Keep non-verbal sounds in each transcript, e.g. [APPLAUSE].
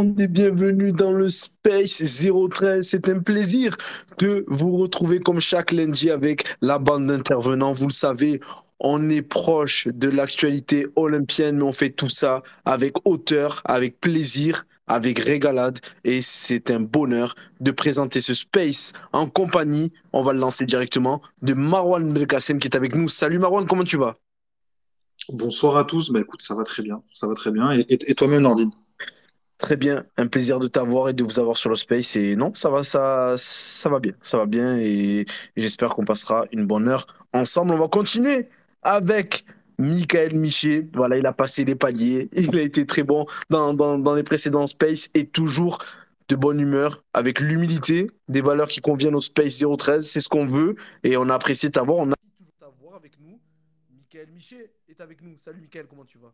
monde et bienvenue dans le Space 013. C'est un plaisir de vous retrouver comme chaque lundi avec la bande d'intervenants. Vous le savez, on est proche de l'actualité olympienne, mais on fait tout ça avec hauteur, avec plaisir, avec régalade. Et c'est un bonheur de présenter ce space en compagnie, on va le lancer directement, de Marwan Belkacem qui est avec nous. Salut Marwan, comment tu vas? Bonsoir à tous. Bah écoute, ça va très bien. Ça va très bien. Et, et, toi-même, Nordine? Très bien, un plaisir de t'avoir et de vous avoir sur le space. Et non, ça va, ça, ça va bien, ça va bien. Et, j'espère qu'on passera une bonne heure ensemble. On va continuer avec Michael Miché. Voilà, il a passé les paliers. [LAUGHS] Il a été très bon dans, dans, les précédents space et toujours de bonne humeur, avec l'humilité, des valeurs qui conviennent au Space 013. C'est ce qu'on veut et on a apprécié t'avoir. On a toujours t'avoir avec nous. Michael Miché est avec nous. Salut Michael, comment tu vas?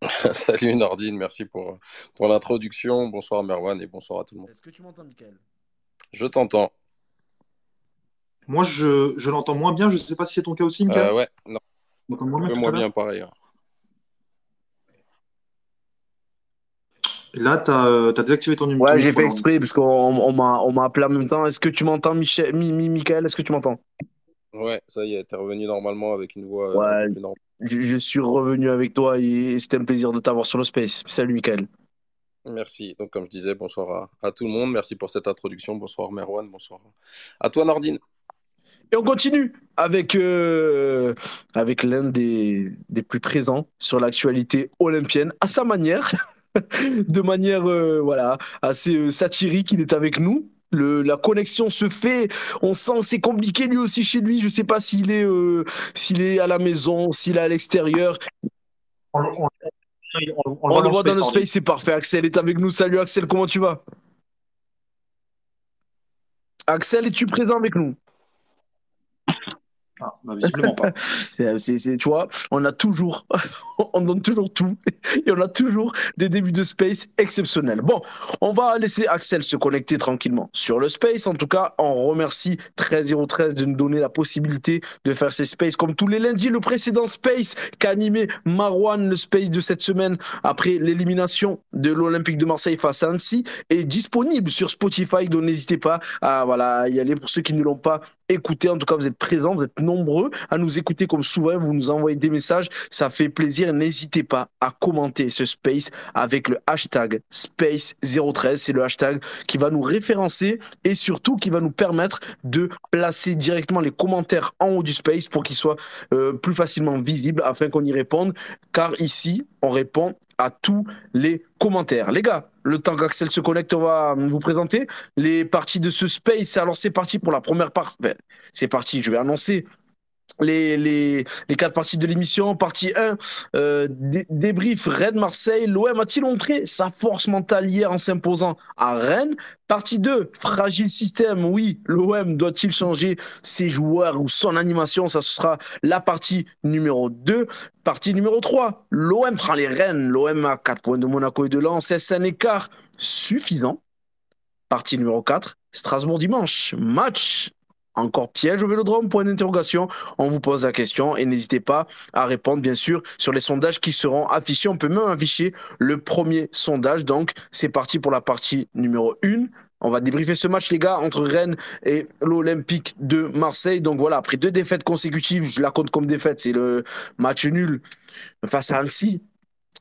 [LAUGHS] Salut Nordine, merci pour, pour l'introduction. Bonsoir Merwan et bonsoir à tout le monde. Est-ce que tu m'entends, Michael? Je t'entends. Moi, je, je l'entends moins bien. Je ne sais pas si c'est ton cas aussi, Michael. Euh, ouais, non. Moins bien, moins bien pareil. Hein. Là, tu as, euh, désactivé ton numéro. Ouais, j'ai fait exprès parce qu'on on, m'a appelé en même temps. Est-ce que tu m'entends, Michel, Michael? Est-ce que tu m'entends? Ouais, ça y est, t'es revenu normalement avec une voix. Ouais, je, suis revenu avec toi et c'était un plaisir de t'avoir sur le space. Salut, Michael. Merci. Donc, comme je disais, bonsoir à, tout le monde. Merci pour cette introduction. Bonsoir, Merwan. Bonsoir à toi, Nordine. Et on continue avec, euh, avec l'un des, des plus présents sur l'actualité olympienne, à sa manière, [LAUGHS] de manière euh, voilà, assez euh, satirique. Il est avec nous. Le, la connexion se fait. On sent c'est compliqué lui aussi chez lui. Je sais pas s'il est, euh, s'il est à la maison, s'il est à l'extérieur. On, le voit dans le space, c'est parfait. Axel est avec nous. Salut Axel, comment tu vas? Axel, es-tu présent avec nous? Ah, bah, visiblement pas. [LAUGHS] c'est, tu vois, on a toujours, [LAUGHS] on donne toujours tout [LAUGHS] et on a toujours des débuts de space exceptionnels. Bon, on va laisser Axel se connecter tranquillement sur le space. En tout cas, on remercie 13013 de nous donner la possibilité de faire ces space comme tous les lundis. Le précédent space qu'a animé Marwan, le space de cette semaine après l'élimination de l'Olympique de Marseille face à Annecy est disponible sur Spotify. Donc n'hésitez pas à voilà, y aller pour ceux qui ne l'ont pas écouté. En tout cas, vous êtes présents, vous êtes nombreux à nous écouter comme souvent. Vous nous envoyez des messages, ça fait plaisir. N'hésitez pas à commenter ce space avec le hashtag space013. C'est le hashtag qui va nous référencer et surtout qui va nous permettre de placer directement les commentaires en haut du space pour qu'ils soient euh, plus facilement visibles afin qu'on y réponde. Car ici, on répond à tous les commentaires. Les gars, le temps qu'Axel se connecte, on va vous présenter les parties de ce space. Alors c'est parti pour la première partie. c'est parti, je vais annoncer les, quatre parties de l'émission. Partie 1, euh, débrief Rennes-Marseille. L'OM a-t-il montré sa force mentale hier en s'imposant à Rennes? Partie 2, fragile système. Oui, l'OM doit-il changer ses joueurs ou son animation? Ça, ce sera la partie numéro 2. Partie numéro 3, l'OM prend les Rennes. L'OM a 4 points de Monaco et de Lens. C'est un écart suffisant? Partie numéro 4, Strasbourg dimanche. Match encore piège au Vélodrome Point d'interrogation. On vous pose la question et n'hésitez pas à répondre, bien sûr, sur les sondages qui seront affichés. On peut même afficher le premier sondage. Donc, c'est parti pour la partie numéro 1. On va débriefer ce match, les gars, entre Rennes et l'Olympique de Marseille. Donc voilà, après deux défaites consécutives, je la compte comme défaite, c'est le match nul face à Annecy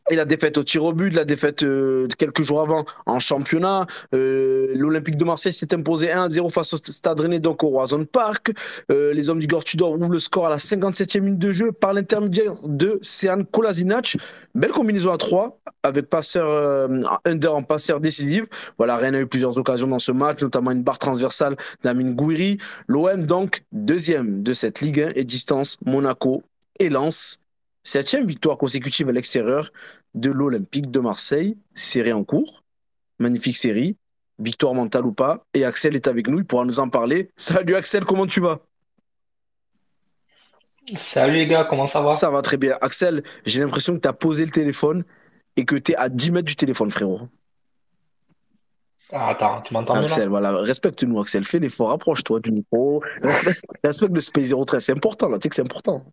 et la défaite au tir au but, la défaite euh, quelques jours avant en championnat. Euh, L'Olympique de Marseille s'est imposé 1-0 face au Stade Rennais, donc au Roison Park. Euh, les hommes du Gortudor ouvrent le score à la 57e minute de jeu par l'intermédiaire de Sean Kolasinac. Belle combinaison à 3 avec passeur under en passeur décisif. Voilà, Rennes a eu plusieurs occasions dans ce match, notamment une barre transversale d'Amin Gouiri. L'OM donc deuxième de cette Ligue 1 et distance Monaco et Lens. Septième victoire consécutive à l'extérieur de l'Olympique de Marseille, série en cours, magnifique série, victoire mentale ou pas, et Axel est avec nous, il pourra nous en parler. [LAUGHS] Salut Axel, comment tu vas? Salut les gars, comment ça va? Ça va très bien. Axel, j'ai l'impression que tu as posé le téléphone et que tu es à 10 mètres du téléphone, frérot. Ah, attends, tu m'entends Axel, voilà, respecte-nous, Axel, fais l'effort, approche-toi du micro, respecte, respecte le Space 03, c'est important, là, tu sais que c'est important.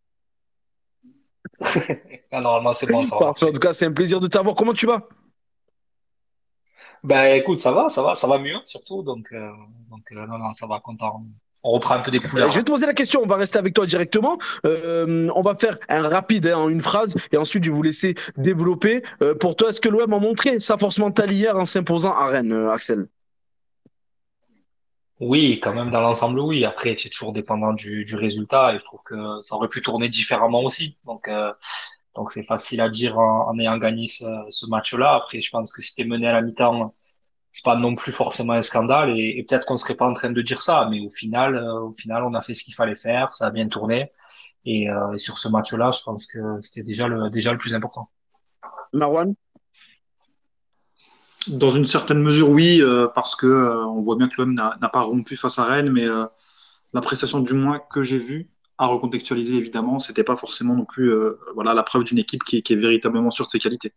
[LAUGHS] Ah, normalement, c'est bon. Ça En tout cas, c'est un plaisir de t'avoir. Comment tu vas? Ben écoute, ça va, ça va, ça va mieux surtout. Donc, euh, donc euh, non, non, ça va, content. On reprend un peu des Euh, couleurs. Je vais te poser la question, on va rester avec toi directement. Euh, on va faire un rapide hein, en une phrase et ensuite je vais vous laisser développer. Euh, pour toi, est-ce que l'OM a montré sa force mentale hier en s'imposant à Rennes, euh, Axel? Oui, quand même dans l'ensemble, oui. Après, c'est toujours dépendant du, du résultat et je trouve que ça aurait pu tourner différemment aussi. Donc, euh, donc c'est facile à dire en, ayant gagné ce, ce match-là. Après, je pense que si t'es mené à la mi-temps, c'est pas non plus forcément un scandale et, et peut-être qu'on serait pas en train de dire ça, mais au final, euh, au final, on a fait ce qu'il fallait faire, ça a bien tourné et, euh, et sur ce match-là, je pense que c'était déjà le déjà le plus important. Marwan? Dans une certaine mesure, oui, euh, parce que euh, on voit bien que l'OM n'a pas rompu face à Rennes, mais euh, la prestation du moins que j'ai vue, à recontextualiser évidemment, c'était pas forcément non plus euh, voilà, la preuve d'une équipe qui, qui est véritablement sûre de ses qualités.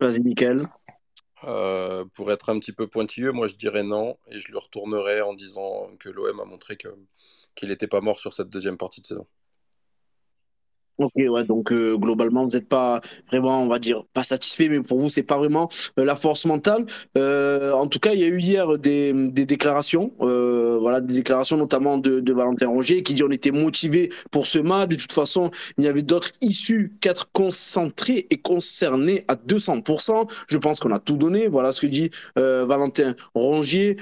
Vas-y, Mickaël. Euh, pour être un petit peu pointilleux, moi je dirais non, et je le retournerai en disant que l'OM a montré qu'il n'était pas mort sur cette deuxième partie de saison. Ok, ouais, donc euh, globalement, vous n'êtes pas vraiment, on va dire, pas satisfait, mais pour vous, c'est pas vraiment euh, la force mentale. Euh, en tout cas, il y a eu hier des, des déclarations, euh, voilà, des déclarations notamment de, de Valentin Rongier qui dit on était motivé pour ce match. De toute façon, il y avait d'autres issus qu'être concentrés et concernés à 200%. Je pense qu'on a tout donné. Voilà ce que dit euh, Valentin Rongier.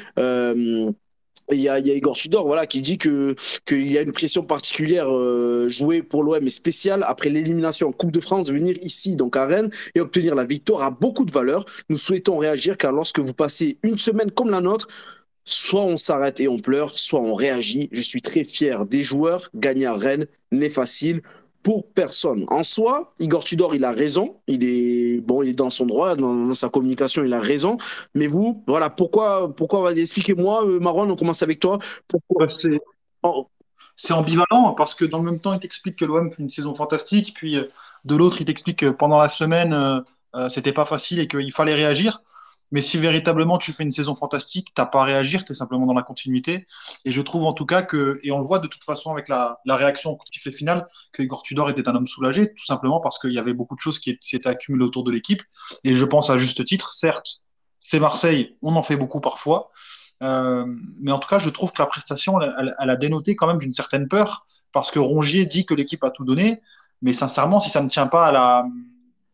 Il y a, Igor Tudor voilà, qui dit qu'il y a une pression particulière euh, jouée pour l'OM et spéciale après l'élimination en Coupe de France, venir ici, donc à Rennes, et obtenir la victoire a beaucoup de valeur. Nous souhaitons réagir car lorsque vous passez une semaine comme la nôtre, soit on s'arrête et on pleure, soit on réagit. Je suis très fier des joueurs. Gagner à Rennes n'est facile pour personne. En soi, Igor Tudor, il a raison. Il est bon, il est dans son droit, dans, sa communication, il a raison. Mais vous, voilà, pourquoi, pourquoi Vas-y, expliquez-moi, euh, Marwan, on commence avec toi. Pourquoi Ouais, c'est c'est ambivalent parce que dans le même temps, il t'explique que l'OM fait une saison fantastique, puis euh, de l'autre, il t'explique que pendant la semaine, euh, euh, c'était pas facile et qu'il fallait réagir. Mais si véritablement tu fais une saison fantastique, t'as pas à réagir, tu es simplement dans la continuité. Et je trouve en tout cas que, et on le voit de toute façon avec la, réaction au sifflet final, que Igor Tudor était un homme soulagé, tout simplement parce qu'il y avait beaucoup de choses qui s'étaient accumulées autour de l'équipe. Et je pense à juste titre, certes, c'est Marseille, on en fait beaucoup parfois. Euh, mais en tout cas, je trouve que la prestation, elle a dénoté quand même d'une certaine peur, parce que Rongier dit que l'équipe a tout donné, mais sincèrement, si ça ne tient pas à la,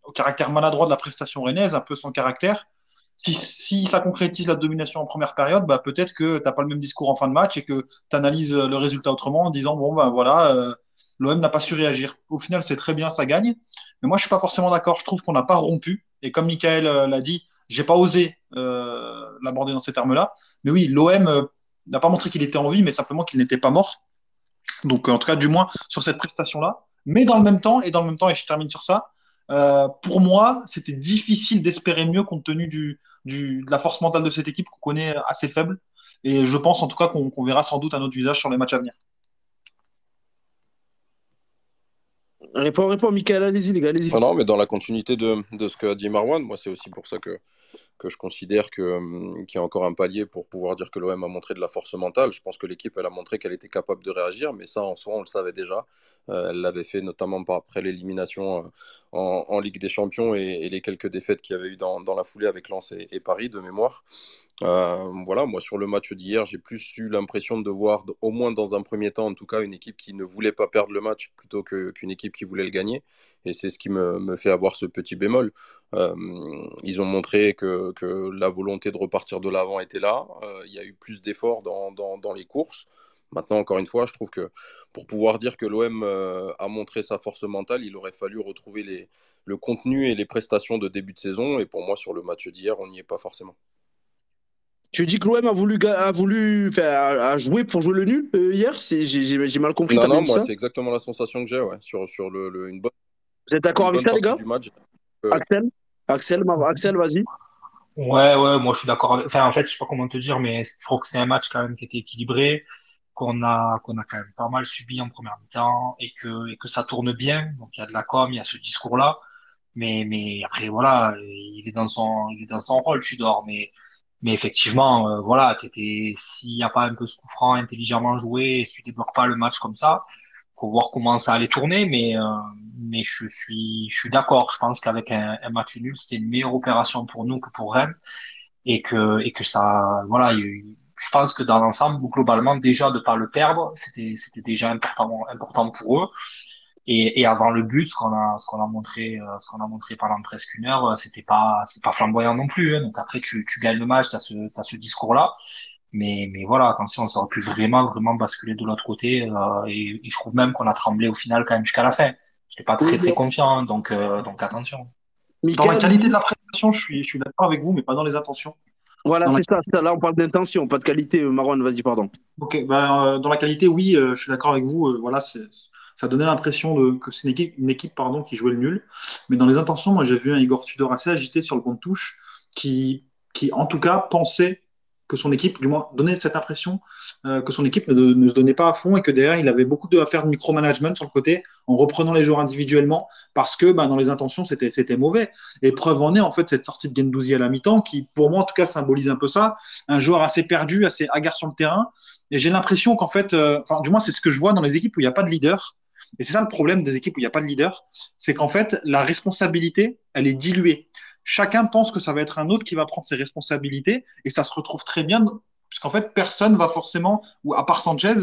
au caractère maladroit de la prestation rennaise, un peu sans caractère, si, si ça concrétise la domination en première période, bah, peut-être que tu n'as pas le même discours en fin de match et que tu analyses le résultat autrement en disant, bon, bah voilà, euh, l'OM n'a pas su réagir. Au final, c'est très bien, ça gagne. Mais moi, je suis pas forcément d'accord. Je trouve qu'on n'a pas rompu. Et comme Michael euh, l'a dit, j'ai pas osé euh, l'aborder dans ces termes-là. Mais oui, l'OM euh, n'a pas montré qu'il était en vie, mais simplement qu'il n'était pas mort. Donc, euh, en tout cas, du moins sur cette prestation-là. Mais dans le même temps, et dans le même temps, et je termine sur ça, euh, pour moi, c'était difficile d'espérer mieux compte tenu du, du, de la force mentale de cette équipe qu'on connaît assez faible. Et je pense en tout cas qu'on verra sans doute un autre visage sur les matchs à venir. réponds, réponds, Michael, allez-y, les gars, allez-y. Non, non, mais dans la continuité de, de ce qu'a dit Marwan, moi c'est aussi pour ça que, que je considère que, hum, qu'il y a encore un palier pour pouvoir dire que l'OM a montré de la force mentale. Je pense que l'équipe, elle a montré qu'elle était capable de réagir, mais ça, en soi, on le savait déjà. Euh, elle l'avait fait notamment après l'élimination euh, en, Ligue des Champions et, les quelques défaites qu'il y avait eu dans, la foulée avec Lens et, Paris, de mémoire. Euh, voilà, moi sur le match d'hier, j'ai plus eu l'impression de voir, au moins dans un premier temps, en tout cas, une équipe qui ne voulait pas perdre le match plutôt qu'une équipe qui voulait le gagner. Et c'est ce qui me, fait avoir ce petit bémol. Ils ont montré que, que, la volonté de repartir de l'avant était là. Euh, il y a eu plus d'efforts dans, dans, dans, les courses. Maintenant, encore une fois, je trouve que pour pouvoir dire que l'OM euh, a montré sa force mentale, il aurait fallu retrouver les, le contenu et les prestations de début de saison. Et pour moi, sur le match d'hier, on n'y est pas forcément. Tu dis que l'OM a voulu, a voulu a, a joué pour jouer le nul euh, hier J'ai mal compris. Non, non, moi, c'est exactement la sensation que j'ai ouais, sur, sur le, le, une bonne. Vous êtes d'accord avec ça, les gars match. Euh... Axel Axel, Axel vas-y. Ouais, ouais, moi je suis d'accord. Avec... Enfin, en fait, je sais pas comment te dire, mais je trouve que c'est un match quand même qui était équilibré, qu'on a, qu'on a quand même pas mal subi en première mi-temps et que, et que ça tourne bien. Donc il y a de la com, il y a ce discours-là. Mais, mais après, voilà, il est dans son, il est dans son rôle, tu dors. Mais, mais effectivement, euh, voilà, t'étais, s'il n'y a pas un peu ce coup franc intelligemment joué, si tu débloques pas le match comme ça, pour voir comment ça allait tourner, mais mais je suis je suis d'accord. Je pense qu'avec un, un, match nul, c'était une meilleure opération pour nous que pour Rennes et que et que ça voilà. je pense que dans l'ensemble, globalement, déjà de pas le perdre, c'était c'était déjà important important pour eux. Et, et avant le but, ce qu'on a ce qu'on a montré ce qu'on a montré pendant presque une heure, c'était pas c'est pas flamboyant non plus. Hein. Donc après, tu tu gagnes le match, t'as ce t'as ce discours là. Mais, mais voilà, attention, ça aurait pu vraiment, vraiment basculer de l'autre côté. Euh, et, je trouve même qu'on a tremblé au final quand même jusqu'à la fin. J'étais pas très, très confiant, donc, euh, donc attention. Dans la qualité de la prestation, je suis, je suis d'accord avec vous, mais pas dans les intentions. Voilà, c'est ça, Là, on parle d'intention, pas de qualité. Euh, Marwan, vas-y, pardon. Ok, ben, dans la qualité, oui, je suis d'accord avec vous. voilà, ça donnait l'impression que c'est une équipe, une équipe pardon, qui jouait le nul. Mais dans les intentions, moi, j'ai vu un Igor Tudor assez agité sur le compte touche, qui, qui en tout cas pensait que son équipe, du moins, donnait cette impression euh, que son équipe ne, se donnait pas à fond et que derrière, il avait beaucoup de, à faire de micromanagement sur le côté en reprenant les joueurs individuellement parce que ben, dans les intentions, c'était, c'était mauvais. Et preuve en est, en fait, cette sortie de Gendouzi à la mi-temps qui, pour moi, en tout cas, symbolise un peu ça. Un joueur assez perdu, assez hagard sur le terrain. Et j'ai l'impression qu'en fait, euh, enfin, du moins, c'est ce que je vois dans les équipes où il n'y a pas de leader. Et c'est ça le problème des équipes où il n'y a pas de leader, c'est qu'en fait, la responsabilité, elle est diluée chacun pense que ça va être un autre qui va prendre ses responsabilités et ça se retrouve très bien puisqu'en fait personne va forcément ou à part Sanchez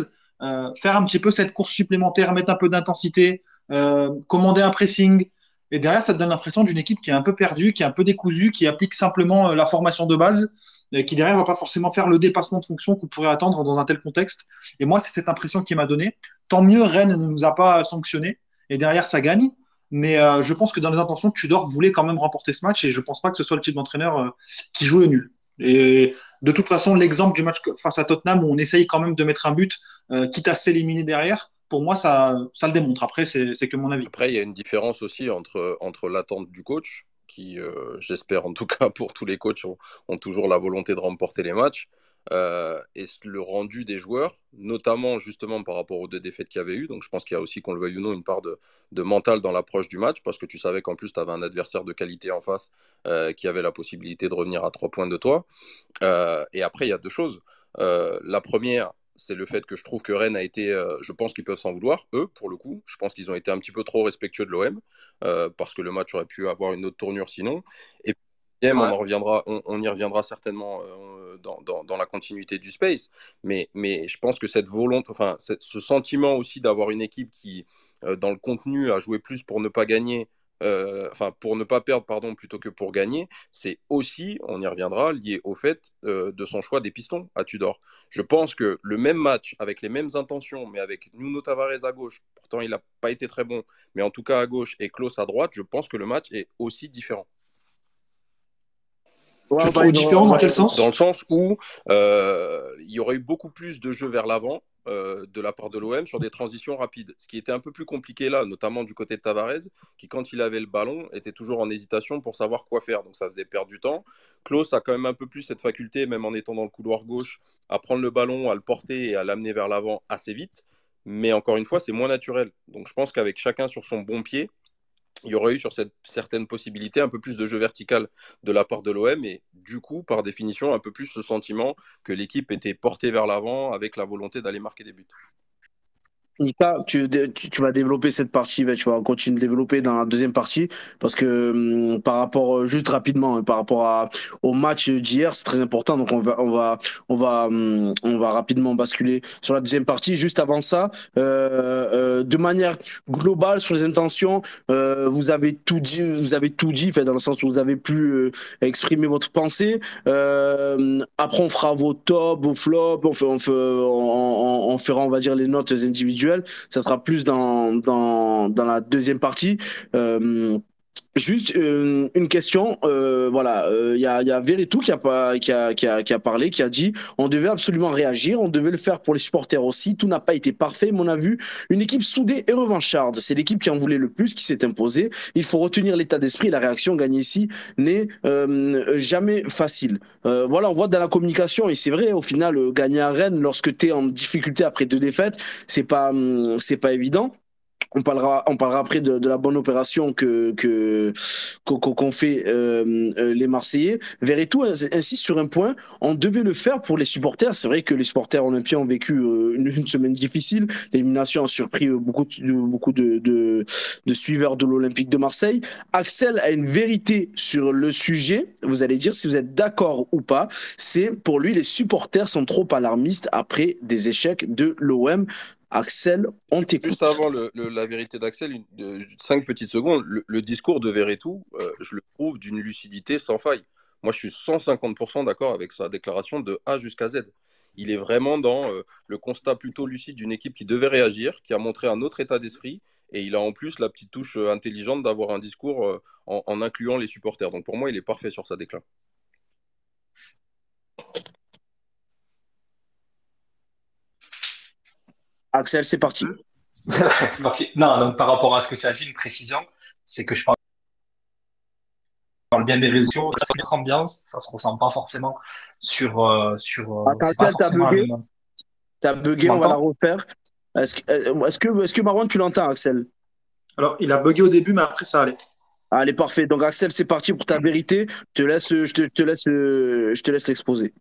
euh, faire un petit peu cette course supplémentaire, mettre un peu d'intensité, euh, commander un pressing et derrière ça te donne l'impression d'une équipe qui est un peu perdue, qui est un peu décousue, qui applique simplement euh, la formation de base et qui derrière va pas forcément faire le dépassement de fonction qu'on pourrait attendre dans un tel contexte. Et moi c'est cette impression qui m'a donné. Tant mieux Rennes ne nous a pas sanctionné et derrière ça gagne. Mais euh, je pense que dans les intentions, Tudor voulait quand même remporter ce match et je ne pense pas que ce soit le type d'entraîneur euh, qui joue le nul. Et de toute façon, l'exemple du match face à Tottenham où on essaye quand même de mettre un but, euh, quitte à s'éliminer derrière, pour moi, ça, ça le démontre. Après, c'est que mon avis. Après, il y a une différence aussi entre, entre l'attente du coach, qui, j'espère en tout cas pour tous les coachs, ont, toujours la volonté de remporter les matchs, euh, et le rendu des joueurs, notamment justement par rapport aux deux défaites qu'il y avait eu. Donc je pense qu'il y a aussi, qu'on le veuille ou non, une part de, mental dans l'approche du match, parce que tu savais qu'en plus tu avais un adversaire de qualité en face euh, qui avait la possibilité de revenir à trois points de toi. Euh, et après, il y a deux choses. la première, c'est le fait que je trouve que Rennes a été, je pense qu'ils peuvent s'en vouloir, eux, pour le coup. Je pense qu'ils ont été un petit peu trop respectueux de l'OM, parce que le match aurait pu avoir une autre tournure sinon. Et on, en reviendra, on, y reviendra certainement euh, dans, la continuité du space, mais, je pense que cette volonté, enfin, ce sentiment aussi d'avoir une équipe qui, euh, dans le contenu, a joué plus pour ne pas gagner, euh, enfin, pour ne pas perdre, pardon, plutôt que pour gagner, c'est aussi, on y reviendra, lié au fait de son choix des pistons à Tudor. Je pense que le même match, avec les mêmes intentions, mais avec Nuno Tavares à gauche, pourtant il n'a pas été très bon, mais en tout cas à gauche et Klaus à droite, je pense que le match est aussi différent. Ouais, différent dans quel sens? Dans le sens où euh, il y aurait eu beaucoup plus de jeux vers l'avant euh, de la part de l'OM sur des transitions rapides. Ce qui était un peu plus compliqué là, notamment du côté de Tavares, qui quand il avait le ballon était toujours en hésitation pour savoir quoi faire. Donc ça faisait perdre du temps. Klaus a quand même un peu plus cette faculté, même en étant dans le couloir gauche, à prendre le ballon, à le porter et à l'amener vers l'avant assez vite. Mais encore une fois, c'est moins naturel. Donc je pense qu'avec chacun sur son bon pied, il y aurait eu sur cette certaine possibilité un peu plus de jeu vertical de la part de l'OM et du coup, par définition, un peu plus ce sentiment que l'équipe était portée vers l'avant avec la volonté d'aller marquer des buts. Nika, tu, tu, vas développer cette partie, tu vas continuer de développer dans la deuxième partie, parce que hum, par rapport, euh, juste rapidement, hein, par rapport à, au match d'hier, c'est très important, donc on va, on va, on va, hum, on va rapidement basculer sur la deuxième partie. Juste avant ça, euh, euh, de manière globale sur les intentions, euh, vous avez tout dit, vous avez tout dit, fait, dans le sens où vous avez pu euh, exprimer votre pensée. après, on fera vos tops, vos flops, on, fait, on, fait, on, on fera, on va dire, les notes individuelles ça sera plus dans, dans, dans la deuxième partie. Euh, Juste euh, une question, euh, voilà, il euh, y a, y a qui a, pas, qui, a, parlé, qui a dit on devait absolument réagir, on devait le faire pour les supporters aussi, tout n'a pas été parfait, mais on a vu une équipe soudée et revancharde. C'est l'équipe qui en voulait le plus, qui s'est imposée. Il faut retenir l'état d'esprit, la réaction gagnée ici n'est jamais facile. voilà, on voit dans la communication, et c'est vrai, au final, gagner à Rennes lorsque tu en difficulté après deux défaites, c'est pas, c'est pas évident on parlera, on parlera après de, la bonne opération que qu'ont fait euh, euh, les Marseillais. Verretou insiste sur un point. On devait le faire pour les supporters. C'est vrai que les supporters olympiens ont vécu euh, une, semaine difficile. L'élimination a surpris beaucoup de, beaucoup de, de, de suiveurs de l'Olympique de Marseille. Axel a une vérité sur le sujet. Vous allez dire si vous êtes d'accord ou pas. C'est pour lui les supporters sont trop alarmistes après des échecs de l'OM. Axel, on t'écoute. Juste avant la vérité d'Axel, cinq petites secondes, le, discours de Verretou, euh, je le trouve d'une lucidité sans faille. Moi, je suis 150% d'accord avec sa déclaration de A jusqu'à Z. Il est vraiment dans euh, le constat plutôt lucide d'une équipe qui devait réagir, qui a montré un autre état d'esprit, et il a en plus la petite touche euh, intelligente d'avoir un discours en, en, incluant les supporters. Donc pour moi, il est parfait sur sa déclaration. Axel, [LAUGHS] c'est parti. Non, donc par rapport à ce que tu as dit, une précision, c'est que je parle bien des réseaux, notre ambiance, ça se ressent pas forcément sur euh, sur. Euh, Attends, t'as bugué. T'as bugué, on va la refaire. Est-ce que, euh, est-ce que, est-ce que Marwan, tu l'entends, Axel? Alors, il a bugué au début, mais après, ça allait. Allez, parfait. Donc, Axel, c'est parti pour ta vérité. Je te laisse, je te, te laisse, je te laisse l'exposer.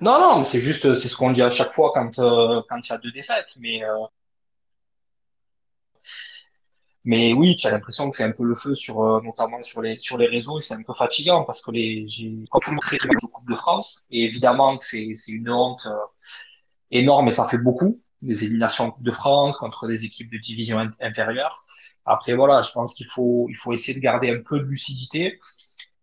Non, non, c'est juste, c'est ce qu'on dit à chaque fois quand euh, quand il y a deux défaites. Mais euh, mais oui, tu as l'impression que c'est un peu le feu sur euh, notamment sur les sur les réseaux et c'est un peu fatigant parce que les j'ai quand tout le monde le Coupe de France et évidemment que c'est c'est une honte énorme et ça fait beaucoup des éliminations de France contre des équipes de division inférieure. Après voilà, je pense qu'il faut il faut essayer de garder un peu de lucidité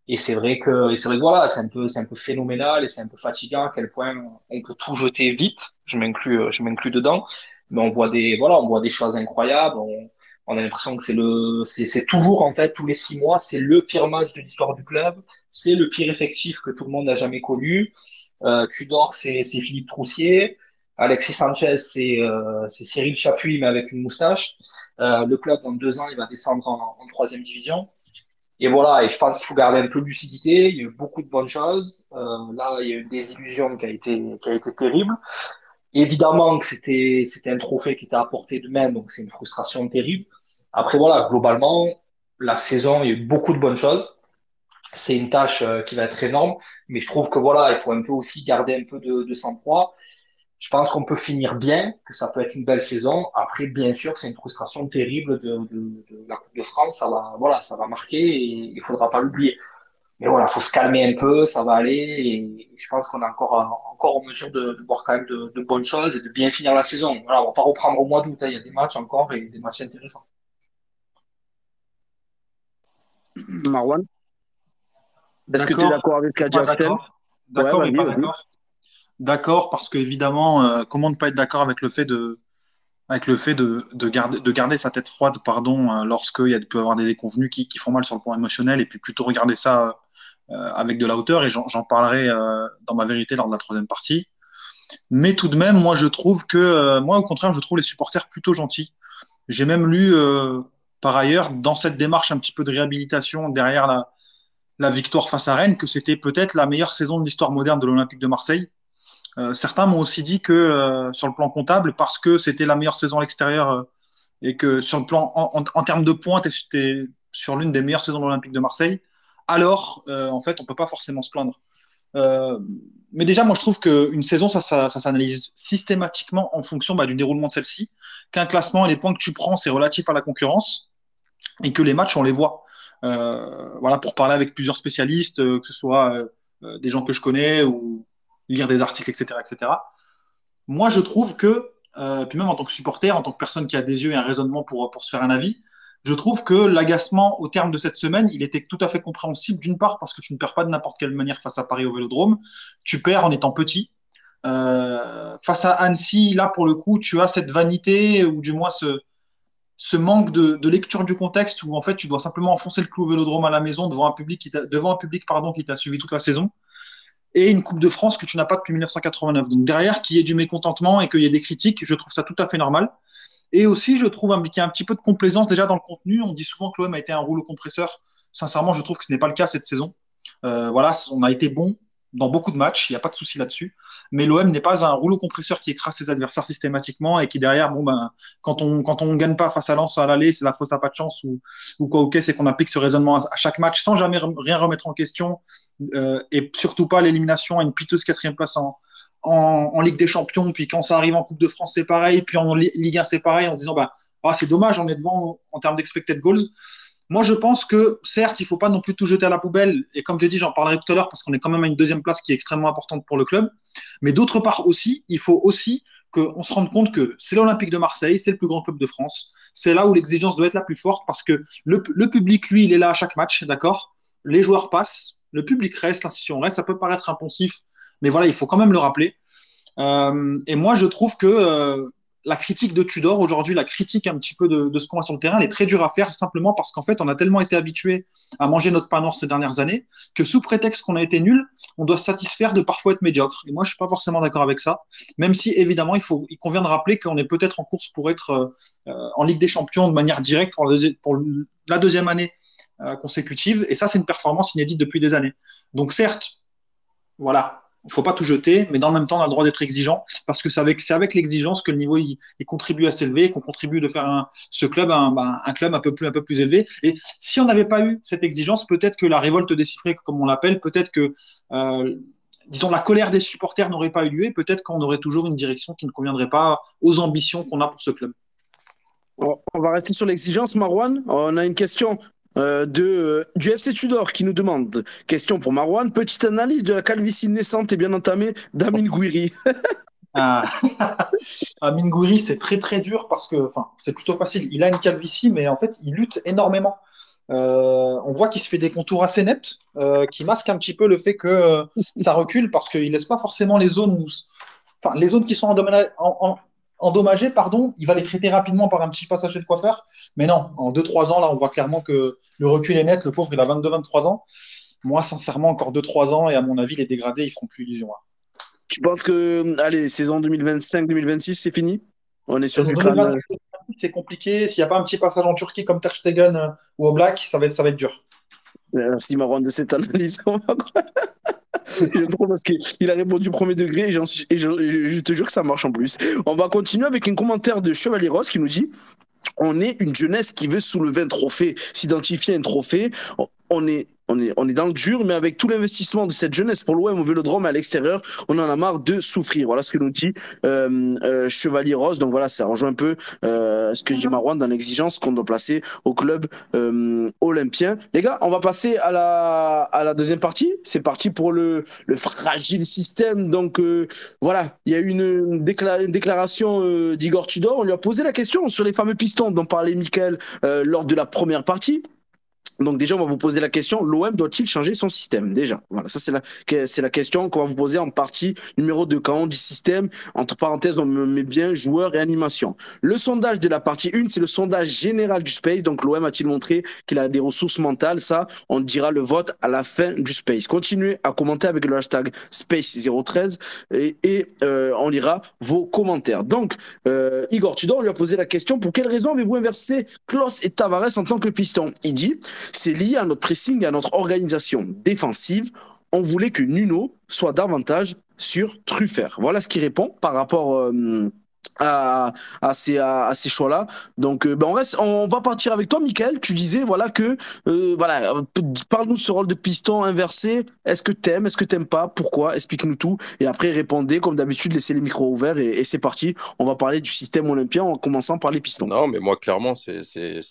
et c'est vrai que, et c'est vrai que voilà, c'est un peu, c'est un peu phénoménal et c'est un peu fatigant à quel point on peut tout jeter vite. Je m'inclus, je m'inclus dedans. Mais on voit des, voilà, on voit des choses incroyables. On, on a l'impression que c'est le, c'est, c'est toujours, en fait, tous les six mois, c'est le pire match de l'histoire du club. C'est le pire effectif que tout le monde n'a jamais connu. Euh, Tudor, c'est, c'est Philippe Troussier. Alexis Sanchez, c'est, euh, c'est Cyril Chapuis, mais avec une moustache. Euh, le club, dans deux ans, il va descendre en, en troisième division. Et voilà, et je pense qu'il faut garder un peu de lucidité. Il y a eu beaucoup de bonnes choses. Euh, là, il y a eu une désillusion qui a été, qui a été terrible. Évidemment que c'était, c'était un trophée qui était à portée de main, donc c'est une frustration terrible. Après, voilà, globalement, la saison, il y a eu beaucoup de bonnes choses. C'est une tâche euh, qui va être énorme, mais je trouve que voilà, il faut un peu aussi garder un peu de, de sang-froid je pense qu'on peut finir bien, que ça peut être une belle saison. Après, bien sûr, c'est une frustration terrible de, de, de, la Coupe de France. Ça va, voilà, ça va marquer et il faudra pas l'oublier. Mais voilà, faut se calmer un peu, ça va aller. Et je pense qu'on est encore, encore en mesure de, de voir quand même de, de, bonnes choses et de bien finir la saison. Voilà, on va pas reprendre au mois d'août. Hein. Il y a des matchs encore et des matchs intéressants. Marwan? Est-ce que tu es d'accord avec ce qu'a dit Axel D'accord, d'accord parce qu'évidemment, euh, comment ne pas être d'accord avec le fait de avec le fait de, de, garder, de garder sa tête froide pardon, euh, lorsqu'il peut y avoir des déconvenus qui, qui, font mal sur le plan émotionnel, et puis plutôt regarder ça euh, avec de la hauteur, et j'en parlerai euh, dans ma vérité lors de la troisième partie. Mais tout de même, moi, je trouve que, euh, moi, au contraire, je trouve les supporters plutôt gentils. J'ai même lu, par ailleurs, dans cette démarche un petit peu de réhabilitation derrière la, la victoire face à Rennes, que c'était peut-être la meilleure saison de l'histoire moderne de l'Olympique de Marseille euh, certains m'ont aussi dit que euh, sur le plan comptable, parce que c'était la meilleure saison à l'extérieur euh, et que sur le plan en, en, termes de points, c'était sur l'une des meilleures saisons de l'Olympique de Marseille. Alors, en fait, on peut pas forcément se plaindre. mais déjà, moi, je trouve qu'une saison, ça, ça, ça s'analyse systématiquement en fonction bah, du déroulement de celle-ci. Qu'un classement et les points que tu prends, c'est relatif à la concurrence et que les matchs, on les voit. Euh, voilà, pour parler avec plusieurs spécialistes, que ce soit euh, des gens que je connais ou, lire des articles, etc., etc. Moi, je trouve que, euh, puis même en tant que supporter, en tant que personne qui a des yeux et un raisonnement pour, pour se faire un avis, je trouve que l'agacement au terme de cette semaine, il était tout à fait compréhensible, d'une part parce que tu ne perds pas de n'importe quelle manière face à Paris au Vélodrome, tu perds en étant petit. Euh, face à Annecy, là pour le coup, tu as cette vanité ou du moins ce, ce manque de, lecture du contexte où en fait tu dois simplement enfoncer le clou au Vélodrome à la maison devant un public qui t'a suivi toute la saison et une Coupe de France que tu n'as pas depuis 1989. Donc derrière, qu'il y ait du mécontentement et qu'il y ait des critiques, je trouve ça tout à fait normal. Et aussi, je trouve qu'il y a un petit peu de complaisance déjà dans le contenu. On dit souvent que l'OM a été un rouleau compresseur. Sincèrement, je trouve que ce n'est pas le cas cette saison. Euh, voilà, on a été bon, dans beaucoup de matchs, il n'y a pas de souci là-dessus. Mais l'OM n'est pas un rouleau compresseur qui écrase ses adversaires systématiquement et qui derrière, bon ben, quand on quand on gagne pas face à Lens à l'aller, c'est la faute à pas de chance ou, ou quoi ok, c'est qu'on applique ce raisonnement à, chaque match sans jamais rien remettre en question euh, et surtout pas l'élimination à une piteuse quatrième place en, en, Ligue des Champions, puis quand ça arrive en Coupe de France, c'est pareil, puis en Ligue 1, c'est pareil, en disant bah ah, c'est dommage, on est devant en termes d'expected goals. Moi, je pense que certes, il ne faut pas non plus tout jeter à la poubelle. Et comme j'ai dit, j'en parlerai tout à l'heure parce qu'on est quand même à une deuxième place qui est extrêmement importante pour le club. Mais d'autre part aussi, il faut aussi qu'on se rende compte que c'est l'Olympique de Marseille, c'est le plus grand club de France. C'est là où l'exigence doit être la plus forte parce que le, le public, lui, il est là à chaque match, d'accord? Les joueurs passent, le public reste, l'institution reste. Ça peut paraître impensif, mais voilà, il faut quand même le rappeler. Euh, et moi, je trouve que euh, la critique de Tudor aujourd'hui, la critique un petit peu de, ce qu'on a sur le terrain, elle est très dure à faire simplement parce qu'en fait, on a tellement été habitué à manger notre pain noir ces dernières années que sous prétexte qu'on a été nul, on doit se satisfaire de parfois être médiocre. Et moi, je suis pas forcément d'accord avec ça, même si évidemment, il convient de rappeler qu'on est peut-être en course pour être euh, euh, en Ligue des Champions de manière directe pour la, deuxième année euh, consécutive. Et ça, c'est une performance inédite depuis des années. Donc certes, voilà, il faut pas tout jeter, mais dans le même temps, on a le droit d'être exigeant parce que c'est avec, l'exigence que le niveau il, contribue à s'élever, qu'on contribue de faire un, ce club un, ben, un, club un peu plus élevé. Et si on n'avait pas eu cette exigence, peut-être que la révolte décifrée, comme on l'appelle, peut-être que euh, disons la colère des supporters n'aurait pas eu lieu, et peut-être qu'on aurait toujours une direction qui ne conviendrait pas aux ambitions qu'on a pour ce club. On va rester sur l'exigence, Marwan. On a une question euh, de, euh, du FC Tudor qui nous demande, question pour Marwan, petite analyse de la calvitie naissante et bien entamée d'Amin Gouiri. ah. [LAUGHS] Amin Gouiri, c'est très très dur parce que, enfin, c'est plutôt facile. Il a une calvitie, mais en fait, il lutte énormément. Euh, on voit qu'il se fait des contours assez nets, qui masquent un petit peu le fait que ça recule parce qu'il laisse pas forcément les zones où, enfin, les zones qui sont en, endommagé, pardon, il va les traiter rapidement par un petit passage de coiffeur. Mais non, en 2-3 ans, là, on voit clairement que le recul est net. Le pauvre, il a 22-23 ans. Moi, sincèrement, encore 2-3 ans, et à mon avis, les dégradés, ils feront plus illusion. Hein. Tu penses que, allez, saison 2025-2026, c'est fini? On est sur du C'est compliqué. S'il n'y a pas un petit passage en Turquie comme Ter Stegen euh, ou au Black, ça va être, ça va être dur. Merci Marwan de cette analyse. [LAUGHS] parce qu'il a répondu premier degré et, je, te jure que ça marche en plus. On va continuer avec un commentaire de Chevalier Ross qui nous dit on est une jeunesse qui veut soulever un trophée, s'identifier un trophée. On est on est, on est dans le dur, mais avec tout l'investissement de cette jeunesse pour l'OM au Vélodrome à l'extérieur, on en a marre de souffrir. Voilà ce que nous dit euh, euh, Chevalier Rose. Donc voilà, ça rejoint un peu euh, ce que dit Marouane dans l'exigence qu'on doit placer au club euh, olympien. Les gars, on va passer à la, à la deuxième partie. C'est parti pour le, le fragile système. Donc euh, voilà, il y a eu une, une déclaration euh, d'Igor Tudor. On lui a posé la question sur les fameux pistons dont parlait Michael lors de la première partie. Donc déjà, on va vous poser la question, l'OM doit-il changer son système Déjà, voilà, ça c'est la, c'est la question qu'on va vous poser en partie numéro 2. Quand on dit système, entre parenthèses, on met bien joueur et animation. Le sondage de la partie 1, c'est le sondage général du Space. Donc l'OM a-t-il montré qu'il a des ressources mentales? Ça, on dira le vote à la fin du Space. Continuez à commenter avec le hashtag Space013 et, et euh, on lira vos commentaires. Donc, euh, Igor Tudor lui a posé la question, pour quelle raison avez-vous inversé Klaus et Tavares en tant que piston Il dit c'est lié à notre pressing et à notre organisation défensive. On voulait que Nuno soit davantage sur Truffert. Voilà ce qu'il répond par rapport euh, à, ces, à, ces choix-là. Donc, euh, ben on, reste, on va partir avec toi, Michael. Tu disais voilà que euh, voilà, parle-nous de ce rôle de piston inversé. Est-ce que t'aimes, est-ce que t'aimes pas, pourquoi? Explique-nous tout. Et après, répondez comme d'habitude, laissez les micros ouverts et, et c'est parti. On va parler du système olympien en commençant par les pistons. Non, mais moi clairement, c'est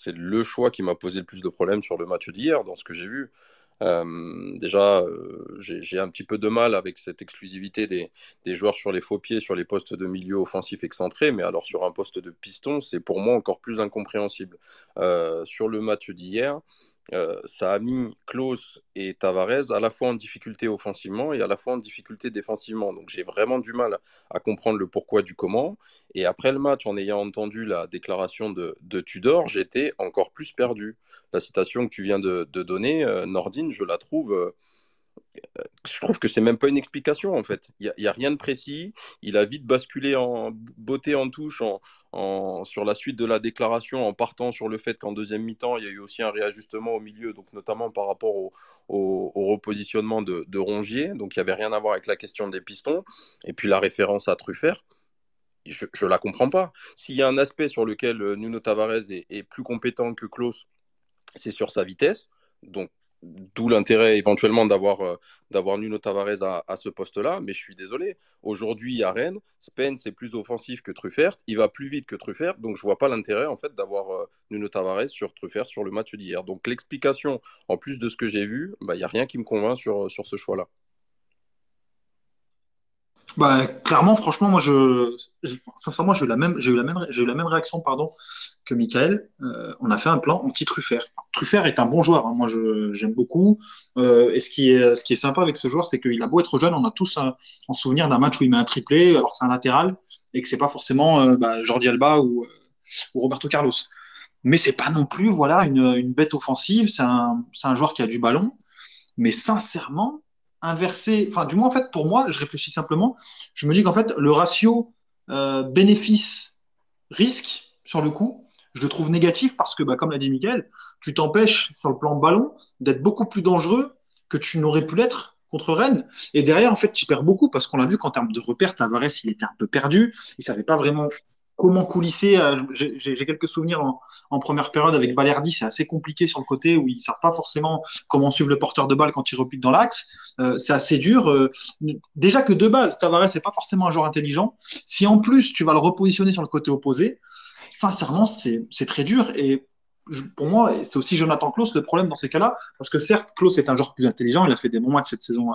le choix qui m'a posé le plus de problèmes sur le match d'hier, dans ce que j'ai vu. Euh, déjà, euh, j'ai un petit peu de mal avec cette exclusivité des, joueurs sur les faux pieds, sur les postes de milieu offensif excentré, mais alors sur un poste de piston, c'est pour moi encore plus incompréhensible. Euh, sur le match d'hier, euh, ça a mis Klaus et Tavares à la fois en difficulté offensivement et à la fois en difficulté défensivement. Donc j'ai vraiment du mal à comprendre le pourquoi du comment. Et après le match, en ayant entendu la déclaration de, Tudor, j'étais encore plus perdu. La citation que tu viens de, donner, euh, Nordine, je la trouve euh, je trouve que c'est même pas une explication en fait. Il n'y a, rien de précis. Il a vite basculé en beauté en touche en, sur la suite de la déclaration en partant sur le fait qu'en deuxième mi-temps, il y a eu aussi un réajustement au milieu, donc notamment par rapport au repositionnement de, de, Rongier. Donc il n'y avait rien à voir avec la question des pistons. Et puis la référence à Truffert. Je ne la comprends pas. S'il y a un aspect sur lequel euh, Nuno Tavares est, est plus compétent que Klaus, c'est sur sa vitesse. Donc D'où l'intérêt éventuellement d'avoir euh, d'avoir Nuno Tavares à, à ce poste-là, mais je suis désolé. Aujourd'hui à Rennes, Spence est plus offensif que Truffert, il va plus vite que Truffert, donc je vois pas l'intérêt en fait d'avoir euh, Nuno Tavares sur Truffert sur le match d'hier. Donc l'explication, en plus de ce que j'ai vu, il bah, n'y a rien qui me convainc sur, sur ce choix-là. Bah, clairement, franchement, moi, je, sincèrement, j'ai eu la même, j'ai eu la même, j'ai eu la même réaction, pardon, que Michael. Euh, on a fait un plan anti-Truffert. Truffert est un bon joueur. Hein. Moi, je, j'aime beaucoup. Euh, et ce qui est, ce qui est sympa avec ce joueur, c'est qu'il a beau être jeune, on a tous un, en souvenir d'un match où il met un triplé, alors que c'est un latéral, et que c'est pas forcément euh, bah, Jordi Alba ou, ou Roberto Carlos. Mais c'est pas non plus, voilà, une, une bête offensive. C'est un, c'est un joueur qui a du ballon. Mais sincèrement, inverser, enfin du moins en fait pour moi, je réfléchis simplement, je me dis qu'en fait le ratio euh, bénéfice-risque sur le coup, je le trouve négatif parce que bah, comme l'a dit Mickaël, tu t'empêches sur le plan ballon d'être beaucoup plus dangereux que tu n'aurais pu l'être contre Rennes. Et derrière, en fait, tu perds beaucoup parce qu'on l'a vu qu'en termes de repères, Tavares, il était un peu perdu. Il savait pas vraiment comment coulisser. Euh, j'ai quelques souvenirs en, première période avec Balerdi, c'est assez compliqué sur le côté où ils ne savent pas forcément comment suivre le porteur de balle quand il repique dans l'axe. Euh, c'est assez dur. Euh, déjà que de base, Tavares n'est pas forcément un joueur intelligent. Si en plus tu vas le repositionner sur le côté opposé, sincèrement, c'est très dur. Et pour moi, c'est aussi Jonathan Klaus le problème dans ces cas-là, parce que certes, Klaus est un joueur plus intelligent, il a fait des bons matchs cette saison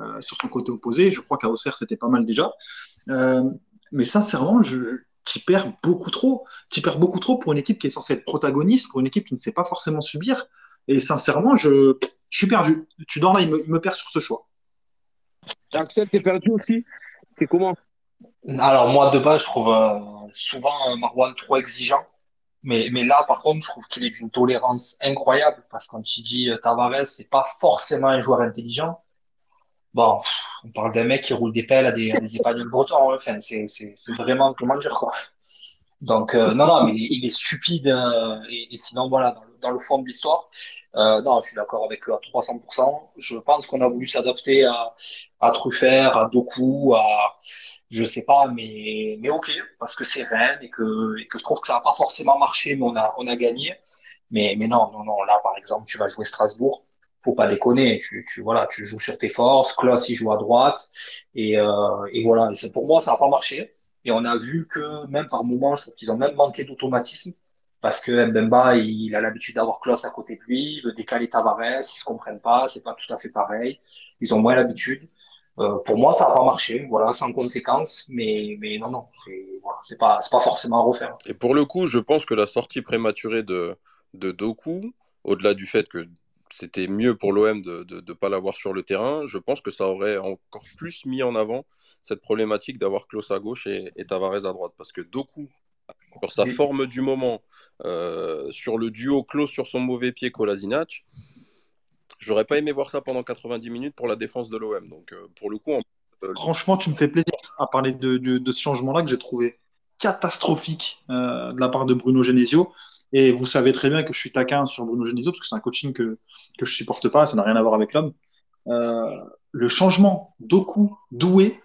euh, sur son côté opposé. Je crois qu'à Auxerre, c'était pas mal déjà. Mais sincèrement, je, tu perds beaucoup trop. Tu perds beaucoup trop pour une équipe qui est censée être protagoniste, pour une équipe qui ne sait pas forcément subir. Et sincèrement, je, je suis perdu. Tu dors là, il me, il me perd sur ce choix. Axel, t'es perdu aussi? T'es comment? Alors, moi, de base, je trouve euh, souvent Marwan trop exigeant. Mais, mais là, par contre, je trouve qu'il est d'une tolérance incroyable parce que quand il dit euh, Tavares, c'est pas forcément un joueur intelligent. Bon, on parle d'un mec qui roule des pelles à des, à des bretons. Hein. Enfin, c'est, c'est, c'est vraiment comment dire quoi. Donc euh, non, non, mais il est, il est stupide euh, et, sinon voilà, dans le, dans le fond de l'histoire, euh, non, je suis d'accord avec eux à 300%. Je pense qu'on a voulu s'adapter à, à Truffert, à Doku, à je sais pas, mais mais ok, parce que c'est Rennes et que et que je trouve que ça n'a pas forcément marché, mais on a on a gagné. Mais mais non, non, non, là par exemple, tu vas jouer Strasbourg faut pas déconner. Tu, tu, voilà, tu joues sur tes forces. Klaus, il joue à droite. Et, euh, et voilà. Et pour moi, ça n'a pas marché. Et on a vu que même par moments, je trouve qu'ils ont même manqué d'automatisme. Parce que Mbemba, il a l'habitude d'avoir Klaus à côté de lui. Il veut décaler Tavares. Ils se comprennent pas. C'est pas tout à fait pareil. Ils ont moins l'habitude. Euh, pour moi, ça n'a pas marché. Voilà, sans conséquence. Mais, mais non, non. C'est voilà, c'est pas, c'est pas forcément à refaire. Et pour le coup, je pense que la sortie prématurée de, de Doku, au-delà du fait que c'était mieux pour l'OM de ne pas l'avoir sur le terrain. Je pense que ça aurait encore plus mis en avant cette problématique d'avoir Klaus à gauche et, et, Tavares à droite. Parce que Doku, sur sa forme du moment, euh, sur le duo Klaus sur son mauvais pied, Kolasinac, j'aurais pas aimé voir ça pendant 90 minutes pour la défense de l'OM. Donc euh, pour le coup... On... Franchement, tu me fais plaisir à parler de, de, de ce changement-là que j'ai trouvé catastrophique euh, de la part de Bruno Genesio. Et vous savez très bien que je suis taquin sur Bruno Genesio parce que c'est un coaching que, que je supporte pas, ça n'a rien à voir avec l'homme. Euh, le changement Doku, Doué,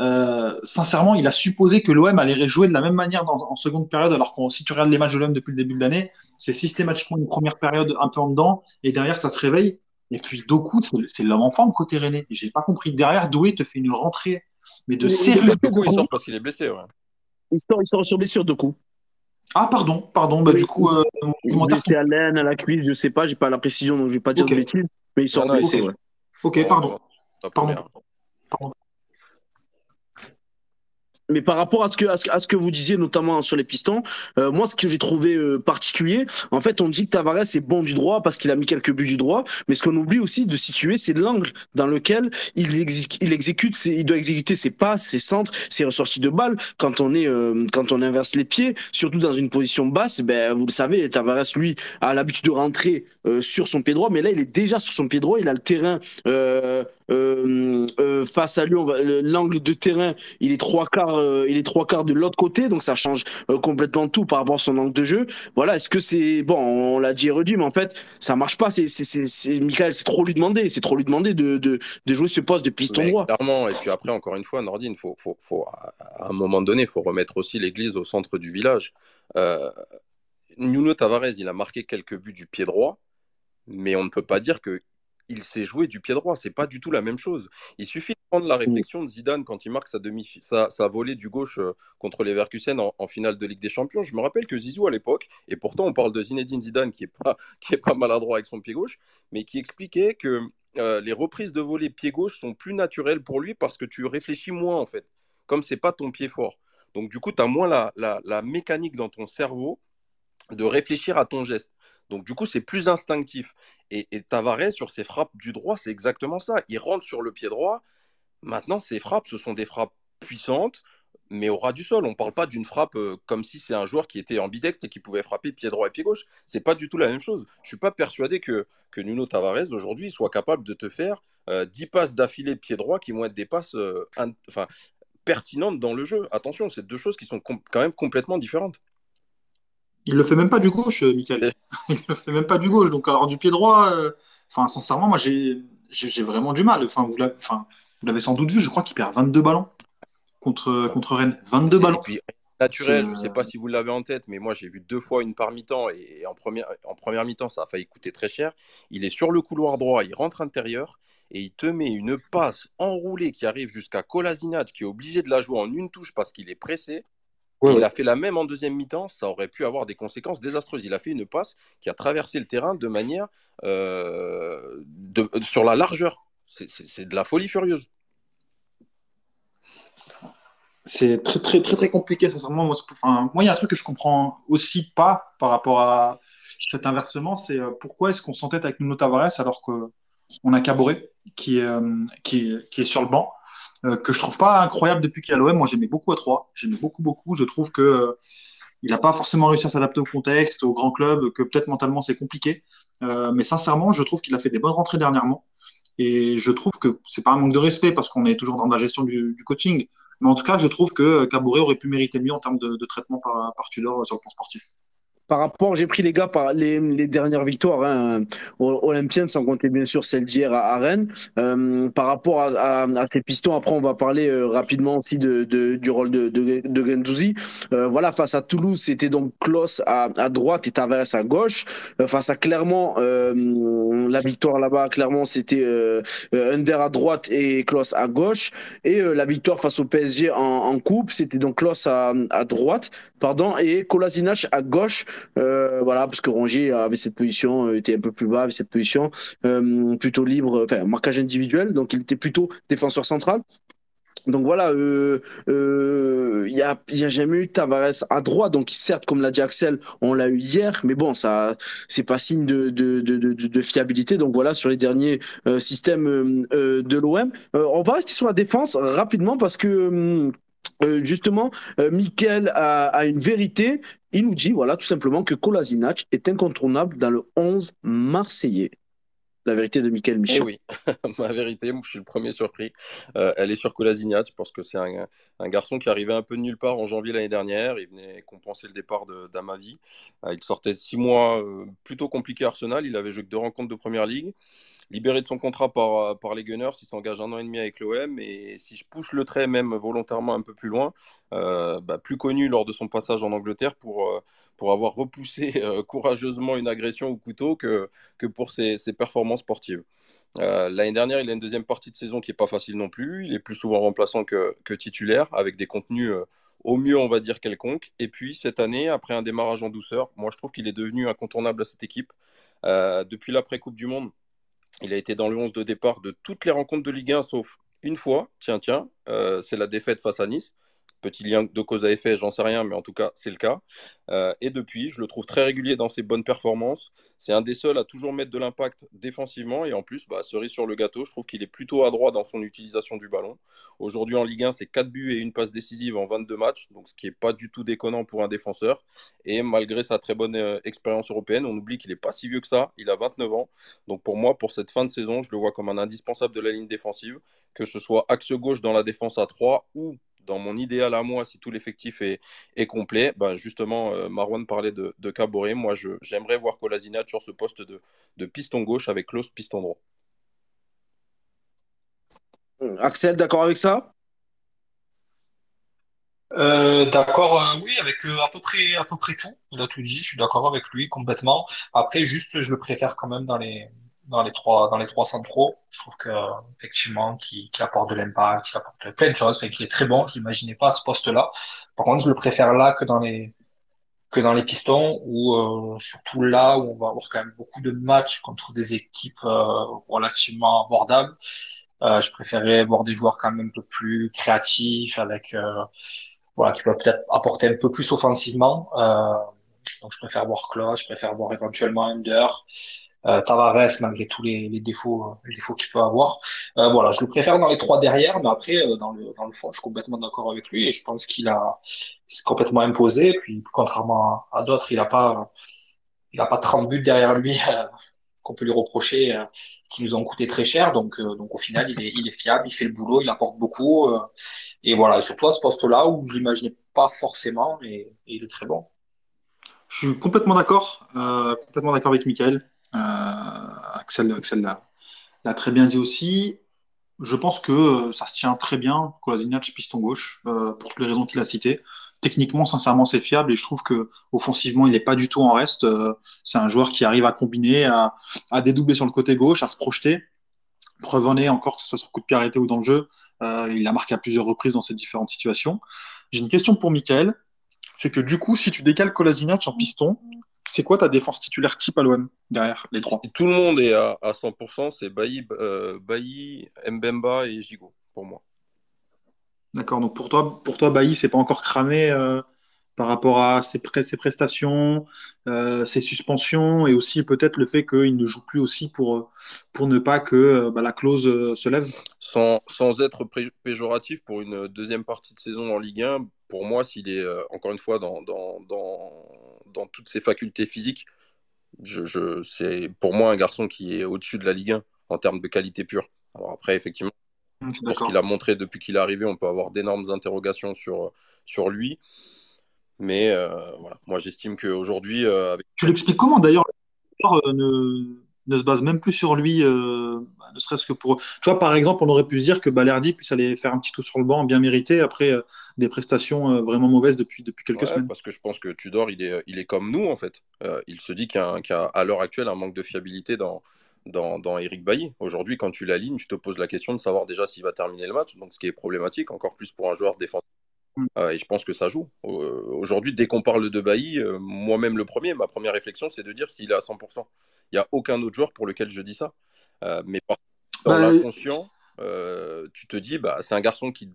euh, sincèrement, il a supposé que l'OM allait jouer de la même manière dans, en seconde période, alors que si tu regardes les matchs de l'OM depuis le début de l'année, c'est systématiquement une première période un peu en dedans, et derrière ça se réveille. Et puis Doku, c'est l'homme en forme côté René. J'ai pas compris. Derrière, Doué te fait une rentrée, mais de sérieux. Doku, il sort parce qu'il est blessé. Ouais. Il sort, il sort sur blessure, Doku. Ah pardon, pardon. Bah, du coup, euh, c'est à l'aine, à la cuisse, je sais pas, j'ai pas la précision, donc je vais pas dire okay. de bêtises, mais il sort non, blessé. Okay, ouais. okay pardon. Pardon. pardon. Mais par rapport à ce que à ce, à ce, que vous disiez notamment sur les pistons, euh, moi ce que j'ai trouvé euh, particulier, en fait on dit que Tavares est bon du droit parce qu'il a mis quelques buts du droit, mais ce qu'on oublie aussi de situer, c'est l'angle dans lequel il, exécute, il exécute, il doit exécuter ses passes, ses centres, ses ressorties de balles. Quand on est euh, quand on inverse les pieds, surtout dans une position basse, ben vous le savez, Tavares lui a l'habitude de rentrer sur son pied droit, mais là il est déjà sur son pied droit, il a le terrain face à lui, l'angle de terrain, il est trois quarts, il est trois quarts de l'autre côté, donc ça change complètement tout par rapport à son angle de jeu. Voilà, est-ce que c'est bon On l'a dit et redit, mais en fait, ça marche pas. C'est, c'est, Michael, c'est trop lui demander, c'est trop lui demander de, de, de jouer ce poste de piston droit. Clairement, et puis après, encore une fois, Nordine, faut, faut, faut, à un moment donné, faut remettre aussi l'église au centre du village. Euh, Nuno Tavares, il a marqué quelques buts du pied droit, mais on ne peut pas dire que il s'est joué du pied droit. C'est pas du tout la même chose. Il suffit de prendre la réflexion de Zidane quand il marque sa, demi, sa, volée du gauche euh, contre les Verkusen en, finale de Ligue des Champions. Je me rappelle que Zizou à l'époque, et pourtant on parle de Zinedine Zidane qui est pas, [LAUGHS] qui est pas maladroit avec son pied gauche, mais qui expliquait que euh, les reprises de volée pied gauche sont plus naturelles pour lui parce que tu réfléchis moins en fait, comme c'est pas ton pied fort. Donc du coup, tu as moins la, la mécanique dans ton cerveau de réfléchir à ton geste. Donc du coup, c'est plus instinctif. Et, Tavares, sur ses frappes du droit, c'est exactement ça. Il rentre sur le pied droit. Maintenant, ses frappes, ce sont des frappes puissantes, mais au ras du sol. On ne parle pas d'une frappe euh, comme si c'est un joueur qui était ambidextre et qui pouvait frapper pied droit et pied gauche. C'est pas du tout la même chose. Je suis pas persuadé que, que Nuno Tavares aujourd'hui soit capable de te faire euh, 10 passes d'affilée pied droit qui vont être des passes euh, enfin, pertinentes dans le jeu. Attention, c'est deux choses qui sont quand même complètement différentes. Il le fait même pas du gauche, euh, Michael. [LAUGHS] Il le fait même pas du gauche. Donc, alors, du pied droit, euh, enfin, sincèrement, moi, j'ai vraiment du mal. Enfin, vous l'avez sans doute vu, je crois qu'il perd 22 ballons contre, contre Rennes. 22 ballons. naturel, je ne sais pas si vous l'avez en tête, mais moi, j'ai vu deux fois une par mi-temps et en première, en première mi-temps, ça a failli coûter très cher. Il est sur le couloir droit, il rentre intérieur et il te met une passe enroulée qui arrive jusqu'à Kolasinac, qui est obligé de la jouer en une touche parce qu'il est pressé il a fait la même en deuxième mi-temps, ça aurait pu avoir des conséquences désastreuses. Il a fait une passe qui a traversé le terrain de manière euh, sur la largeur. C'est de la folie furieuse. C'est très, très, très, très compliqué, sincèrement. Moi, enfin, moi, il y a un truc que je comprends aussi pas par rapport à cet inversement, c'est euh, pourquoi est-ce qu'on s'entête avec Nuno Tavares alors qu'on a Caboret qui, euh, qui, qui est sur le banc? Euh, que je trouve pas incroyable depuis qu'il est à l'OM. Moi, j'aimais beaucoup à 3. J'aimais beaucoup, beaucoup. Je trouve que euh, il n'a pas forcément réussi à s'adapter au contexte, au grand club, que peut-être mentalement c'est compliqué. Euh, mais sincèrement, je trouve qu'il a fait des bonnes rentrées dernièrement. Et je trouve que c'est pas un manque de respect parce qu'on est toujours dans la gestion du, coaching. Mais en tout cas, je trouve que Caboret aurait pu mériter mieux en termes de, de traitement par, par Tudor sur le plan sportif par rapport, j'ai pris les gars par les, les dernières victoires hein, olympiennes, sans compter bien sûr celle d'hier à, Rennes. Euh, par rapport à, à, à, ces pistons, après on va parler euh, rapidement aussi de, de, du rôle de, de, de Gendouzi. Euh, voilà, face à Toulouse, c'était donc Klos à, à, droite et Tavares à gauche. Euh, face à Clermont, euh, la victoire là-bas, clairement, c'était Under à droite et Klos à gauche. Et la victoire face au PSG en, en coupe, c'était donc Klos à, à droite, pardon, et Kolasinac à gauche. Euh, voilà, parce que Rongier avait cette position, euh, était un peu plus bas, avait cette position euh, plutôt libre, enfin marquage individuel, donc il était plutôt défenseur central. Donc voilà, il euh, euh, y, a, y a jamais eu Tavares à droite. Donc certes, comme l'a dit Axel, on l'a eu hier, mais bon, ça, c'est pas signe de, de, de, de, fiabilité. Donc voilà, sur les derniers systèmes de l'OM, on va rester sur la défense rapidement parce que euh, justement, euh, a, une vérité. Il nous dit, voilà, tout simplement que Kolasinac est incontournable dans le 11 marseillais. La vérité de Michael Michel. Eh oui, [LAUGHS] ma vérité, je suis le premier surpris. Euh, elle est sur Kolasinac parce que c'est un, un, garçon qui arrivait un peu de nulle part en janvier l'année dernière. Il venait compenser le départ d'Amavi. il sortait six mois plutôt compliqué à Arsenal. Il avait joué que deux rencontres de première ligue libéré de son contrat par, euh, par les Gunners, il s'engage un an et demi avec l'OM. Et si je pousse le trait même volontairement un peu plus loin, euh, bah, plus connu lors de son passage en Angleterre pour, euh, pour avoir repoussé [LAUGHS] courageusement une agression au couteau que, que pour ses, ses performances sportives. L'année dernière, il a une deuxième partie de saison qui n'est pas facile non plus. Il est plus souvent remplaçant que, que titulaire, avec des contenus au mieux, on va dire, quelconques. Et puis, cette année, après un démarrage en douceur, moi, je trouve qu'il est devenu incontournable à cette équipe. depuis l'après-Coupe du Monde, il a été dans le 11 de départ de toutes les rencontres de Ligue 1, sauf une fois, tiens, tiens, euh, c'est la défaite face à Nice. Petit lien de cause à effet, j'en sais rien, mais en tout cas, c'est le cas. Euh, et depuis, je le trouve très régulier dans ses bonnes performances. C'est un des seuls à toujours mettre de l'impact défensivement. Et en plus, bah, cerise sur le gâteau, je trouve qu'il est plutôt adroit dans son utilisation du ballon. Aujourd'hui, en Ligue 1, c'est 4 buts et une passe décisive en 22 matchs, donc ce qui n'est pas du tout déconnant pour un défenseur. Et malgré sa très bonne euh, expérience européenne, on oublie qu'il n'est pas si vieux que ça. Il a 29 ans. Donc pour moi, pour cette fin de saison, je le vois comme un indispensable de la ligne défensive, que ce soit axe gauche dans la défense à 3 ou dans mon idéal à moi, si tout l'effectif est, complet, ben justement, euh, Marwan parlait de, de Caboret. Moi, j'aimerais voir Colasinac sur ce poste de, piston gauche avec Klaus piston droit. Axel, d'accord avec ça? Euh, d'accord, euh, oui, avec à peu près à peu près tout. Il a tout dit. Je suis d'accord avec lui complètement. Après, juste, je le préfère quand même dans les dans les trois dans les trois centraux. Je trouve que effectivement, qui, qui apporte de l'impact, qui apporte plein de choses, fait qu'il est très bon. Je l'imaginais pas à ce poste-là. Par contre, je le préfère là que dans les que dans les pistons, ou euh, surtout là où on va avoir quand même beaucoup de matchs contre des équipes euh, relativement abordables. Euh, je préférerais voir des joueurs quand même un peu plus créatifs, avec voilà, qui peuvent peut-être apporter un peu plus offensivement. donc je préfère voir Klaus, je préfère voir éventuellement Under. Euh, Tavares, malgré tous les, les défauts, euh, les défauts qu'il peut avoir. Euh, voilà, je le préfère dans les trois derrière, mais après, euh, dans, le, dans le fond, je suis complètement d'accord avec lui et je pense qu'il a c'est complètement imposé. Puis, contrairement à, d'autres, il n'a pas, il a pas 30 buts derrière lui qu'on peut lui reprocher, qui nous ont coûté très cher. Donc, donc au final, il est, il est fiable, il fait le boulot, il apporte beaucoup. et voilà, surtout à ce poste-là où je l'imaginais pas forcément, et, et, il est très bon. Je suis complètement d'accord, complètement d'accord avec Michael. Euh, Axel, l'a très bien dit aussi. Je pense que euh, ça se tient très bien, Kolasinac piston gauche, euh, pour toutes les raisons qu'il a citées. Techniquement, sincèrement, c'est fiable et je trouve que offensivement, il n'est pas du tout en reste. c'est un joueur qui arrive à combiner, à, à, dédoubler sur le côté gauche, à se projeter. Preuve en est encore que ce soit sur coup de pied arrêté ou dans le jeu, il a marqué à plusieurs reprises dans ces différentes situations. J'ai une question pour Michael. C'est que du coup, si tu décales Kolasinac en piston, c'est quoi ta défense titulaire type à l'OM derrière les trois? Tout le monde est à, 100%, c'est Bailly, euh, Bailly, Mbemba et Gigot pour moi. D'accord, donc pour toi, pour toi Bailly, c'est pas encore cramé euh, par rapport à ses, ses prestations, euh, ses suspensions et aussi peut-être le fait qu'il ne joue plus aussi pour, pour ne pas que bah, la clause se lève? Sans, sans, être péjoratif pour une deuxième partie de saison en Ligue 1, pour moi, s'il est encore une fois dans, dans, dans dans toutes ses facultés physiques. Je, c'est pour moi un garçon qui est au-dessus de la Ligue 1 en termes de qualité pure. Alors après, effectivement, ce qu'il a montré depuis qu'il est arrivé, on peut avoir d'énormes interrogations sur, sur lui. Mais euh, voilà, moi j'estime qu'aujourd'hui. Euh, tu l'expliques comment d'ailleurs euh, ne, ne se base même plus sur lui, euh, bah, ne serait-ce que pour. Tu vois, par exemple, on aurait pu se dire que Balerdi puisse aller faire un petit tour sur le banc bien mérité après euh, des prestations euh, vraiment mauvaises depuis, depuis quelques semaines. Parce que je pense que Tudor, il est, il est comme nous, en fait. il se dit qu'il y a, à l'heure actuelle un manque de fiabilité dans, dans, dans Eric Bailly. Aujourd'hui, quand tu l'alignes, tu te poses la question de savoir déjà s'il va terminer le match, donc ce qui est problématique, encore plus pour un joueur défensif. Mm. et je pense que ça joue. Aujourd'hui, dès qu'on parle de Bailly, moi-même le premier, ma première réflexion, c'est de dire s'il est à 100%. Il n'y a aucun autre joueur pour lequel je dis ça. Euh, mais dans bah, l'inconscient, euh, tu te dis, bah, c'est un garçon qui,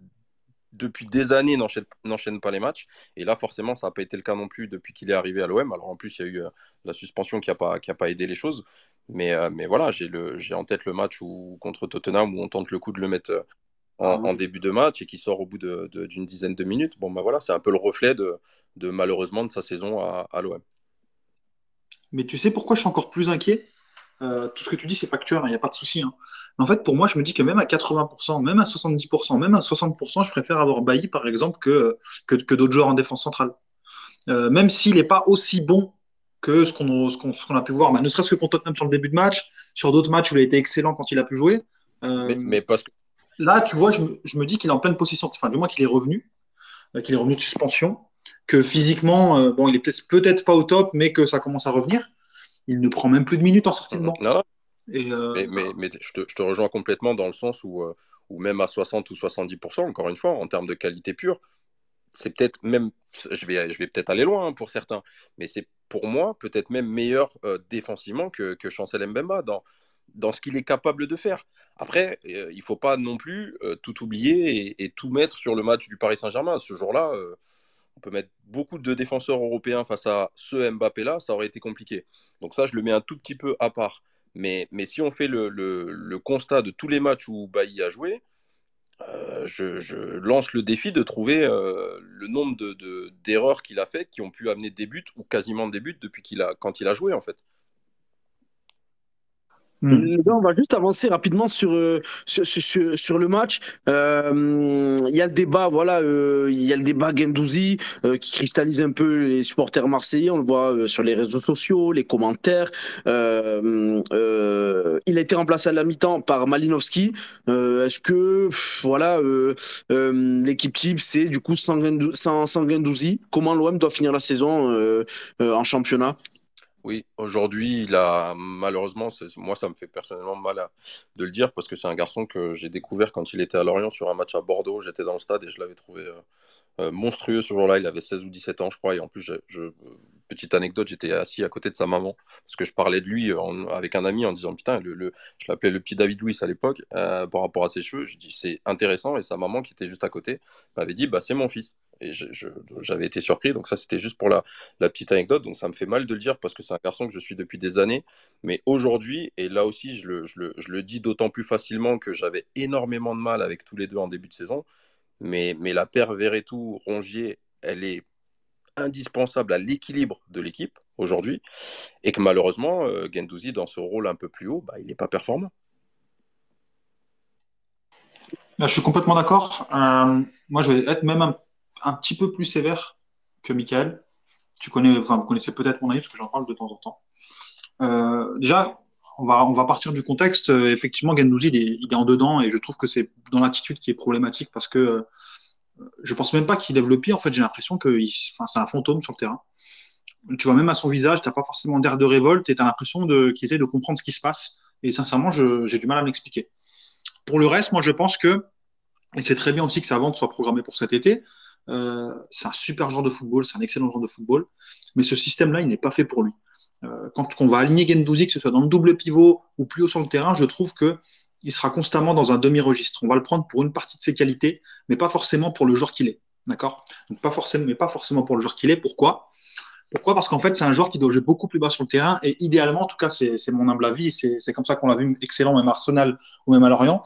depuis des années, n'enchaîne pas les matchs. Et là, forcément, ça n'a pas été le cas non plus depuis qu'il est arrivé à l'OM. Alors, en plus, il y a eu euh, la suspension qui n'a pas, pas aidé les choses. Mais, mais voilà, j'ai en tête le match où, contre Tottenham où on tente le coup de le mettre en, ah début de match et qui sort au bout d'une dizaine de minutes. Bon, bah voilà, c'est un peu le reflet de, de malheureusement de sa saison à, à l'OM. Mais tu sais pourquoi je suis encore plus inquiet? Euh, Tout ce que tu dis, c'est factuel, il hein, n'y a pas de souci. Hein. En fait, pour moi, je me dis que même à 80%, même à 70%, même à 60%, je préfère avoir Bailly, par exemple, que, que, d'autres joueurs en défense centrale. Euh, même s'il n'est pas aussi bon que ce qu'on a pu voir, bah, ne serait-ce que contre Tottenham sur le début de match, sur d'autres matchs où il a été excellent quand il a pu jouer. Euh, mais, parce que... Là, tu vois, je, me dis qu'il est en pleine possession, enfin, du moins qu'il est revenu, qu'il est revenu de suspension que physiquement, euh, bon, il est peut-être peut pas au top, mais que ça commence à revenir. Il ne prend même plus de minutes en sortie de banc. Non, euh, mais, mais, je, te, rejoins complètement dans le sens où, euh, où même à 60 ou 70%, encore une fois, en termes de qualité pure, c'est peut-être même, je vais, je vais peut-être aller loin hein, pour certains, mais c'est pour moi peut-être même meilleur défensivement que, que Chancel Mbemba. Dans, dans ce qu'il est capable de faire. Après, il ne faut pas non plus tout oublier et, tout mettre sur le match du Paris Saint-Germain. Ce jour-là, on peut mettre beaucoup de défenseurs européens face à ce Mbappé-là, ça aurait été compliqué. Donc ça, je le mets un tout petit peu à part. Mais, mais si on fait le, le, constat de tous les matchs où Bailly a joué, euh, je, lance le défi de trouver euh, le nombre d'erreurs de, qu'il a faites qui ont pu amener des buts ou quasiment des buts depuis a, quand il a joué en fait. Hmm. on va juste avancer rapidement sur, euh, le match. Euh, il y a le débat, voilà, euh, il y a le débat Gendouzi qui cristallise un peu les supporters marseillais. On le voit sur les réseaux sociaux, les commentaires. il a été remplacé à la mi-temps par Malinowski. Est-ce que, voilà, l'équipe type, c'est du coup sans, sans, Gendouzi Comment l'OM doit finir la saison en championnat? Oui, aujourd'hui, il a malheureusement, moi ça me fait personnellement mal de le dire parce que c'est un garçon que j'ai découvert quand il était à Lorient sur un match à Bordeaux. J'étais dans le stade et je l'avais trouvé euh, euh, monstrueux ce jour-là. Il avait 16 ou 17 ans, je crois. Et en plus, je, petite anecdote, j'étais assis à côté de sa maman parce que je parlais de lui avec un ami en disant Putain, je l'appelais le petit David Louis à l'époque euh, par rapport à ses cheveux. Je dis C'est intéressant. Et sa maman qui était juste à côté m'avait dit bah, C'est mon fils. Et j'avais été surpris. Donc, ça, c'était juste pour la, petite anecdote. Donc, ça me fait mal de le dire parce que c'est un garçon que je suis depuis des années. Mais aujourd'hui, et là aussi, je le, dis d'autant plus facilement que j'avais énormément de mal avec tous les deux en début de saison. Mais, mais la paire tout rongier elle est indispensable à l'équilibre de l'équipe aujourd'hui. Et que malheureusement, euh, Gendouzi, dans ce rôle un peu plus haut, bah, il n'est pas performant. Je suis complètement d'accord. Euh, moi, je vais être même un petit peu plus sévère que Michael. Tu connais, enfin, vous connaissez peut-être mon avis parce que j'en parle de temps en temps. Euh, déjà, on va, on va partir du contexte. Effectivement, Gendouzi, il est, en dedans et je trouve que c'est dans l'attitude qui est problématique parce que je pense même pas qu'il lève le. En fait, j'ai l'impression que c'est un fantôme sur le terrain. Tu vois, même à son visage, tu n'as pas forcément d'air de révolte et tu as l'impression qu'il essaie de comprendre ce qui se passe. Et sincèrement, j'ai du mal à m'expliquer. Pour le reste, moi, je pense que, et c'est très bien aussi que sa vente soit programmée pour cet été, euh, c'est un super genre de football, c'est un excellent genre de football, mais ce système-là, il n'est pas fait pour lui. Euh, quand on va aligner Gendouzi, que ce soit dans le double pivot ou plus haut sur le terrain, je trouve que il sera constamment dans un demi-registre. On va le prendre pour une partie de ses qualités, mais pas forcément pour le joueur qu'il est. D'accord? Donc pas forcément, mais pas forcément pour le joueur qu'il est. Pourquoi? Pourquoi? Parce qu'en fait, c'est un joueur qui doit jouer beaucoup plus bas sur le terrain et idéalement, en tout cas, c'est mon humble avis, c'est comme ça qu'on l'a vu excellent même à Arsenal ou même à Lorient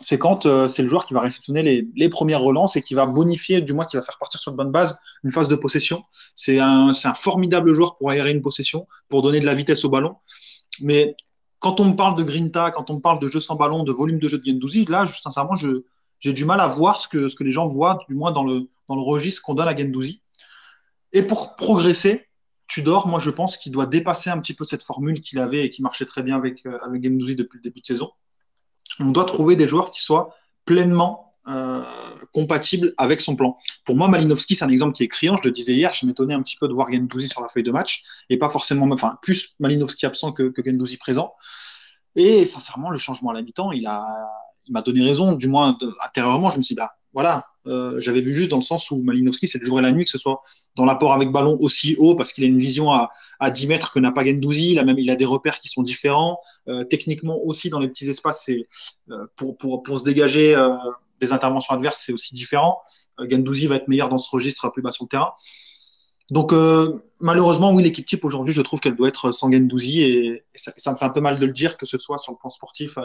c'est quand euh, c'est le joueur qui va réceptionner les, premières relances et qui va bonifier, du moins qui va faire partir sur de bonnes bases, une phase de possession. C'est un, un, formidable joueur pour aérer une possession, pour donner de la vitesse au ballon. Mais quand on me parle de Grinta, quand on me parle de jeu sans ballon, de volume de jeu de Gendouzi, là, sincèrement, j'ai du mal à voir ce que, les gens voient, du moins dans le, registre qu'on donne à Gendouzi. Et pour progresser, Tudor, moi, je pense qu'il doit dépasser un petit peu cette formule qu'il avait et qui marchait très bien avec, euh, depuis le début de saison on doit trouver des joueurs qui soient pleinement euh, compatibles avec son plan. Pour moi, Malinowski, c'est un exemple qui est criant. Je le disais hier, je m'étonnais un petit peu de voir Gendouzi sur la feuille de match et pas forcément, enfin, plus Malinowski absent que, Gendouzi présent. Et sincèrement, le changement à la mi-temps, il m'a donné raison, du moins intérieurement. Je me suis dit, bah, voilà, euh, j'avais vu juste dans le sens où Malinowski, c'est le jour et la nuit, que ce soit dans l'apport avec ballon aussi haut, parce qu'il a une vision à, à 10 mètres que n'a pas Gendouzi. Il a même il a des repères qui sont différents. Euh, techniquement aussi, dans les petits espaces, c'est pour, pour, pour, se dégager des interventions adverses, c'est aussi différent. Gendouzi va être meilleur dans ce registre plus bas sur le terrain. Donc malheureusement, oui, l'équipe type aujourd'hui, je trouve qu'elle doit être sans Gendouzi et, ça, ça, me fait un peu mal de le dire que ce soit sur le plan sportif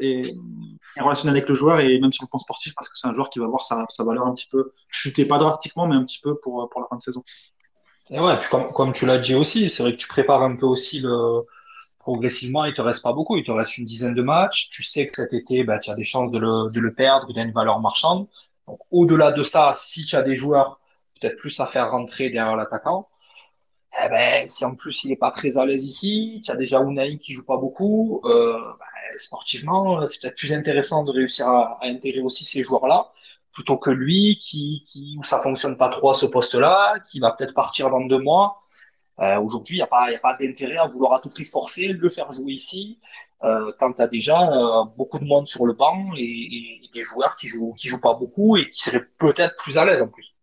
et, et relationnel avec le joueur et même sur le plan sportif parce que c'est un joueur qui va voir sa, sa, valeur un petit peu chuter, pas drastiquement, mais un petit peu pour, pour la fin de saison. Et ouais, puis comme, comme tu l'as dit aussi, c'est vrai que tu prépares un peu aussi le progressivement, il te reste pas beaucoup, il te reste une dizaine de matchs. Tu sais que cet été, bah, tu as des chances de le, de le perdre, il a une valeur marchande. Donc, au-delà de ça, si tu as des joueurs peut-être plus à faire rentrer derrière l'attaquant, eh ben, si en plus il est pas très à l'aise ici, tu as déjà Unai qui joue pas beaucoup, euh, ben, sportivement, c'est peut-être plus intéressant de réussir à, à intégrer aussi ces joueurs-là, plutôt que lui qui, qui où ça fonctionne pas trop à ce poste-là, qui va peut-être partir dans deux mois. Euh, Aujourd'hui, il n'y a pas, pas d'intérêt à vouloir à tout prix forcer, le faire jouer ici, euh, quand tu as déjà euh, beaucoup de monde sur le banc et, et, des joueurs qui jouent, qui jouent pas beaucoup et qui seraient peut-être plus à l'aise en plus.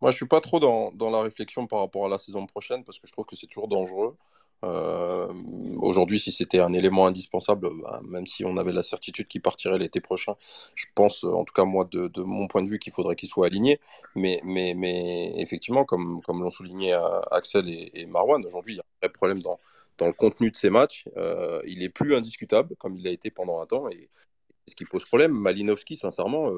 Moi, je suis pas trop dans, dans, la réflexion par rapport à la saison prochaine parce que je trouve que c'est toujours dangereux. Euh, aujourd'hui, si c'était un élément indispensable, bah, même si on avait la certitude qu'il partirait l'été prochain, je pense, en tout cas moi, de, mon point de vue, qu'il faudrait qu'il soit aligné. Mais, mais, mais effectivement, comme, comme l'ont souligné euh, Axel et, Marwan, aujourd'hui, il y a un vrai problème dans, dans le contenu de ces matchs. Euh, il est plus indiscutable, comme il l'a été pendant un temps. Et, ce qui pose problème, Malinowski, sincèrement,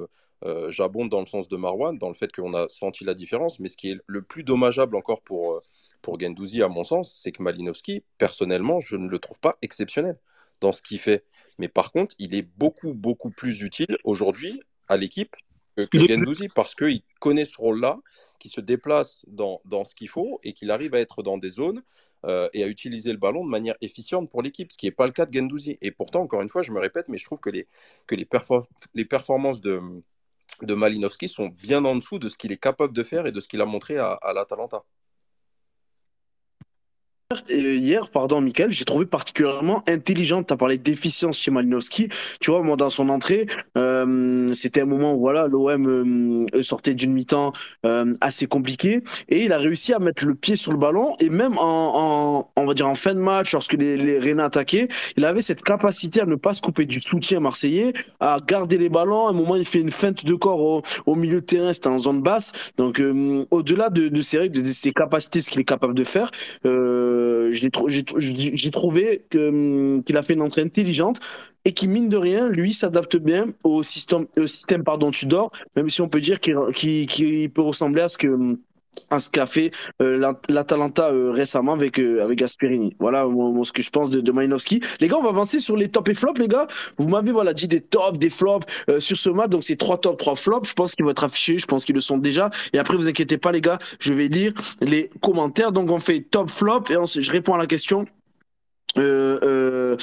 euh, j'abonde dans le sens de Marwan, dans le fait qu'on a senti la différence, mais ce qui est le plus dommageable encore pour, euh, pour Gendouzi, à mon sens, c'est que Malinowski, personnellement, je ne le trouve pas exceptionnel dans ce qu'il fait. Mais par contre, il est beaucoup, beaucoup plus utile aujourd'hui à l'équipe que, que Gendouzi parce qu'il connaît ce rôle-là, qu'il se déplace dans, dans ce qu'il faut et qu'il arrive à être dans des zones euh, et à utiliser le ballon de manière efficiente pour l'équipe, ce qui n'est pas le cas de Gendouzi. Et pourtant, encore une fois, je me répète, mais je trouve que les, que les, les performances de, de Malinowski sont bien en dessous de ce qu'il est capable de faire et de ce qu'il a montré à, à l'Atalanta hier, pardon, Michael, j'ai trouvé particulièrement intelligente. Tu as parlé d'efficience chez Malinowski. Tu vois, moi, dans son entrée, euh, c'était un moment où voilà, l'OM euh, sortait d'une mi-temps euh, assez compliquée et il a réussi à mettre le pied sur le ballon. Et même en, en on va dire en fin de match, lorsque les, les Rénats attaquaient, il avait cette capacité à ne pas se couper du soutien marseillais, à garder les ballons. À un moment, il fait une feinte de corps au, au milieu de terrain, c'était en zone basse. Donc, au-delà de, de ses règles, de ses capacités, ce qu'il est capable de faire. Euh, euh, j'ai trouvé hum, qu'il a fait une entrée intelligente et qui, mine de rien, lui, s'adapte bien au système, au système pardon, Tudor, même si on peut dire qu'il peut ressembler à ce que hum, à ce qu'a fait euh, l'Atalanta euh, récemment avec euh, avec Gasperini. Voilà ce que je pense de, de. Les gars, on va avancer sur les tops et flops, les gars. Vous m'avez voilà dit des tops, des flops sur ce match, donc c'est trois tops, trois flops. Je pense qu'ils vont être affichés, je pense qu'ils le sont déjà. Et après, vous inquiétez pas, les gars, je vais lire les commentaires. Donc on fait top, flop et ensuite je réponds à la question euh, euh,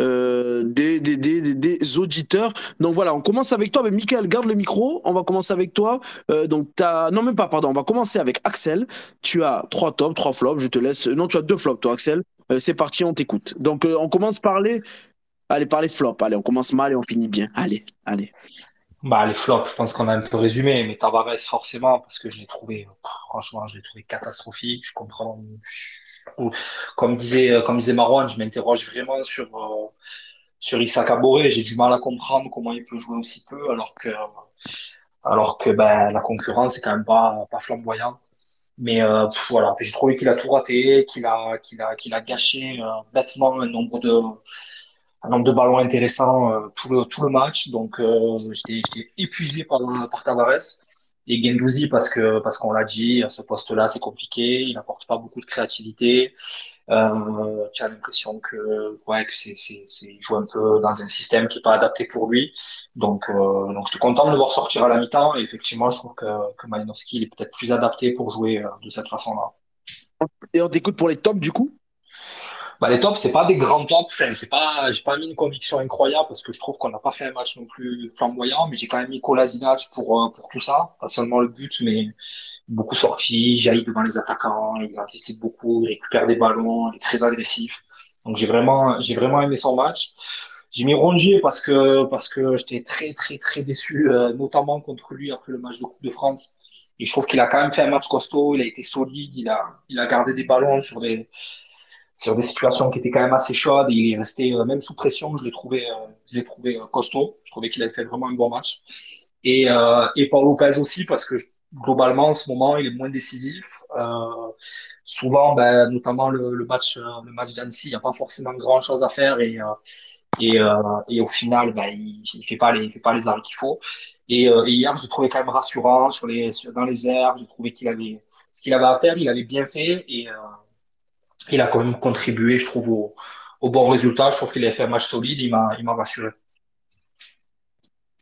euh, des, des, des, des, auditeurs. Donc voilà, on commence avec toi. Mais Michael, garde le micro. On va commencer avec toi. Donc as... non même pas, pardon. On va commencer avec Axel. Tu as trois tops, trois flops. Je te laisse. Non, tu as deux flops, toi, Axel. C'est parti, on t'écoute. Donc on commence par les, allez, par flops. Allez, on commence mal et on finit bien. Allez, allez. Bah les flops, je pense qu'on a un peu résumé. Mais Tavares forcément parce que je l'ai trouvé, franchement, je l'ai trouvé catastrophique. Je comprends comme disait, euh, comme disait Marwan, je m'interroge vraiment sur, euh, sur Issa Kabore. J'ai du mal à comprendre comment il peut jouer aussi peu, alors que, alors que ben, la concurrence est quand même pas, pas flamboyant. Mais euh, voilà, j'ai trouvé qu'il a tout raté, qu'il a, qu'il a, qu'il a gâché bêtement un nombre de, un nombre de ballons intéressants tout, le, tout le match. Donc j'étais épuisé par, par Tavares. Et Gendouzi, parce que parce qu'on l'a dit, à ce poste-là, c'est compliqué. Il n'apporte pas beaucoup de créativité. Euh, tu as l'impression que ouais que c'est c'est il joue un peu dans un système qui est pas adapté pour lui. Donc euh, donc j'étais content de le voir sortir à la mi-temps. Et effectivement, je trouve que que Malinowski il est peut-être plus adapté pour jouer euh, de cette façon-là. Et on t'écoute pour les tops du coup? Bah, les tops, c'est pas des grands tops. Enfin, c'est pas, j'ai pas mis une conviction incroyable parce que je trouve qu'on n'a pas fait un match non plus flamboyant, mais j'ai quand même mis Kolasinac pour, euh, pour tout ça. Pas seulement le but, mais beaucoup sorti, jaillit devant les attaquants, il anticipe beaucoup, il récupère des ballons, il est très agressif. Donc j'ai vraiment, j'ai vraiment aimé son match. J'ai mis Rongier parce que, parce que j'étais très, très, très déçu, euh, notamment contre lui après le match de Coupe de France. Et je trouve qu'il a quand même fait un match costaud, il a été solide, il a, il a gardé des ballons sur des, sur des situations qui étaient quand même assez chaudes il est resté euh, même sous pression. Je l'ai trouvé, euh, je l'ai trouvé euh, costaud. Je trouvais qu'il avait fait vraiment un bon match. Et euh, et Paul Lopez aussi parce que globalement en ce moment il est moins décisif. souvent, ben, notamment le, le match le match d'Annecy, il n'y a pas forcément grand chose à faire et et, et au final, ben, il, il fait pas les il fait pas les arrêts qu'il faut. Et, et hier, je l'ai trouvé quand même rassurant sur les sur, dans les airs. J'ai trouvé qu'il avait ce qu'il avait à faire, il avait bien fait et il a quand même contribué, je trouve, au, bon résultat. Je trouve qu'il a fait un match solide, il m'a, il m'a rassuré.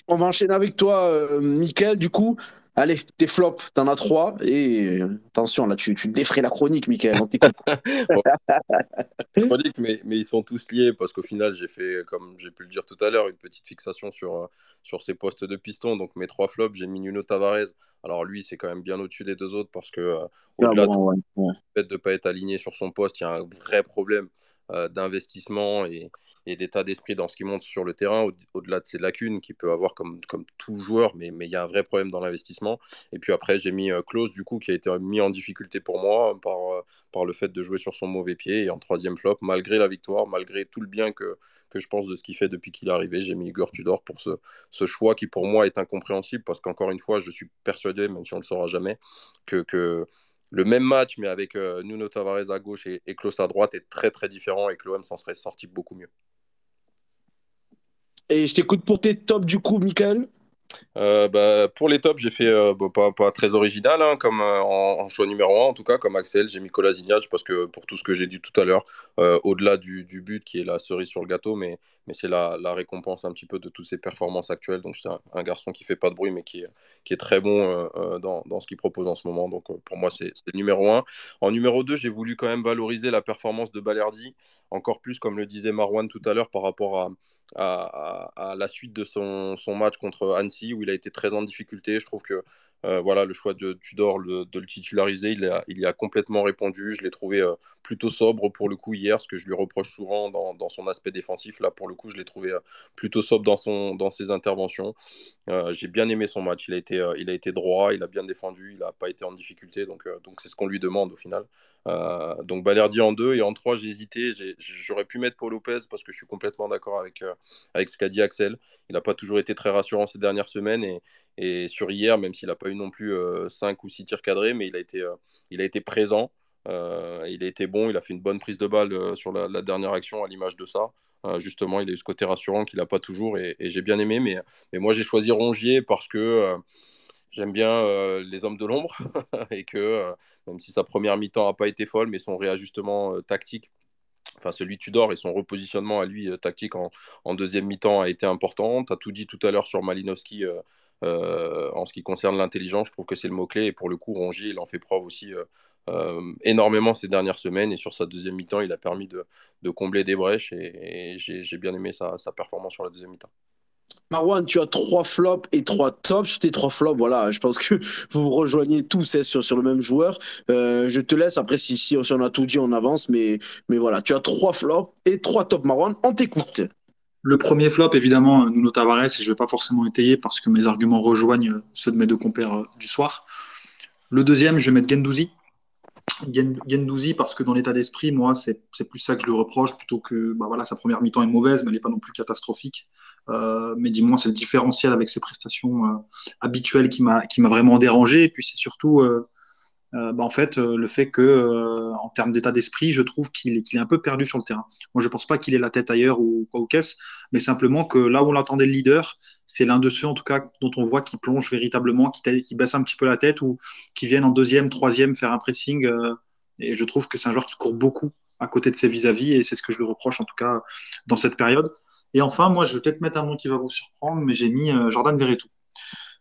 On va enchaîner avec toi, euh, Mickaël, du coup. Allez, tes flops, t'en as trois. Et euh, attention, là, tu, tu défrais la chronique, Mickaël. [LAUGHS] chronique, mais, mais ils sont tous liés parce qu'au final, j'ai fait, comme j'ai pu le dire tout à l'heure, une petite fixation sur, euh, sur ces postes de piston. Donc, mes trois flops, j'ai mis Nuno Tavares. Alors, lui, c'est quand même bien au-dessus des deux autres parce que, euh, au-delà du fait de ne pas être aligné sur son poste, il y a un vrai problème d'investissement et, d'état d'esprit dans ce qui monte sur le terrain, au-delà de ses lacunes qu'il peut avoir comme, comme tout joueur, mais il y a un vrai problème dans l'investissement. Et puis après, j'ai mis euh, Klaus, du coup, qui a été mis en difficulté pour moi par, euh, par le fait de jouer sur son mauvais pied. Et en troisième flop, malgré la victoire, malgré tout le bien que, que je pense de ce qu'il fait depuis qu'il est arrivé, j'ai mis Igor Tudor pour ce, ce choix qui, pour moi, est incompréhensible parce qu'encore une fois, je suis persuadé, même si on ne le saura jamais, que, que le même match, mais avec euh, Nuno Tavares à gauche et, et à droite, est très très différent et que l'OM s'en serait sorti beaucoup mieux. Et je t'écoute pour tes tops du coup, Michael. Euh, bah, pour les tops, j'ai fait euh, bah, pas, pas, très original, hein, comme euh, en, choix numéro 1, en tout cas, comme Axel, j'ai mis Kolasinac parce que pour tout ce que j'ai dit tout à l'heure, au-delà du, du, but qui est la cerise sur le gâteau, mais, mais c'est la, la, récompense un petit peu de toutes ses performances actuelles. Donc, c'est un, garçon qui fait pas de bruit, mais qui est, qui est très bon dans, dans, ce qu'il propose en ce moment. Donc, pour moi, c'est le numéro 1. En numéro 2, j'ai voulu quand même valoriser la performance de Balerdi, encore plus, comme le disait Marwan tout à l'heure, par rapport à, à, la suite de son, son match contre Annecy, où il a été très en difficulté. Je trouve que euh, voilà, le choix de Tudor de le titulariser, il, a, y a complètement répondu. Je l'ai trouvé euh, plutôt sobre pour le coup hier, ce que je lui reproche souvent dans, dans son aspect défensif. Là, pour le coup, je l'ai trouvé euh, plutôt sobre dans, son, dans ses interventions. Euh, j'ai bien aimé son match. Il a, été, euh, il a été droit, il a bien défendu, il n'a pas été en difficulté. Donc, donc c'est ce qu'on lui demande au final. donc, Balerdi en deux et en trois, j'ai hésité. J'aurais pu mettre Paul Lopez parce que je suis complètement d'accord avec, avec ce qu'a dit Axel. Il n'a pas toujours été très rassurant ces dernières semaines et, et sur hier, même s'il n'a pas eu non plus 5 ou 6 tirs cadrés, mais il a été, il a été présent. Euh, il a été bon, il a fait une bonne prise de balle euh, sur la, dernière action à l'image de ça. Euh, justement, il a eu ce côté rassurant qu'il n'a pas toujours et, j'ai bien aimé. Mais, moi, j'ai choisi Rongier parce que j'aime bien les hommes de l'ombre [LAUGHS] et que même si sa première mi-temps n'a pas été folle, mais son réajustement tactique enfin celui Tudor et son repositionnement à lui tactique en, deuxième mi-temps a été important. Tu as tout dit tout à l'heure sur Malinowski en ce qui concerne l'intelligence, je trouve que c'est le mot-clé et pour le coup Rongier il en fait preuve aussi énormément ces dernières semaines et sur sa deuxième mi-temps il a permis de, de combler des brèches et, et j'ai bien aimé sa, sa performance sur la deuxième mi-temps. Marwan, tu as trois flops et trois tops. Sur tes trois flops, voilà, je pense que [LAUGHS] vous vous rejoignez tous hein, sur, sur le même joueur. Euh, je te laisse, après, si, si, on a tout dit, on avance. Mais, mais voilà, tu as trois flops et trois tops, Marwan. On t'écoute. Le premier flop, évidemment, Nuno Tavares, et je ne vais pas forcément étayer parce que mes arguments rejoignent ceux de mes deux compères du soir. Le deuxième, je vais mettre Gendouzi. Gendouzi parce que dans l'état d'esprit, moi, c'est plus ça que je le reproche plutôt que bah voilà, sa première mi-temps est mauvaise, mais elle n'est pas non plus catastrophique. Euh, mais dis-moi, c'est le différentiel avec ses prestations euh, habituelles qui m'a vraiment dérangé. Et puis c'est surtout euh, bah, en fait le fait que en termes d'état d'esprit, je trouve qu'il est, qu'il est un peu perdu sur le terrain. Moi, je pense pas qu'il ait la tête ailleurs ou quoi ou qu'est-ce, mais simplement que là où on l'attendait le leader, c'est l'un de ceux en tout cas dont on voit qui plonge véritablement, qui, qui baisse un petit peu la tête ou qui viennent en deuxième, troisième faire un pressing. et je trouve que c'est un joueur qui court beaucoup à côté de ses vis-à-vis, -vis, et c'est ce que je lui reproche en tout cas dans cette période. Et enfin, moi, je vais peut-être mettre un nom qui va vous surprendre, mais j'ai mis euh, Jordan Verretou.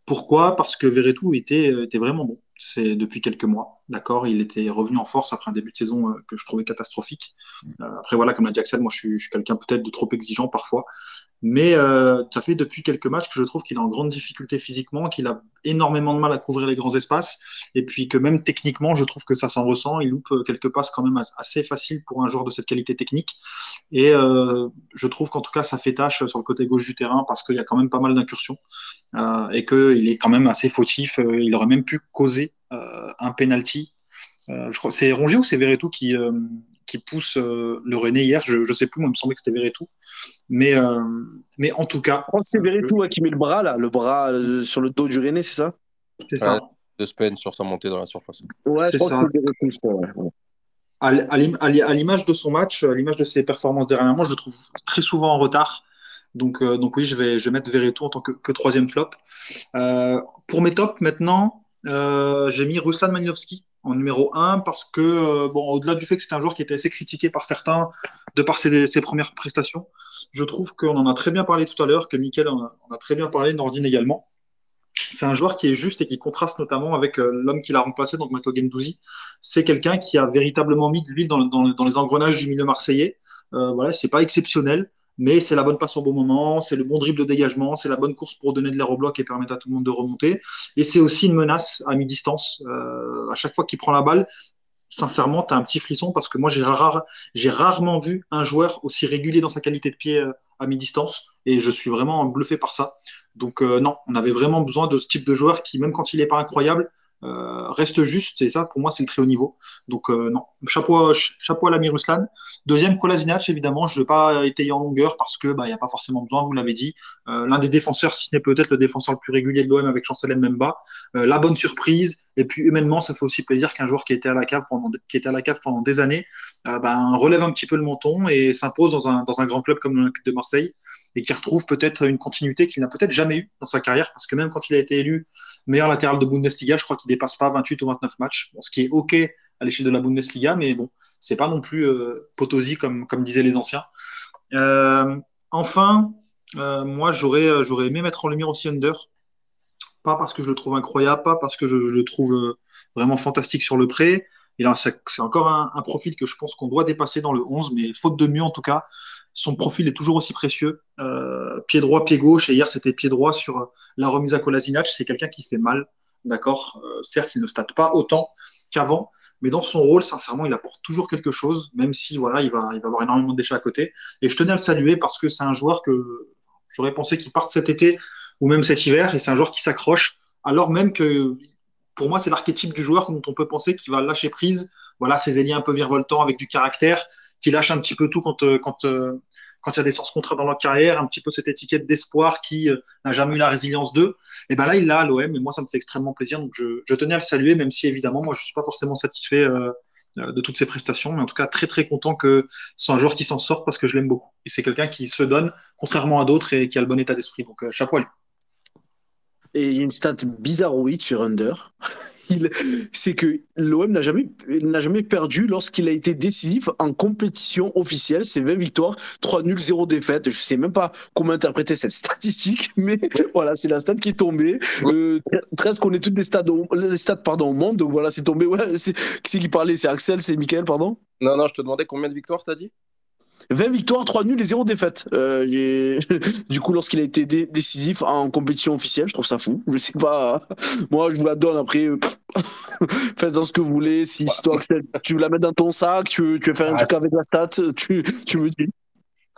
Pourquoi? Parce que Verretou était, euh, était vraiment bon. C'est depuis quelques mois, d'accord? Il était revenu en force après un début de saison euh, que je trouvais catastrophique. Euh, après voilà, comme l'a dit Axel, moi je suis, je suis quelqu'un peut-être de trop exigeant parfois, mais euh, ça fait depuis quelques matchs que je trouve qu'il est en grande difficulté physiquement, qu'il a énormément de mal à couvrir les grands espaces, et puis que même techniquement, je trouve que ça s'en ressent. Il loupe quelques passes quand même assez faciles pour un joueur de cette qualité technique. Et euh, je trouve qu'en tout cas, ça fait tâche sur le côté gauche du terrain parce qu'il y a quand même pas mal d'incursions euh, et qu'il est quand même assez fautif. Il aurait même pu causer euh, un penalty. je crois c'est Rongier ou c'est Verretou qui qui pousse euh, le René hier. Je ne sais plus, moi, il me semblait que c'était Verretou. Mais, euh, mais en tout cas. Je crois que c'est Verretou qui met le bras, là, le bras euh, sur le dos du René, c'est ça? C'est ça. Ouais, de Spain sur sa montée dans la surface. Ouais, je crois ça. que Verretou, je crois. Ouais. À l'image de son match, à l'image de ses performances dernièrement, je le trouve très souvent en retard. Donc, euh, donc oui, je vais, je vais mettre Verretou en tant que, que troisième flop. Euh, pour mes tops, maintenant, euh, j'ai mis Ruslan Malinowski en numéro 1 parce que, euh, bon, au-delà du fait que c'était un joueur qui était assez critiqué par certains de par ses, premières prestations, je trouve qu'on en a très bien parlé tout à l'heure, que Mickaël en a, très bien parlé, Nordine également. C'est un joueur qui est juste et qui contraste notamment avec euh, l'homme qui l'a remplacé, donc Mato Gendouzi. C'est quelqu'un qui a véritablement mis de l'huile dans, les engrenages du milieu marseillais. Euh, voilà, c'est pas exceptionnel, mais c'est la bonne passe au bon moment, c'est le bon dribble de dégagement, c'est la bonne course pour donner de l'air au bloc et permettre à tout le monde de remonter. Et c'est aussi une menace à mi-distance. Euh, à chaque fois qu'il prend la balle, sincèrement, tu as un petit frisson parce que moi, j'ai rare, rarement vu un joueur aussi régulier dans sa qualité de pied euh, à mi-distance et je suis vraiment bluffé par ça. Donc, euh, non, on avait vraiment besoin de ce type de joueur qui, même quand il n'est pas incroyable, euh, reste juste, et ça pour moi c'est le très haut niveau. Donc euh, non, chapeau, chapeau à l'ami Ruslan. Deuxième, Kolasinac, évidemment, je ne vais pas étayer en longueur parce que bah, n'y a pas forcément besoin, vous l'avez dit. Euh, L'un des défenseurs, si ce n'est peut-être le défenseur le plus régulier de l'OM avec Chancel Memba. La bonne surprise, et puis humainement, ça fait aussi plaisir qu'un joueur qui était à la cave pendant, qui était à la cave pendant des années euh, ben, relève un petit peu le menton et s'impose dans un, dans un grand club comme l'Olympique de Marseille et qui retrouve peut-être une continuité qu'il n'a peut-être jamais eu dans sa carrière parce que même quand il a été élu meilleur latéral de Bundesliga. Je crois qu'il dépasse pas 28 ou 29 matchs, ce qui est OK à l'échelle de la Bundesliga, mais bon, c'est pas non plus euh, Potosi comme, comme disaient les anciens. Euh, enfin, moi, j'aurais, j'aurais aimé mettre en lumière aussi Under. Pas parce que je le trouve incroyable, pas parce que je, le trouve euh, vraiment fantastique sur le prêt. Et là, c'est encore un, profil que je pense qu'on doit dépasser dans le 11, mais faute de mieux en tout cas, son profil est toujours aussi précieux. Euh, pied droit, pied gauche, et hier c'était pied droit sur la remise à Kolasinac. C'est quelqu'un qui fait mal, d'accord euh, Certes, il ne state pas autant qu'avant, mais dans son rôle, sincèrement, il apporte toujours quelque chose, même si voilà, il va, il va avoir énormément de déchets à côté. Et je tenais à le saluer parce que c'est un joueur que j'aurais pensé qu'il parte cet été ou même cet hiver, et c'est un joueur qui s'accroche, alors même que pour moi, c'est l'archétype du joueur dont on peut penser qu'il va lâcher prise. Voilà, ces ailiers un peu virevoltants avec du caractère, qui lâchent un petit peu tout quand, quand, quand il y a des sens contraires dans leur carrière, un petit peu cette étiquette d'espoir qui euh, n'a jamais eu la résilience d'eux. Et ben là, il l'a à l'OM, et moi, ça me fait extrêmement plaisir. Donc, je, je, tenais à le saluer, même si évidemment, moi, je suis pas forcément satisfait euh, de toutes ses prestations, mais en tout cas, très très content que ce soit un joueur qui s'en sorte parce que je l'aime beaucoup. Et c'est quelqu'un qui se donne, contrairement à d'autres, et qui a le bon état d'esprit. Donc, euh, chapeau à lui. Et il y a une stat bizarroïde sur Under. [LAUGHS] c'est que l'OM n'a jamais, n'a jamais perdu lorsqu'il a été décisif en compétition officielle. C'est 20 victoires, 3 nuls, 0 défaites. Je sais même pas comment interpréter cette statistique, [LAUGHS] mais voilà, c'est la stat qui est tombée. Euh, 13 qu'on est toutes des stats, les stats pardon, au monde. Donc voilà, c'est tombé. Ouais, c'est, qui c'est qui parlait C'est Axel, c'est Michael, pardon? Non, non, je te demandais combien de victoires t'as dit? 20 victoires, 3 nuls et 0 défaites. Euh, [LAUGHS] du coup, lorsqu'il a été dé décisif en compétition officielle, je trouve ça fou. Je sais pas. [LAUGHS] Moi, je vous la donne après. [LAUGHS] Faites-en ce que vous voulez. Si, si toi, Axel, tu veux la mettre dans ton sac, tu veux, tu veux faire un ah, truc avec la stat, tu, tu me dis.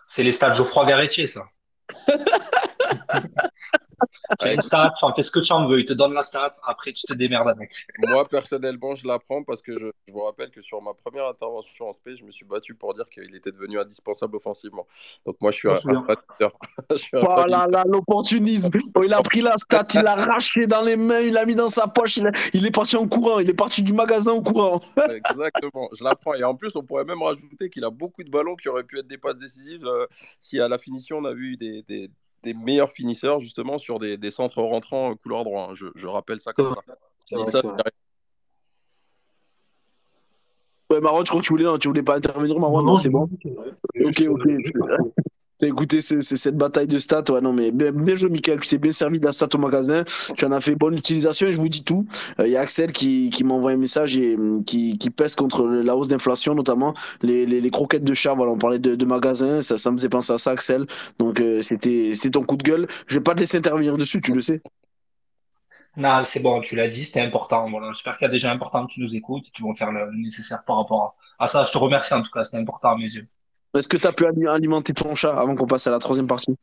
C'est les stats Geoffroy Garetier, ça. Tu as une stat, tu en fais ce que tu en veux, il te donne la stat, après tu te démerdes avec. Moi, personnellement, je la prends parce que je, je, vous rappelle que sur ma première intervention en SP, je me suis battu pour dire qu'il était devenu indispensable offensivement. Donc moi, je suis un, [LAUGHS] un Oh là là, l'opportunisme. Oh, il a pris la stat, il l'a arraché dans les mains, il l'a mis dans sa poche, il, a, il, est parti en courant, il est parti du magasin en courant. [LAUGHS] Exactement, je la prends. Et en plus, on pourrait même rajouter qu'il a beaucoup de ballons qui auraient pu être des passes décisives euh, si à la finition, on a vu des, des des meilleurs finisseurs justement sur des, des centres rentrants couloir droit. Hein. Je, je, rappelle ça comme ça. Vrai, ça ouais, Marwan, je crois que tu voulais, non, tu voulais pas intervenir, Marwan, non, non c'est bon. Ok, ok. T'as écouté cette bataille de stats, ouais, non, mais bien, bien joué, Michael. Tu t'es bien servi de la stat au magasin. Tu en as fait bonne utilisation et je vous dis tout. Il euh, y a Axel qui, qui m'envoie un message et qui, qui pèse contre la hausse d'inflation, notamment les, les, les, croquettes de chat. Voilà, on parlait de, de magasin. Ça, ça me faisait penser à ça, Axel. Donc, euh, c'était ton coup de gueule. Je vais pas te laisser intervenir dessus, tu le sais. Non, c'est bon, tu l'as dit, c'était important. Voilà, J'espère qu'il y a des gens importants qui nous écoutent et qui vont faire le nécessaire par rapport à, à ça. Je te remercie en tout cas, c'est important à mes yeux. Est-ce que tu as pu alimenter ton chat avant qu'on passe à la troisième partie?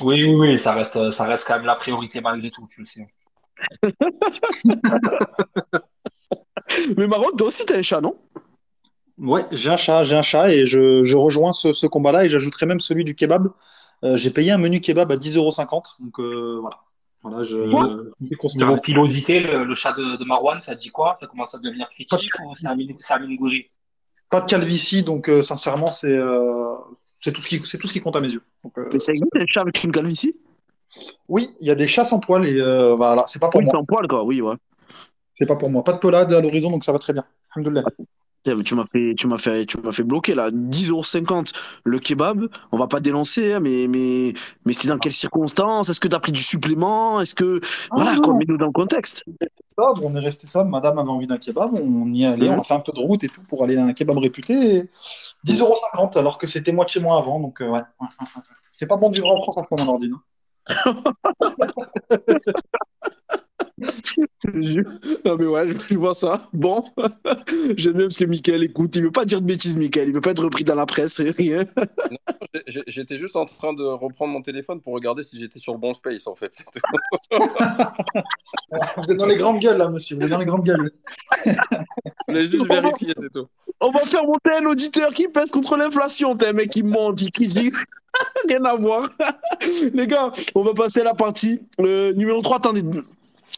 Oui, oui, oui, ça reste, ça reste quand même la priorité malgré tout, tu le sais. [LAUGHS] Mais Marron, toi aussi, tu as un chat, non? Ouais, j'ai un chat, j'ai un chat et je, je rejoins ce, ce combat-là et j'ajouterai même celui du kebab. Euh, j'ai payé un menu kebab à 10,50€. Donc euh, voilà. Voilà, je, je Niveau pilosité, le, le, chat de, de Marwan, ça dit quoi? Ça commence à devenir critique ou c'est un, un mini pas de calvitie, donc euh, sincèrement, c'est euh, c'est tout, ce qui, tout ce qui compte à mes yeux. Donc, euh, Mais ça existe des chats avec une calvitie? Oui, il y a des chats sans poils et voilà, c'est pas pour oui, moi. sans poils, quoi, oui, ouais. C'est pas pour moi. Pas de pelade à l'horizon, donc ça va très bien. Alhamdoulilah. Tu m'as fait, tu m'as fait, tu m'as fait bloquer là. 10,50€ le kebab. On va pas dénoncer, hein, mais, mais, mais c'était dans quelles circonstances? Est-ce que tu as pris du supplément? Est-ce que. Ah, voilà, quoi, mets-nous dans le contexte. On est resté ça. Madame avait envie d'un kebab. On y est allé. Mmh. On a fait un peu de route et tout pour aller à un kebab réputé. 10,50€ alors que c'était moitié moins avant. Donc, euh, ouais. C'est pas bon de vivre en France en ce moment, [LAUGHS] ordine. Non mais ouais, je vois ça. Bon, [LAUGHS] j'aime bien parce que Michael écoute, il veut pas dire de bêtises, Michael, il veut pas être repris dans la presse, rien. [LAUGHS] j'étais juste en train de reprendre mon téléphone pour regarder si j'étais sur le bon space en fait. [LAUGHS] vous êtes dans les grandes gueules là, monsieur, vous êtes dans les grandes gueules. Je voulais juste vérifier, c'est tout. On va faire monter un auditeur qui pèse contre l'inflation, t'es un mec qui ment, qui dit rien à voir. Les gars, on va passer à la partie. Le numéro 3, attendez,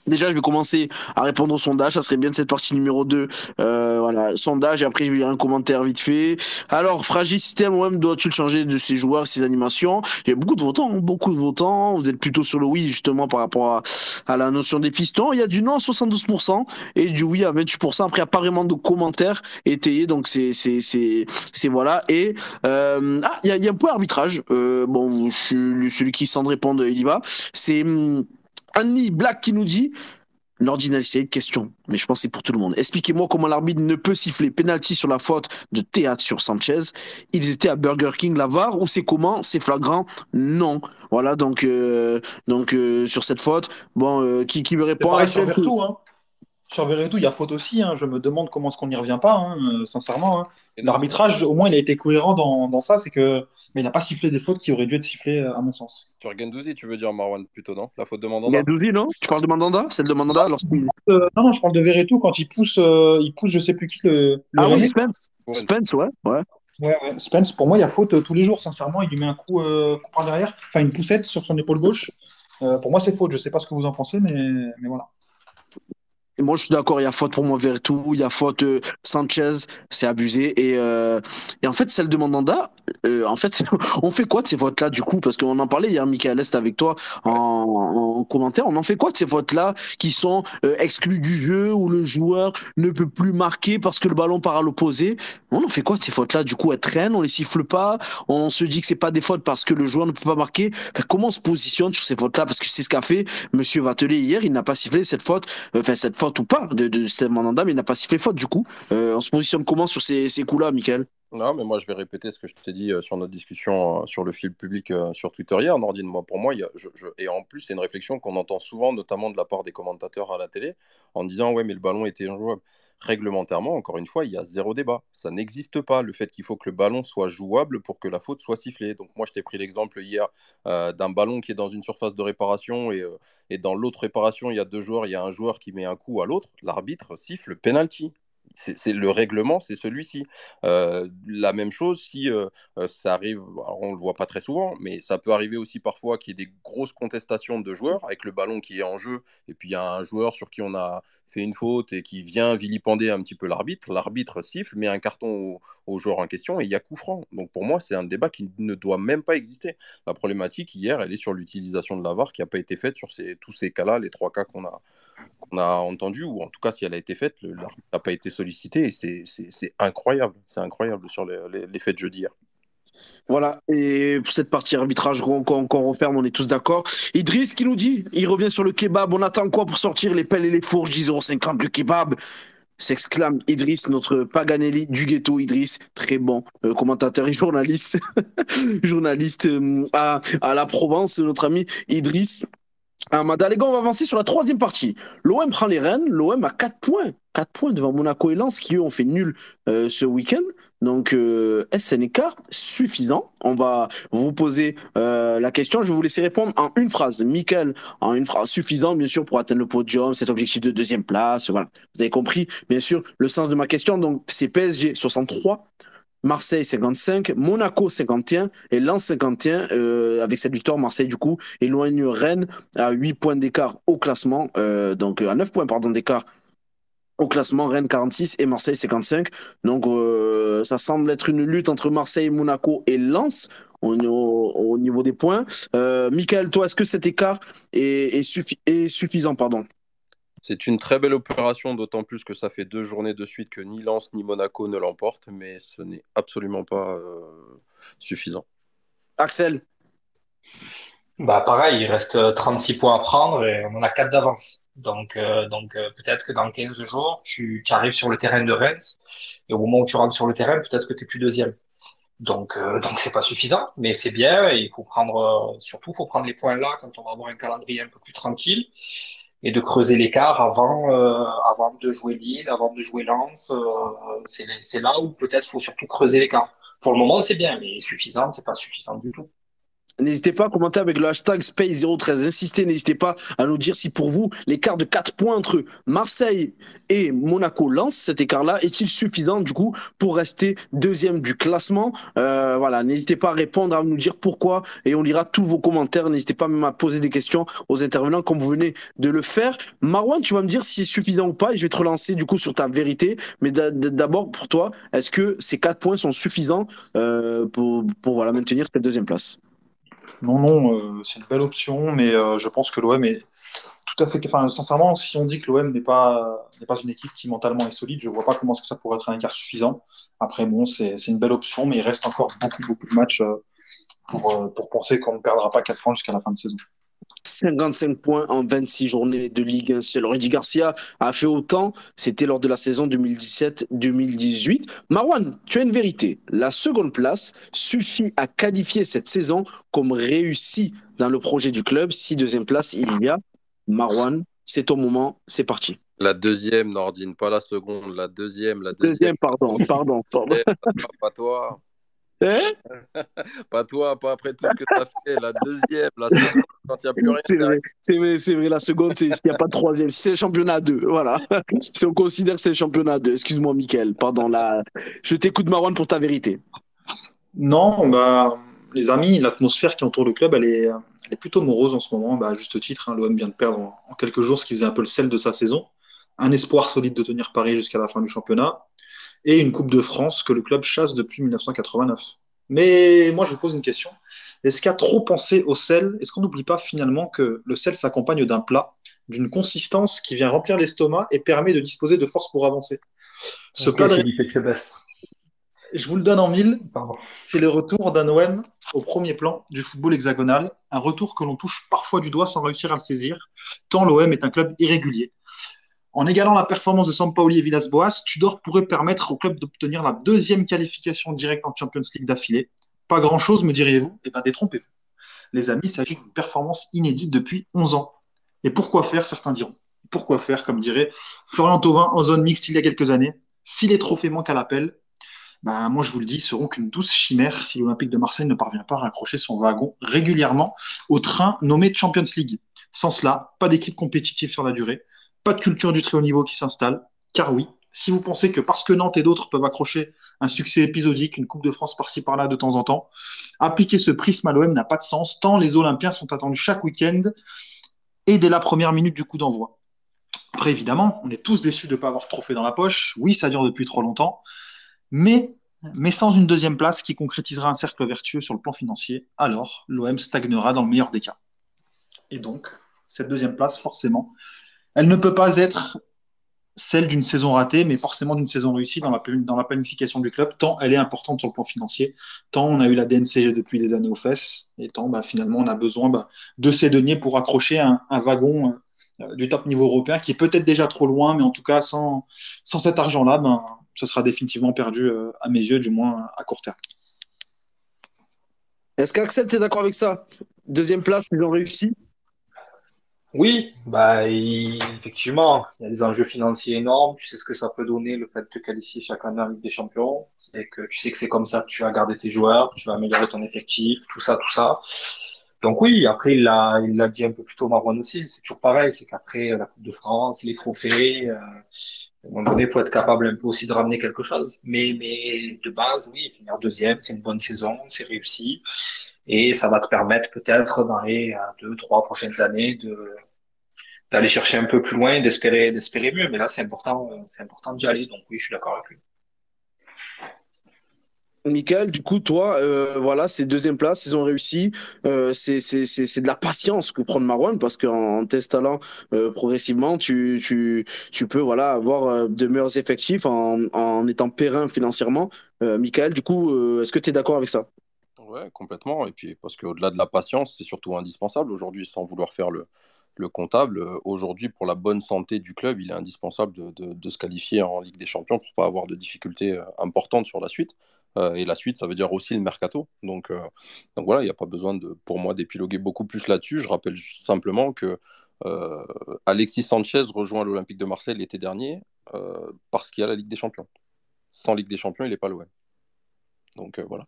Déjà, je vais commencer à répondre au sondage. Ça serait bien de cette partie numéro 2. Euh, voilà, sondage. Et après, je vais lire un commentaire vite fait. Alors, fragile système, OM doit-il changer de ses joueurs, ses animations? Il y a beaucoup de votants, hein, beaucoup de votants. Vous êtes plutôt sur le oui, justement, par rapport à, la notion des pistons. Il y a du non à 72% et du oui à 28%. Après, il n'y a pas vraiment de commentaires étayés. Donc, c'est, c'est, c'est, c'est voilà. Et, euh, ah, il y a, y a, un point arbitrage. Euh, bon, je suis celui qui s'en répondre, il y va. C'est, hum, Annie Black qui nous dit L'ordinaire, c'est une question, mais je pense que c'est pour tout le monde. Expliquez-moi comment l'arbitre ne peut siffler penalty sur la faute de théâtre sur Sanchez. Ils étaient à Burger King Lavar ou c'est comment? C'est flagrant? Non. Voilà, donc, euh, donc euh, sur cette faute, bon, euh, qui, qui me répond à sur Vertou, hein. Sur il y a faute aussi. Hein. Je me demande comment est-ce qu'on n'y revient pas, hein, sincèrement. L'arbitrage, au moins, il a été cohérent dans, dans ça, c'est que, mais il n'a pas sifflé des fautes qui auraient dû être sifflées, à mon sens. Sur Gendouzi, tu veux dire Marwan plutôt, non? La faute de Mandanda? Gendouzi, non? Tu parles de Mandanda? Celle de Mandanda euh, Non, non, je parle de Verretou quand il pousse, euh, il pousse je sais plus qui le. le ah oui, Spence. Spence, ouais. ouais. Ouais, ouais. Spence, pour moi, il y a faute euh, tous les jours, sincèrement. Il lui met un coup, coup par derrière, enfin une poussette sur son épaule gauche. pour moi, c'est faute. Je sais pas ce que vous en pensez, mais, mais voilà moi, je suis d'accord, il y a faute pour moi Vertu, il y a faute euh, Sanchez, c'est abusé. Et, euh, et en fait, celle de Mandanda, euh, en fait, [LAUGHS] on fait quoi de ces votes-là du coup? Parce qu'on en parlait hier, Michael Est avec toi en, en, commentaire. On en fait quoi de ces votes-là qui sont euh, exclus du jeu où le joueur ne peut plus marquer parce que le ballon part à l'opposé? On en fait quoi de ces fautes-là Du coup, elles traînent, on les siffle pas, on se dit que c'est pas des fautes parce que le joueur ne peut pas marquer. comment on se positionne sur ces fautes-là Parce que c'est ce qu'a fait Monsieur Vatelet hier. Il n'a pas sifflé cette faute, enfin cette faute ou pas de, de Mandanda, mais il n'a pas sifflé faute du coup. Euh, on se positionne comment sur ces, ces coups-là, Michael? Non, mais moi je vais répéter ce que je t'ai dit euh, sur notre discussion euh, sur le fil public euh, sur Twitter hier, Nordine. Pour moi, et en plus, c'est une réflexion qu'on entend souvent, notamment de la part des commentateurs à la télé, en disant Ouais, mais le ballon était injouable. Réglementairement, encore une fois, il y a zéro débat. Ça n'existe pas, le fait qu'il faut que le ballon soit jouable pour que la faute soit sifflée. Donc, moi, je t'ai pris l'exemple hier d'un ballon qui est dans une surface de réparation et, et dans l'autre réparation, il y a deux joueurs, il y a un joueur qui met un coup à l'autre. L'arbitre siffle penalty c'est le règlement, c'est celui-ci. Euh, la même chose si euh, euh, ça arrive, on le voit pas très souvent, mais ça peut arriver aussi parfois qu'il y ait des grosses contestations de joueurs avec le ballon qui est en jeu, et puis il y a un joueur sur qui on a fait une faute et qui vient vilipender un petit peu l'arbitre. L'arbitre siffle, met un carton au, joueur en question et il y a coup franc. Donc pour moi, c'est un débat qui ne doit même pas exister. La problématique hier, elle est sur l'utilisation de la VAR qui n'a pas été faite sur tous ces cas-là, les trois cas qu'on a, qu'on a entendu, ou en tout cas si elle a été faite, l'arbitre n'a pas été sollicité, et c'est incroyable, c'est incroyable sur les, les, faits de jeudi hier. Voilà, et pour cette partie arbitrage qu'on referme, on est tous d'accord. Idriss qui nous dit, il revient sur le kebab, on attend quoi pour sortir les pelles et les fourches 10,50€ le kebab? S'exclame Idriss, notre Paganelli du ghetto. Idriss, très bon euh, commentateur et journaliste, [LAUGHS] journaliste euh, à, la Provence, notre ami Idriss. Ah, les gars, on va avancer sur la troisième partie. L'OM prend les rênes. L'OM a 4 points. 4 points devant Monaco et Lens qui, eux, ont fait nul euh, ce week-end. Donc, euh, est-ce un écart suffisant On va vous poser euh, la question. Je vais vous laisser répondre en une phrase. Michael, en une phrase suffisant, bien sûr, pour atteindre le podium, cet objectif de deuxième place. Voilà. Vous avez compris, bien sûr, le sens de ma question. Donc, c'est PSG 63, Marseille 55, Monaco 51 et Lens 51. Euh, avec cette victoire, Marseille du coup éloigne Rennes à 8 points d'écart au classement, euh, donc à 9 points pardon d'écart au classement, Rennes 46 et Marseille 55. Donc euh, ça semble être une lutte entre Marseille, Monaco et Lens au, au, niveau des points. Euh, Michael, toi, est-ce que cet écart est, est, est suffisant pardon? C'est une très belle opération, d'autant plus que ça fait deux journées de suite que ni Lens ni Monaco ne l'emportent, mais ce n'est absolument pas euh, suffisant. Axel? Bah pareil, il reste 36 points à prendre et on en a 4 d'avance. Donc, euh, donc euh, peut-être que dans 15 jours, tu, tu, arrives sur le terrain de Reims et au moment où tu rentres sur le terrain, peut-être que tu es plus deuxième. Donc, donc c'est pas suffisant, mais c'est bien. Et il faut prendre, surtout, faut prendre les points là quand on va avoir un calendrier un peu plus tranquille. et de creuser l'écart avant, euh, avant de jouer Lille, avant de jouer Lens. Euh, c'est là où peut-être faut surtout creuser l'écart. Pour le moment, c'est bien, mais suffisant, c'est pas suffisant du tout. N'hésitez pas à commenter avec le hashtag Space013. Insistez, n'hésitez pas à nous dire si pour vous, l'écart de 4 points entre Marseille et Monaco lance cet écart-là. Est-il suffisant, du coup, pour rester deuxième du classement? Euh, Voilà, n'hésitez pas à répondre, à nous dire pourquoi, et on lira tous vos commentaires. N'hésitez pas même à poser des questions aux intervenants, comme vous venez de le faire. Marwan, tu vas me dire si c'est suffisant ou pas, et je vais te relancer, du coup, sur ta vérité. Mais d'abord, pour toi, est-ce que ces 4 points sont suffisants euh, pour, pour voilà, maintenir cette deuxième place? Non, non, euh, c'est une belle option, mais euh, je pense que l'OM est tout à fait. Enfin, sincèrement, si on dit que l'OM n'est pas, n'est pas une équipe qui mentalement est solide, je ne vois pas comment ça pourrait être un quart suffisant. Après, bon, c'est une belle option, mais il reste encore beaucoup, beaucoup de matchs euh, pour, pour penser qu'on ne perdra pas 4 points jusqu'à la fin de saison. 55 points en 26 journées de Ligue 1 seul. Rudy Garcia a fait autant, c'était lors de la saison 2017-2018. Marwan, tu as une vérité. La seconde place suffit à qualifier cette saison comme réussie dans le projet du club. Si deuxième place il y a, Marwan, c'est ton moment, c'est parti. La deuxième, Nordine, pas la seconde, la deuxième, la deuxième. Deuxième, pardon, pardon, pardon. pas toi. Hein [LAUGHS] pas toi, pas après tout ce que tu as fait. La deuxième, la seconde, quand il n'y a plus rien. C'est vrai, c'est vrai, la seconde, c'est s'il n'y a pas de troisième. C'est le championnat 2. Voilà. [LAUGHS] si on considère que c'est le championnat 2. Excuse-moi, Mickaël. Pardon. Là, je t'écoute, Marwan, pour ta vérité. Non, bah, les amis, l'atmosphère qui entoure le club, elle est, elle est plutôt morose en ce moment. Bah, à juste titre, hein, l'OM vient de perdre en, en quelques jours ce qui faisait un peu le sel de sa saison. Un espoir solide de tenir Paris jusqu'à la fin du championnat et une Coupe de France que le club chasse depuis 1989. Mais moi, je vous pose une question. Est-ce qu'à trop penser au sel, est-ce qu'on n'oublie pas finalement que le sel s'accompagne d'un plat, d'une consistance qui vient remplir l'estomac et permet de disposer de force pour avancer? Ce plat de... Je vous le donne en mille. C'est le retour d'un OM au premier plan du football hexagonal. Un retour que l'on touche parfois du doigt sans réussir à le saisir, tant l'OM est un club irrégulier. En égalant la performance de Sampaoli et Villas-Boas, Tudor pourrait permettre au club d'obtenir la deuxième qualification directe en Champions League d'affilée. Pas grand-chose, me diriez-vous? Eh bien, détrompez-vous. Les amis, il s'agit d'une performance inédite depuis 11 ans. Et pourquoi faire, certains diront Pourquoi faire, comme dirait Florian Thauvin en zone mixte il y a quelques années? Si les trophées manquent à l'appel, ben, moi je vous le dis, seront qu'une douce chimère si l'Olympique de Marseille ne parvient pas à raccrocher son wagon régulièrement au train nommé Champions League. Sans cela, pas d'équipe compétitive sur la durée, pas de culture du très haut niveau qui s'installe. Car oui, si vous pensez que parce que Nantes et d'autres peuvent accrocher un succès épisodique, une Coupe de France par-ci par-là de temps en temps, appliquer ce prisme à l'OM n'a pas de sens, tant les Olympiens sont attendus chaque week-end et dès la première minute du coup d'envoi. Après, évidemment, on est tous déçus de ne pas avoir de trophée dans la poche. Oui, ça dure depuis trop longtemps. Mais, mais sans une deuxième place qui concrétisera un cercle vertueux sur le plan financier, alors l'OM stagnera dans le meilleur des cas. Et donc, cette deuxième place, forcément, elle ne peut pas être celle d'une saison ratée, mais forcément d'une saison réussie dans la, planification du club, tant elle est importante sur le plan financier, tant on a eu la DNCG depuis des années aux fesses, et tant bah, finalement on a besoin bah, de ces deniers pour accrocher un, wagon euh, du top niveau européen qui est peut-être déjà trop loin, mais en tout cas sans, cet argent-là, ben, ce sera définitivement perdu euh, à mes yeux, du moins à court terme. Est-ce qu'Axel, tu es d'accord avec ça? Deuxième place, ils ont réussi oui, bah, effectivement, il y a des enjeux financiers énormes. Tu sais ce que ça peut donner le fait de te qualifier chaque année en Ligue des Champions. Et que tu sais que c'est comme ça que tu vas garder tes joueurs, tu vas améliorer ton effectif, tout ça, tout ça. Donc oui, après, il l'a, il l'a dit un peu plus tôt, Marwan aussi. C'est toujours pareil. C'est qu'après la Coupe de France, les trophées, euh, à un moment donné, il faut être capable un peu aussi de ramener quelque chose. Mais, mais de base, oui, finir deuxième, c'est une bonne saison, c'est réussi. Et ça va te permettre peut-être dans les euh, deux, trois prochaines années de d'aller chercher un peu plus loin, d'espérer d'espérer mieux. Mais là, c'est important, euh, c'est important d'y aller. Donc oui, je suis d'accord avec lui. Michael, du coup, toi, euh, voilà, c'est deuxième place, ils ont réussi. Euh, c'est de la patience que prend Marwan parce qu'en t'installant euh, progressivement, tu, tu, tu peux voilà, avoir euh, de meilleurs effectifs en, en étant périn financièrement. Euh, Michael, du coup, est-ce que tu es d'accord avec ça? Ouais, complètement. Et puis, parce qu'au-delà de la patience, c'est surtout indispensable aujourd'hui, sans vouloir faire le, le comptable. Aujourd'hui, pour la bonne santé du club, il est indispensable de, de, de se qualifier en Ligue des Champions pour pas avoir de difficultés importantes sur la suite. Euh, et la suite, ça veut dire aussi le mercato. Donc, euh, donc voilà, il n'y a pas besoin, de, pour moi, d'épiloguer beaucoup plus là-dessus. Je rappelle simplement que Alexis Sanchez rejoint l'Olympique de Marseille l'été dernier parce qu'il y a la Ligue des Champions. Sans Ligue des Champions, il n'est pas l'OM. Donc voilà.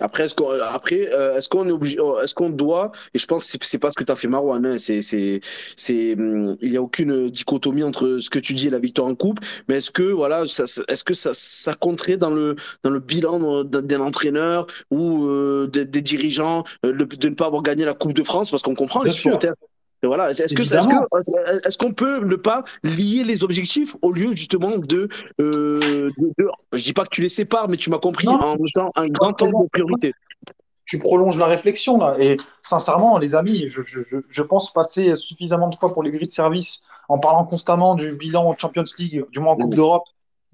Après, est-ce qu'on après, euh, est-ce qu'on est obligé, oh, est-ce qu'on doit, et je pense que c'est pas ce que tu as fait Marouane, hein, c'est, c'est, c'est, hum, il y a aucune dichotomie entre ce que tu dis et la victoire en coupe, mais est-ce que, voilà, ça, est-ce que ça, ça compterait dans le, dans le bilan d'un entraîneur ou euh, des, dirigeants euh, de ne pas avoir gagné la Coupe de France? Parce qu'on comprend les supporters voilà. Est-ce que est-ce qu'on peut ne pas lier les objectifs au lieu justement de, euh, de, je dis pas que tu les sépares, mais tu m'as compris en mettant un grand temps de priorité. Tu prolonges la réflexion là. Et sincèrement, les amis, je, je, je, pense passer suffisamment de fois pour les grilles de service en parlant constamment du bilan Champions League, du moins en Coupe mmh. d'Europe,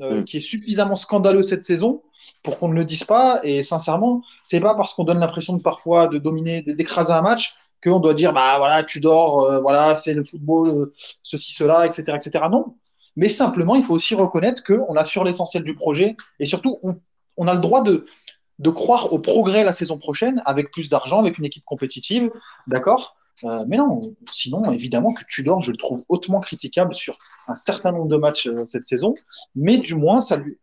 euh, mmh. qui est suffisamment scandaleux cette saison pour qu'on ne le dise pas. Et sincèrement, c'est pas parce qu'on donne l'impression de parfois de dominer, d'écraser un match qu'on doit dire bah voilà tu dors euh, voilà c'est le football euh, ceci cela etc etc non. Mais simplement il faut aussi reconnaître qu'on a sur l'essentiel du projet et surtout on, a le droit de croire au progrès la saison prochaine avec plus d'argent avec une équipe compétitive d'accord? Euh, mais non. Sinon évidemment que tu dors je le trouve hautement critiquable sur un certain nombre de matchs cette saison. Mais du moins ça lui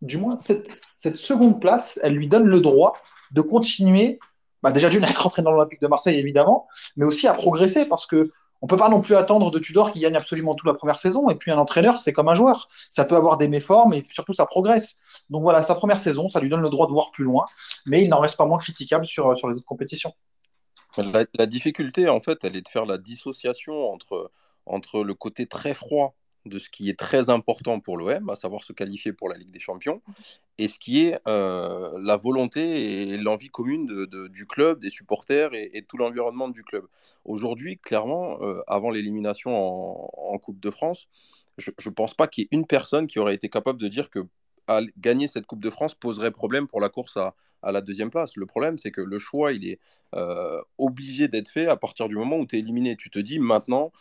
du moins cette seconde place elle lui donne le droit de continuer bah déjà d'une [LAUGHS] être entré dans l'Olympique de Marseille évidemment, mais aussi à progresser parce que on peut pas non plus attendre de Tudor qui gagne absolument tout la première saison. Et puis un entraîneur, c'est comme un joueur, ça peut avoir des méformes et surtout ça progresse. Donc voilà, sa première saison, ça lui donne le droit de voir plus loin, mais il n'en reste pas moins critiquable sur, sur les autres compétitions. La, la, difficulté, en fait, elle est de faire la dissociation entre, entre le côté très froid de ce qui est très important pour l'OM, à savoir se qualifier pour la Ligue des Champions, et ce qui est euh, la volonté et l'envie commune du club, des supporters et, tout l'environnement du club. Aujourd'hui, clairement, euh, avant l'élimination en, Coupe de France, je ne pense pas qu'il y ait une personne qui aurait été capable de dire que gagner cette Coupe de France poserait problème pour la course à, la deuxième place. Le problème, c'est que le choix, il est euh, obligé d'être fait à partir du moment où tu es éliminé. Tu te dis maintenant,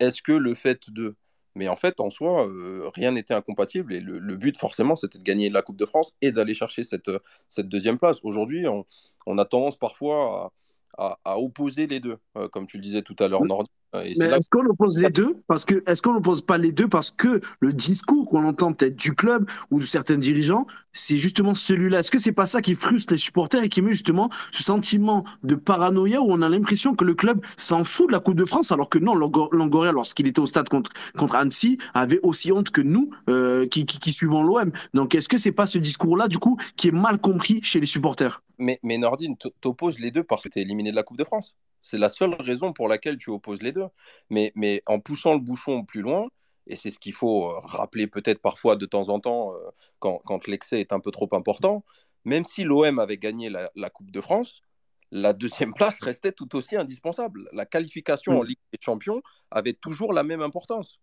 est-ce que le fait de mais en fait, en soi, euh, rien n'était incompatible. Et le, but, forcément, c'était de gagner la Coupe de France et d'aller chercher cette, cette deuxième place. Aujourd'hui, on, on, a tendance parfois à, à, opposer les deux, euh, comme tu le disais tout à l'heure, Mais est-ce qu'on oppose les deux parce que est-ce qu'on oppose pas les deux parce que le discours qu'on entend peut-être du club ou de certains dirigeants, c'est justement celui-là? Est-ce que c'est pas ça qui frustre les supporters et qui met justement ce sentiment de paranoïa où on a l'impression que le club s'en fout de la Coupe de France alors que non, Longoria lorsqu'il était au stade contre contre Annecy avait aussi honte que nous euh, qui, qui, qui suivons l'OM. Donc est-ce que c'est pas ce discours-là du coup qui est mal compris chez les supporters? Mais mais Nordine t'opposes les deux parce que tu es éliminé de la Coupe de France. C'est la seule raison pour laquelle tu opposes les deux. Mais, mais en poussant le bouchon plus loin, et c'est ce qu'il faut euh, rappeler peut-être parfois de temps en temps euh, quand, quand l'excès est un peu trop important, même si l'OM avait gagné la, Coupe de France, la deuxième place restait tout aussi indispensable. La qualification en Ligue des Champions avait toujours la même importance.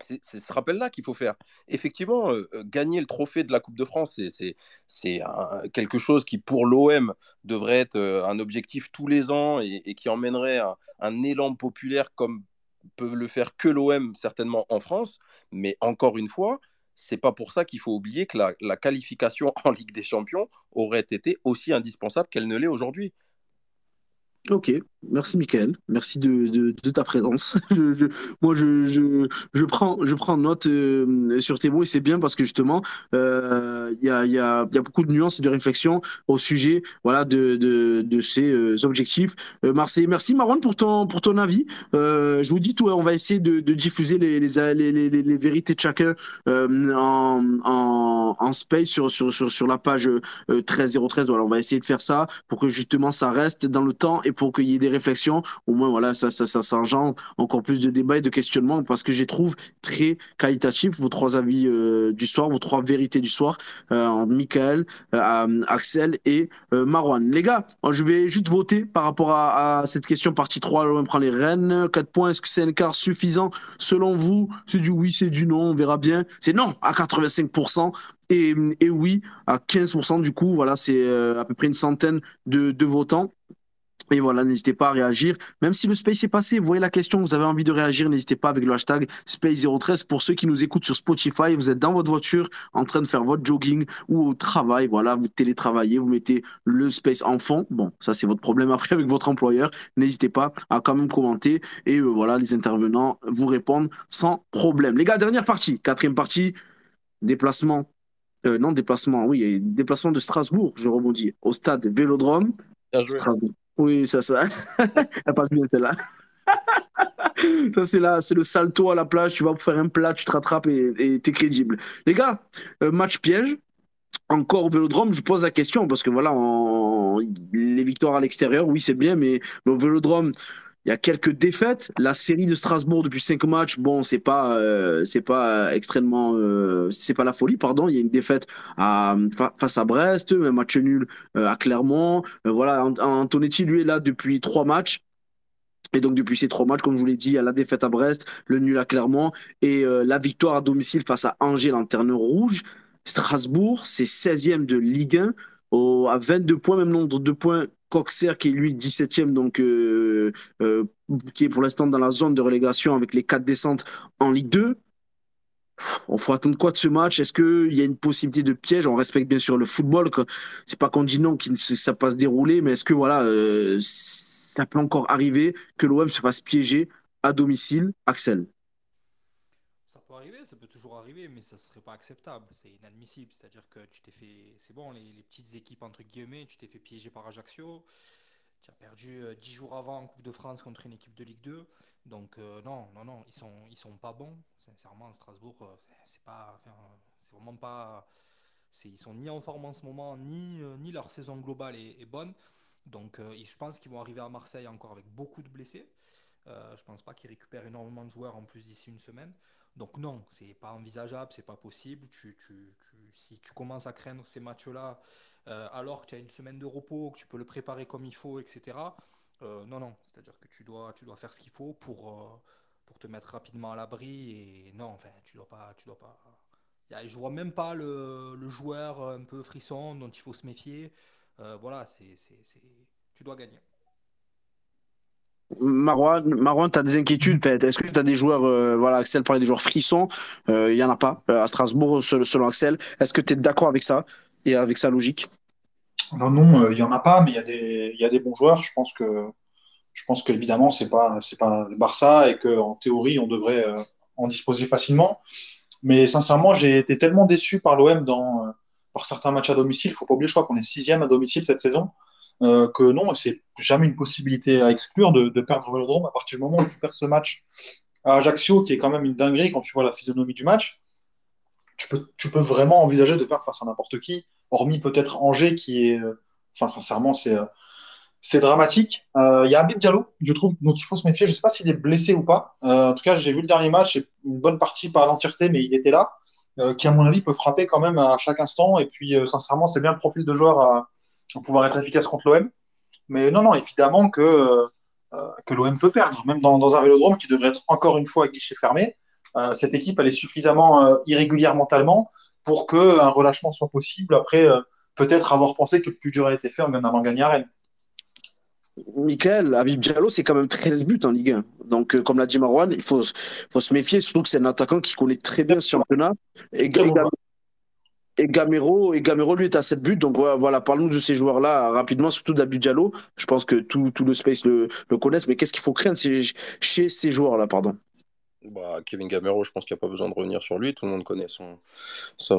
C'est ce rappel-là qu'il faut faire. Effectivement, euh, euh, gagner le trophée de la Coupe de France, c'est quelque chose qui, pour l'OM, devrait être euh, un objectif tous les ans et, qui emmènerait un, élan populaire comme peut le faire que l'OM, certainement en France. Mais encore une fois, c'est pas pour ça qu'il faut oublier que la, qualification [LAUGHS] en Ligue des Champions aurait été aussi indispensable qu'elle ne l'est aujourd'hui. Ok, merci Michael, merci de, de, ta présence. [LAUGHS] moi, je, je, prends, je prends note euh, sur tes mots et c'est bien parce que justement, il euh, y, a, y, a, y a beaucoup de nuances et de réflexions au sujet voilà, de, de, de ces euh, objectifs. Marseille, merci Marwan pour ton, pour ton avis. je vous dis tout, on va essayer de, diffuser les, les, les, les, les vérités de chacun en, en, en space sur, sur, sur, sur la page 13013. Voilà, on va essayer de faire ça pour que justement ça reste dans le temps et pour qu'il y ait des réflexions, au moins voilà, ça, ça, ça, s'engendre encore plus de débats et de questionnements parce que je trouve très qualitatif vos trois avis euh, du soir, vos trois vérités du soir, euh, Michael, euh, Axel et Marwan. Les gars, je vais juste voter par rapport à, cette question partie 3, on prend les rênes, 4 points, est-ce que c'est un écart suffisant? Selon vous C'est du oui, c'est du non, on verra bien. C'est non à 85%. Et, et, oui, à 15%, du coup, voilà, c'est à peu près une centaine de, de votants. Et voilà, n'hésitez pas à réagir. Même si le space est passé, vous voyez la question, vous avez envie de réagir, n'hésitez pas avec le hashtag Space013. Pour ceux qui nous écoutent sur Spotify, vous êtes dans votre voiture en train de faire votre jogging ou au travail. Voilà, vous télétravaillez, vous mettez le space en fond. Bon, ça c'est votre problème [LAUGHS] après avec votre employeur. N'hésitez pas à quand même commenter. Et euh, voilà, les intervenants vous répondent sans problème. Les gars, dernière partie, quatrième partie, déplacement. Euh, non, déplacement, oui, déplacement de Strasbourg, je rebondis, au stade Vélodrome. Strasbourg. Oui, ça, ça. [LAUGHS] Elle passe bien celle-là. [LAUGHS] ça, c'est là, c'est le salto à la plage. Tu vas faire un plat, tu te rattrapes et t'es crédible. Les gars, euh, match piège. Encore au vélodrome, je pose la question parce que voilà, les victoires à l'extérieur, oui, c'est bien, mais au vélodrome, il y a quelques défaites. La série de Strasbourg depuis cinq matchs, bon, c'est pas, euh, c'est pas extrêmement, euh, c'est pas la folie, pardon. Il y a une défaite face à Brest, un match nul euh, à Clermont. voilà, Antonetti lui est là depuis trois matchs. Et donc depuis ces trois matchs, comme je vous l'ai dit, il y a la défaite à Brest, le nul à Clermont et la victoire à domicile face à Angers, lanterne rouge. Strasbourg, c'est 16e de Ligue 1, au, à 22 points, même nombre de points Coxer qui est lui 17e, donc euh, euh, qui est pour l'instant dans la zone de relégation avec les quatre descentes en Ligue 2. On faut attendre quoi de ce match? Est-ce qu'il y a une possibilité de piège? On respecte bien sûr le football. C'est pas qu'on dit non que ça passe dérouler, mais est-ce que voilà, euh, ça peut encore arriver que l'OM se fasse piéger à domicile, Axel? Ça peut toujours arriver, mais ça serait pas acceptable. C'est inadmissible. C'est-à-dire que tu t'es fait. C'est bon, les, petites équipes, entre guillemets, tu t'es fait piéger par Ajaccio. Tu as perdu euh, dix 10 jours avant en Coupe de France contre une équipe de Ligue 2. Donc, euh, non, non, non, ils sont, ils sont pas bons. Sincèrement, Strasbourg, euh, c'est pas. c'est vraiment pas. Ils sont ni en forme en ce moment, ni, ni leur saison globale est, bonne. Donc, je pense qu'ils vont arriver à Marseille encore avec beaucoup de blessés. je pense pas qu'ils récupèrent énormément de joueurs en plus d'ici une semaine. Donc non, c'est pas envisageable, c'est pas possible. Tu, tu, si tu commences à craindre ces matchs-là, euh, alors que tu as une semaine de repos, que tu peux le préparer comme il faut, etc. Euh, non, non, c'est-à-dire que tu dois, tu dois faire ce qu'il faut pour, euh, pour te mettre rapidement à l'abri. Et non, enfin, tu dois pas, tu dois pas. je vois même pas le, joueur un peu frisson dont il faut se méfier. voilà, c'est, tu dois gagner. Marwan, tu as des inquiétudes Est-ce que tu as des joueurs, euh, voilà, Axel parlait des joueurs frissons, euh, il y n'y en a pas euh, à Strasbourg selon Axel. Est-ce que tu es d'accord avec ça et avec sa logique? Non, il n'y en a pas, mais il y, a des, y a des bons joueurs. Je pense que je pense qu'évidemment, ce n'est pas, pas le Barça et qu'en théorie, on devrait en disposer facilement. Mais sincèrement, j'ai été tellement déçu par l'OM par certains matchs à domicile. Il ne faut pas oublier, je crois qu'on est sixième à domicile cette saison. Euh, que non, c'est jamais une possibilité à exclure de, perdre le Vélodrome à partir du moment où tu perds ce match à Ajaccio, qui est quand même une dinguerie quand tu vois la physionomie du match. Tu peux, tu peux vraiment envisager de perdre face à n'importe qui, hormis peut-être Angers, qui est. Euh, enfin, sincèrement, c'est. Euh, c'est dramatique. Il y a Abib Diallo, je trouve, donc il faut se méfier. Je ne sais pas s'il est blessé ou pas. en tout cas, j'ai vu le dernier match, une bonne partie, pas l'entièreté, mais il était là, qui, à mon avis, peut frapper quand même à chaque instant. Et puis, sincèrement, c'est bien le profil de joueur à, pour pouvoir être efficace contre l'OM. Mais non, non, évidemment que, euh, que l'OM peut perdre, même dans, un vélodrome qui devrait être encore une fois à guichet fermé. Euh, cette équipe, elle est suffisamment euh, irrégulière mentalement pour qu'un relâchement soit possible après peut-être avoir pensé que le plus dur a été fait en allant gagner à Rennes. Michael, Habib Diallo, c'est quand même 13 buts en Ligue 1. Donc, comme l'a dit Marwan, il faut, faut se méfier, surtout que c'est un attaquant qui connaît très bien ce championnat. Et, et Gamero, et Gamero, lui, est à 7 buts. Donc voilà, parlons de ces joueurs-là rapidement, surtout d'Abid Diallo. Je pense que tout, tout le space le, le connaisse. Mais qu'est-ce qu'il faut craindre chez ces joueurs-là, pardon? Bah, Kevin Gamero, je pense qu'il n'y a pas besoin de revenir sur lui. Tout le monde connaît son,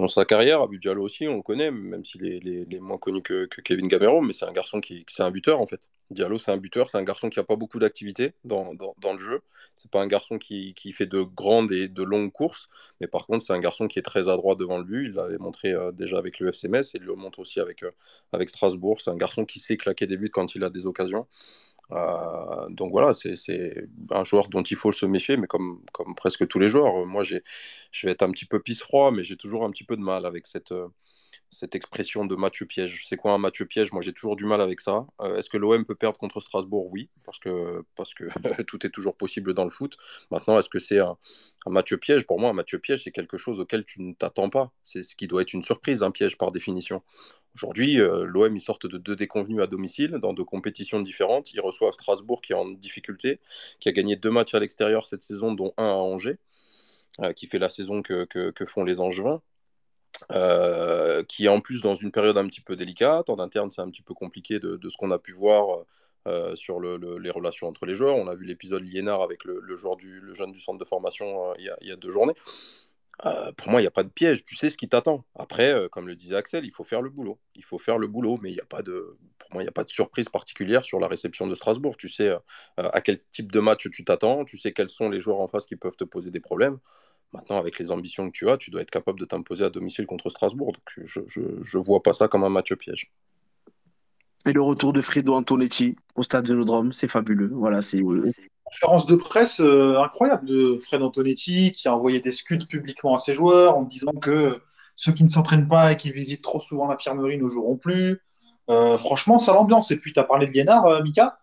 sa carrière. Abid Diallo aussi, on le connaît, même s'il est, moins connu que, Kevin Gamero. Mais c'est un garçon qui, c'est un buteur en fait. Diallo, c'est un buteur. C'est un garçon qui n'a pas beaucoup d'activité dans, dans, le jeu. C'est pas un garçon qui, qui, fait de grandes et de longues courses. Mais par contre, c'est un garçon qui est très adroit devant but. Il l'avait montré euh, déjà avec le FCMS et il le montre aussi avec, euh, avec Strasbourg. C'est un garçon qui sait claquer des buts quand il a des occasions. Euh, donc voilà, c'est un joueur dont il faut se méfier, mais comme, comme presque tous les joueurs. Moi, je vais être un petit peu pisse-froid, mais j'ai toujours un petit peu de mal avec cette, cette expression de match piège. C'est quoi un match piège? Moi, j'ai toujours du mal avec ça. Euh, est-ce que l'OM peut perdre contre Strasbourg? Oui, parce que, [LAUGHS] parce que [LAUGHS] tout est toujours possible dans le foot. Maintenant, est-ce que c'est un, match piège? Pour moi, un match piège, c'est quelque chose auquel tu ne t'attends pas. C'est ce qui doit être une surprise, un piège par définition. Aujourd'hui, euh, l'OM, ils sortent de deux déconvenus à domicile, dans deux compétitions différentes. Ils reçoivent Strasbourg, qui est en difficulté, qui a gagné deux matchs à l'extérieur cette saison, dont un à Angers, euh, qui fait la saison que, que font les Angevins. Euh, qui est en plus dans une période un petit peu délicate. En interne, c'est un petit peu compliqué de, ce qu'on a pu voir euh, sur les relations entre les joueurs. On a vu l'épisode Liénard avec le, joueur du, jeune du centre de formation euh, il, y a, deux journées. pour moi, il n'y a pas de piège. Tu sais ce qui t'attend. Après, comme le disait Axel, il faut faire le boulot. Il faut faire le boulot, mais il a pas de, pour moi, il n'y a pas de surprise particulière sur la réception de Strasbourg. Tu sais à quel type de match tu t'attends. Tu sais quels sont les joueurs en face qui peuvent te poser des problèmes. Maintenant, avec les ambitions que tu as, tu dois être capable de t'imposer à domicile contre Strasbourg. Donc, je ne vois pas ça comme un match piège. Et le retour de Fredo Antonetti au stade de Vélodrome, c'est fabuleux. Voilà, c'est une conférence de presse euh, incroyable de Fred Antonetti qui a envoyé des scuds publiquement à ses joueurs en disant que ceux qui ne s'entraînent pas et qui visitent trop souvent l'infirmerie ne joueront plus. Euh, franchement, ça l'ambiance. Et puis, tu as parlé de Liénard, euh, Mika.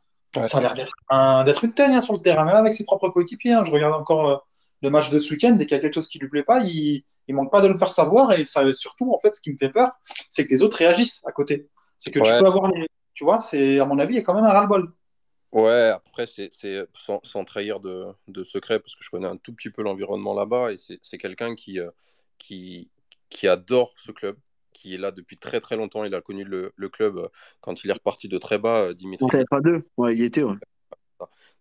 Ça a l'air d'être une teigne hein, sur le terrain, même avec ses propres coéquipiers. Hein. Je regarde encore le match de ce week-end, dès qu'il y a quelque chose qui lui plaît pas, il, il manque pas de le faire savoir. Et ça, surtout, en fait, ce qui me fait peur, c'est que les autres réagissent à côté. C'est que tu peux avoir les. Tu vois, c'est, à mon avis, il y a quand même un ras-le-bol. Ouais, après, c'est, sans, sans, trahir de, de, secret, parce que je connais un tout petit peu l'environnement là-bas, et c'est, quelqu'un qui, euh, qui, qui adore ce club, qui est là depuis très très longtemps. Il a connu le, le club euh, quand il est reparti de très bas, euh, Dimitri. pas deux, ouais, il était, ouais.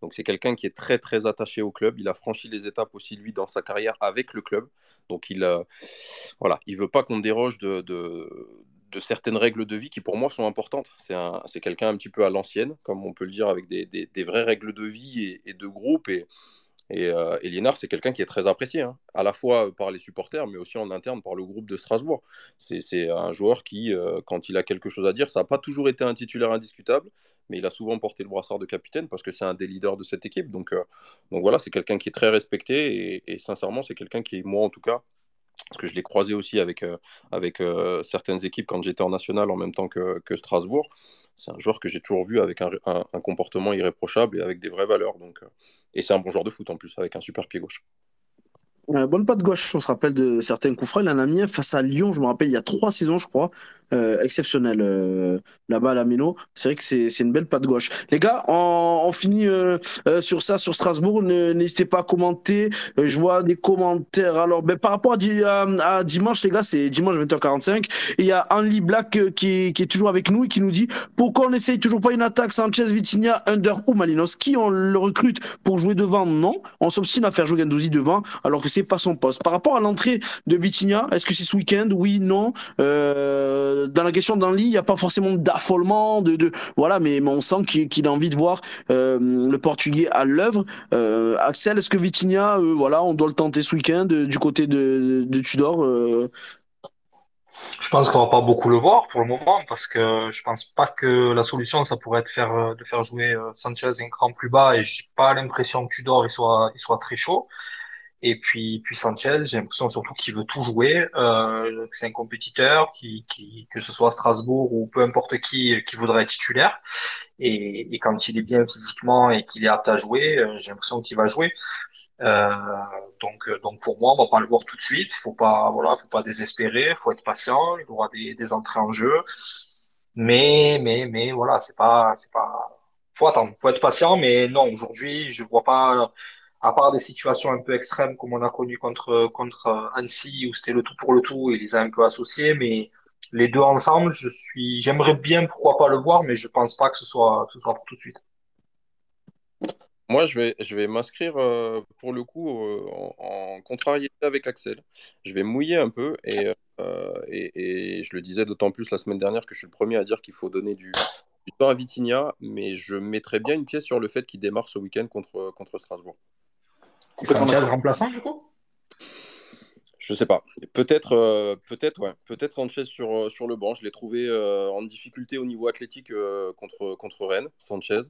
Donc c'est quelqu'un qui est très très attaché au club. Il a franchi les étapes aussi lui dans sa carrière avec le club. Donc il euh, voilà, il veut pas qu'on déroge de, certaines règles de vie qui pour moi sont importantes. C'est quelqu'un un petit peu à l'ancienne, comme on peut le dire, avec des, vraies règles de vie et, de groupe et, euh, c'est quelqu'un qui est très apprécié, hein, à la fois par les supporters, mais aussi en interne par le groupe de Strasbourg. C'est un joueur qui, euh, quand il a quelque chose à dire, ça n'a pas toujours été un titulaire indiscutable, mais il a souvent porté le brassard de capitaine parce que c'est un des leaders de cette équipe. Donc, euh, donc voilà, c'est quelqu'un qui est très respecté et, et sincèrement, c'est quelqu'un qui, moi en tout cas, parce que je l'ai croisé aussi avec, euh, avec euh, certaines équipes quand j'étais en national en même temps que, que Strasbourg. C'est un joueur que j'ai toujours vu avec un, un, comportement irréprochable et avec des vraies valeurs. Donc, euh, et c'est un bon joueur de foot en plus, avec un super pied gauche. bonne patte gauche, on se rappelle de certains coups francs. Il en a mis face à Lyon, je me rappelle, il y a trois saisons, je crois. Euh, exceptionnel euh, là-bas à la Mino. C'est vrai que c'est une belle patte gauche. Les gars, on, on finit euh, sur ça, sur Strasbourg. N'hésitez pas à commenter. je vois des commentaires. Alors, ben, par rapport à, dimanche, les gars, c'est dimanche 20h45. Il y a Henry Black qui, qui, est toujours avec nous et qui nous dit pourquoi on n'essaye toujours pas une attaque Sanchez, Vitinha, Under ou Malinowski On le recrute pour jouer devant? Non. On s'obstine à faire jouer Gandouzi devant alors que c'est pas son poste. Par rapport à l'entrée de Vitinha, est-ce que c'est ce week-end? Oui, non. Euh, dans la question d'Henli, il n'y a pas forcément d'affolement, de, de, voilà, mais, on sent qu'il a envie de voir euh, le Portugais à l'œuvre. Euh, Axel, est-ce que Vitinha, euh, voilà, on doit le tenter ce week-end du côté de, de Tudor je pense qu'on va pas beaucoup le voir pour le moment parce que je pense pas que la solution ça pourrait être faire de faire jouer Sanchez un cran plus bas et j'ai pas l'impression que Tudor il soit il soit très chaud. Et puis, puis Sanchez, j'ai l'impression surtout qu'il veut tout jouer, euh, c'est un compétiteur, qui, qui, que ce soit Strasbourg ou peu importe qui, qui voudrait être titulaire. Et, et quand il est bien physiquement et qu'il est apte à jouer, euh, j'ai l'impression qu'il va jouer. Euh, donc, euh, donc pour moi, on va pas le voir tout de suite. Faut pas, voilà, faut pas désespérer, faut être patient. Il aura des, des entrées en jeu, mais, mais, mais voilà, c'est pas, c'est pas, faut attendre, faut être patient. Mais non, aujourd'hui, je vois pas à part des situations un peu extrêmes comme on a connu contre, contre euh, Annecy où c'était le tout pour le tout et les a un peu associés, mais les deux ensemble, je suis, j'aimerais bien pourquoi pas le voir, mais je pense pas que ce soit, ce soit pour tout de suite. Moi, je vais, je vais m'inscrire euh, pour le coup euh, en, contrariété avec Axel. Je vais mouiller un peu et, et, et, je le disais d'autant plus la semaine dernière que je suis le premier à dire qu'il faut donner du, du temps à Vitinha, mais je mettrais bien une pièce sur le fait qu'il démarre ce week-end contre, contre Strasbourg. Sanchez remplaçant, du coup je sais pas. Peut-être, euh, peut-être, ouais. Peut-être Sanchez sur, euh, sur le banc. Je l'ai trouvé euh, en difficulté au niveau athlétique contre, contre Rennes, Sanchez.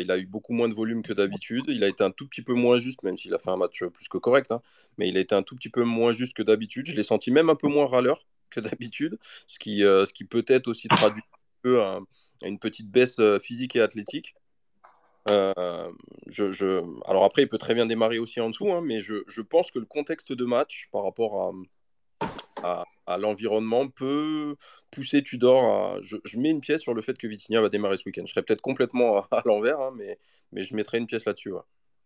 il a eu beaucoup moins de volume que d'habitude. Il a été un tout petit peu moins juste, même s'il a fait un match plus que correct. Hein. mais il a été un tout petit peu moins juste que d'habitude. Je l'ai senti même un peu moins râleur que d'habitude, ce qui, ce qui peut-être aussi traduit un peu une petite baisse physique et athlétique. Je, je... Alors après, il peut très bien démarrer aussi en dessous, hein, mais je, je, pense que le contexte de match par rapport à, à, l'environnement peut pousser Tudor à. Je, mets une pièce sur le fait que Vitinha va démarrer ce week-end. Je serais peut-être complètement à, l'envers, hein, mais, mais je mettrais une pièce là-dessus.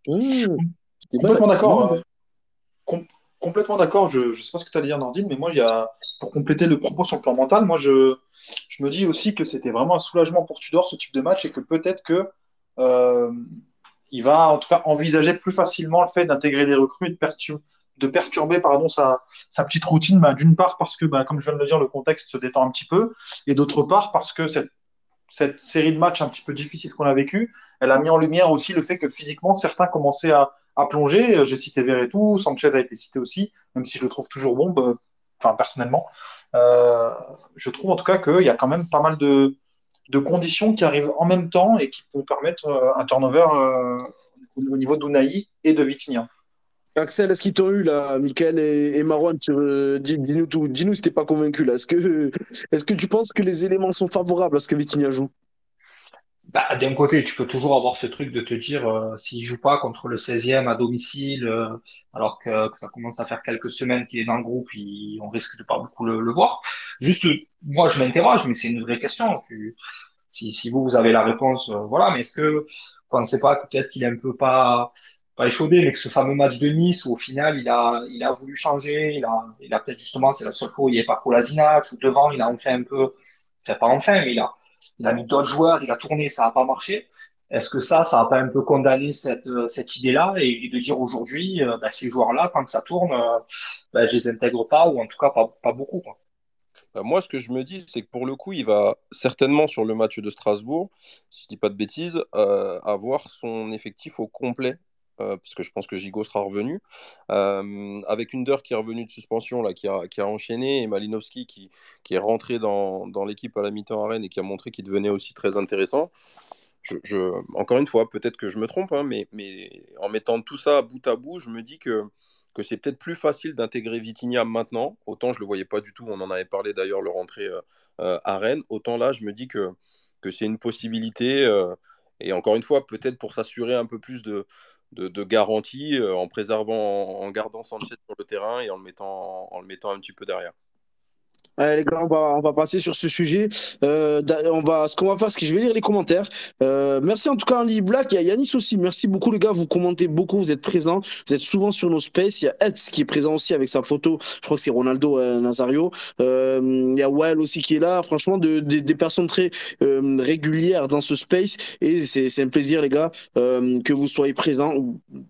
Mmh. complètement d'accord. Hein. complètement d'accord. Je ne sais pas ce que tu as à dire, Nordine, mais moi, il y a, pour compléter le propos sur le plan mental, moi, je, je me dis aussi que c'était vraiment un soulagement pour Tudor, ce type de match, et que peut-être que. Euh, il va en tout cas envisager plus facilement le fait d'intégrer des recrues et de, de perturber pardon, sa, petite routine, bah, d'une part parce que, bah, comme je viens de le dire, le contexte se détend un petit peu, et d'autre part parce que cette, série de matchs un petit peu difficile qu'on a vécu, elle a mis en lumière aussi le fait que physiquement, certains commençaient à, plonger. J'ai cité Verretou, Sanchez a été cité aussi, même si je le trouve toujours bon, bah, personnellement. Euh, je trouve en tout cas qu'il y a quand même pas mal de, de conditions qui arrivent en même temps et qui vont permettre euh, un turnover euh, au niveau d'Unai et de Vitinha. Axel, est-ce qu'ils t'ont eu là, Michael et, Marwan euh, Dis-nous tout. Dis-nous si t'es pas convaincu là. Est-ce que, est que tu penses que les éléments sont favorables à ce que Vitinha joue? Bah, D'un côté, tu peux toujours avoir ce truc de te dire euh, s'il joue pas contre le 16e à domicile, euh, alors que, ça commence à faire quelques semaines qu'il est dans le groupe, on risque de pas beaucoup le, voir. Juste, moi, je m'interroge, mais c'est une vraie question. Si, si vous, vous avez la réponse, euh, voilà. Mais est-ce que vous pensez pas peut-être qu'il est un peu pas pas échaudé, mais que ce fameux match de Nice où au final il a il a voulu changer, il a il a peut-être justement c'est la seule fois où il n'y avait pas Kolasinac, ou devant il a enfin un peu, enfin pas enfin, mais il a il a mis d'autres joueurs, il a tourné, ça n'a pas marché. Est-ce que ça, ça n'a pas un peu condamné cette, euh, cette idée-là et, de dire aujourd'hui, euh, bah, ces joueurs-là, quand ça tourne, euh, bah, je les intègre pas ou en tout cas pas, pas beaucoup. Bah, moi, ce que je me dis, c'est que pour le coup, il va certainement sur le match de Strasbourg, si je dis pas de bêtises, avoir son effectif au complet euh, parce que je pense que Gigo sera revenu. Euh, avec Under qui est revenu de suspension, là, qui, a, qui a enchaîné, et Malinowski qui, qui est rentré dans, dans l'équipe à la mi-temps à Rennes et qui a montré qu'il devenait aussi très intéressant. Je, encore une fois, peut-être que je me trompe, hein, mais, mais en mettant tout ça bout à bout, je me dis que, que c'est peut-être plus facile d'intégrer Vitinha maintenant. Autant je ne le voyais pas du tout, on en avait parlé d'ailleurs le rentrer euh, à Rennes. Autant là, je me dis que, que c'est une possibilité. et encore une fois, peut-être pour s'assurer un peu plus de, de, garantie euh, en préservant, en, gardant Sanchez sur le terrain et en le mettant, en le mettant un petit peu derrière. Allez, les gars, on va, on va passer sur ce sujet. Euh, on va, ce qu'on va faire, c'est que je vais lire les commentaires. Euh, merci en tout cas, Andy Black. Il y a Yanis aussi. Merci beaucoup, les gars. Vous commentez beaucoup, vous êtes présents. Vous êtes souvent sur nos spaces. Il y a Eds qui est présent aussi avec sa photo. Je crois que c'est Ronaldo euh, Nazario. Euh, il y a Well aussi qui est là. Franchement, de, des personnes très euh, régulières dans ce space. Et c'est un plaisir, les gars, euh, que vous soyez présents.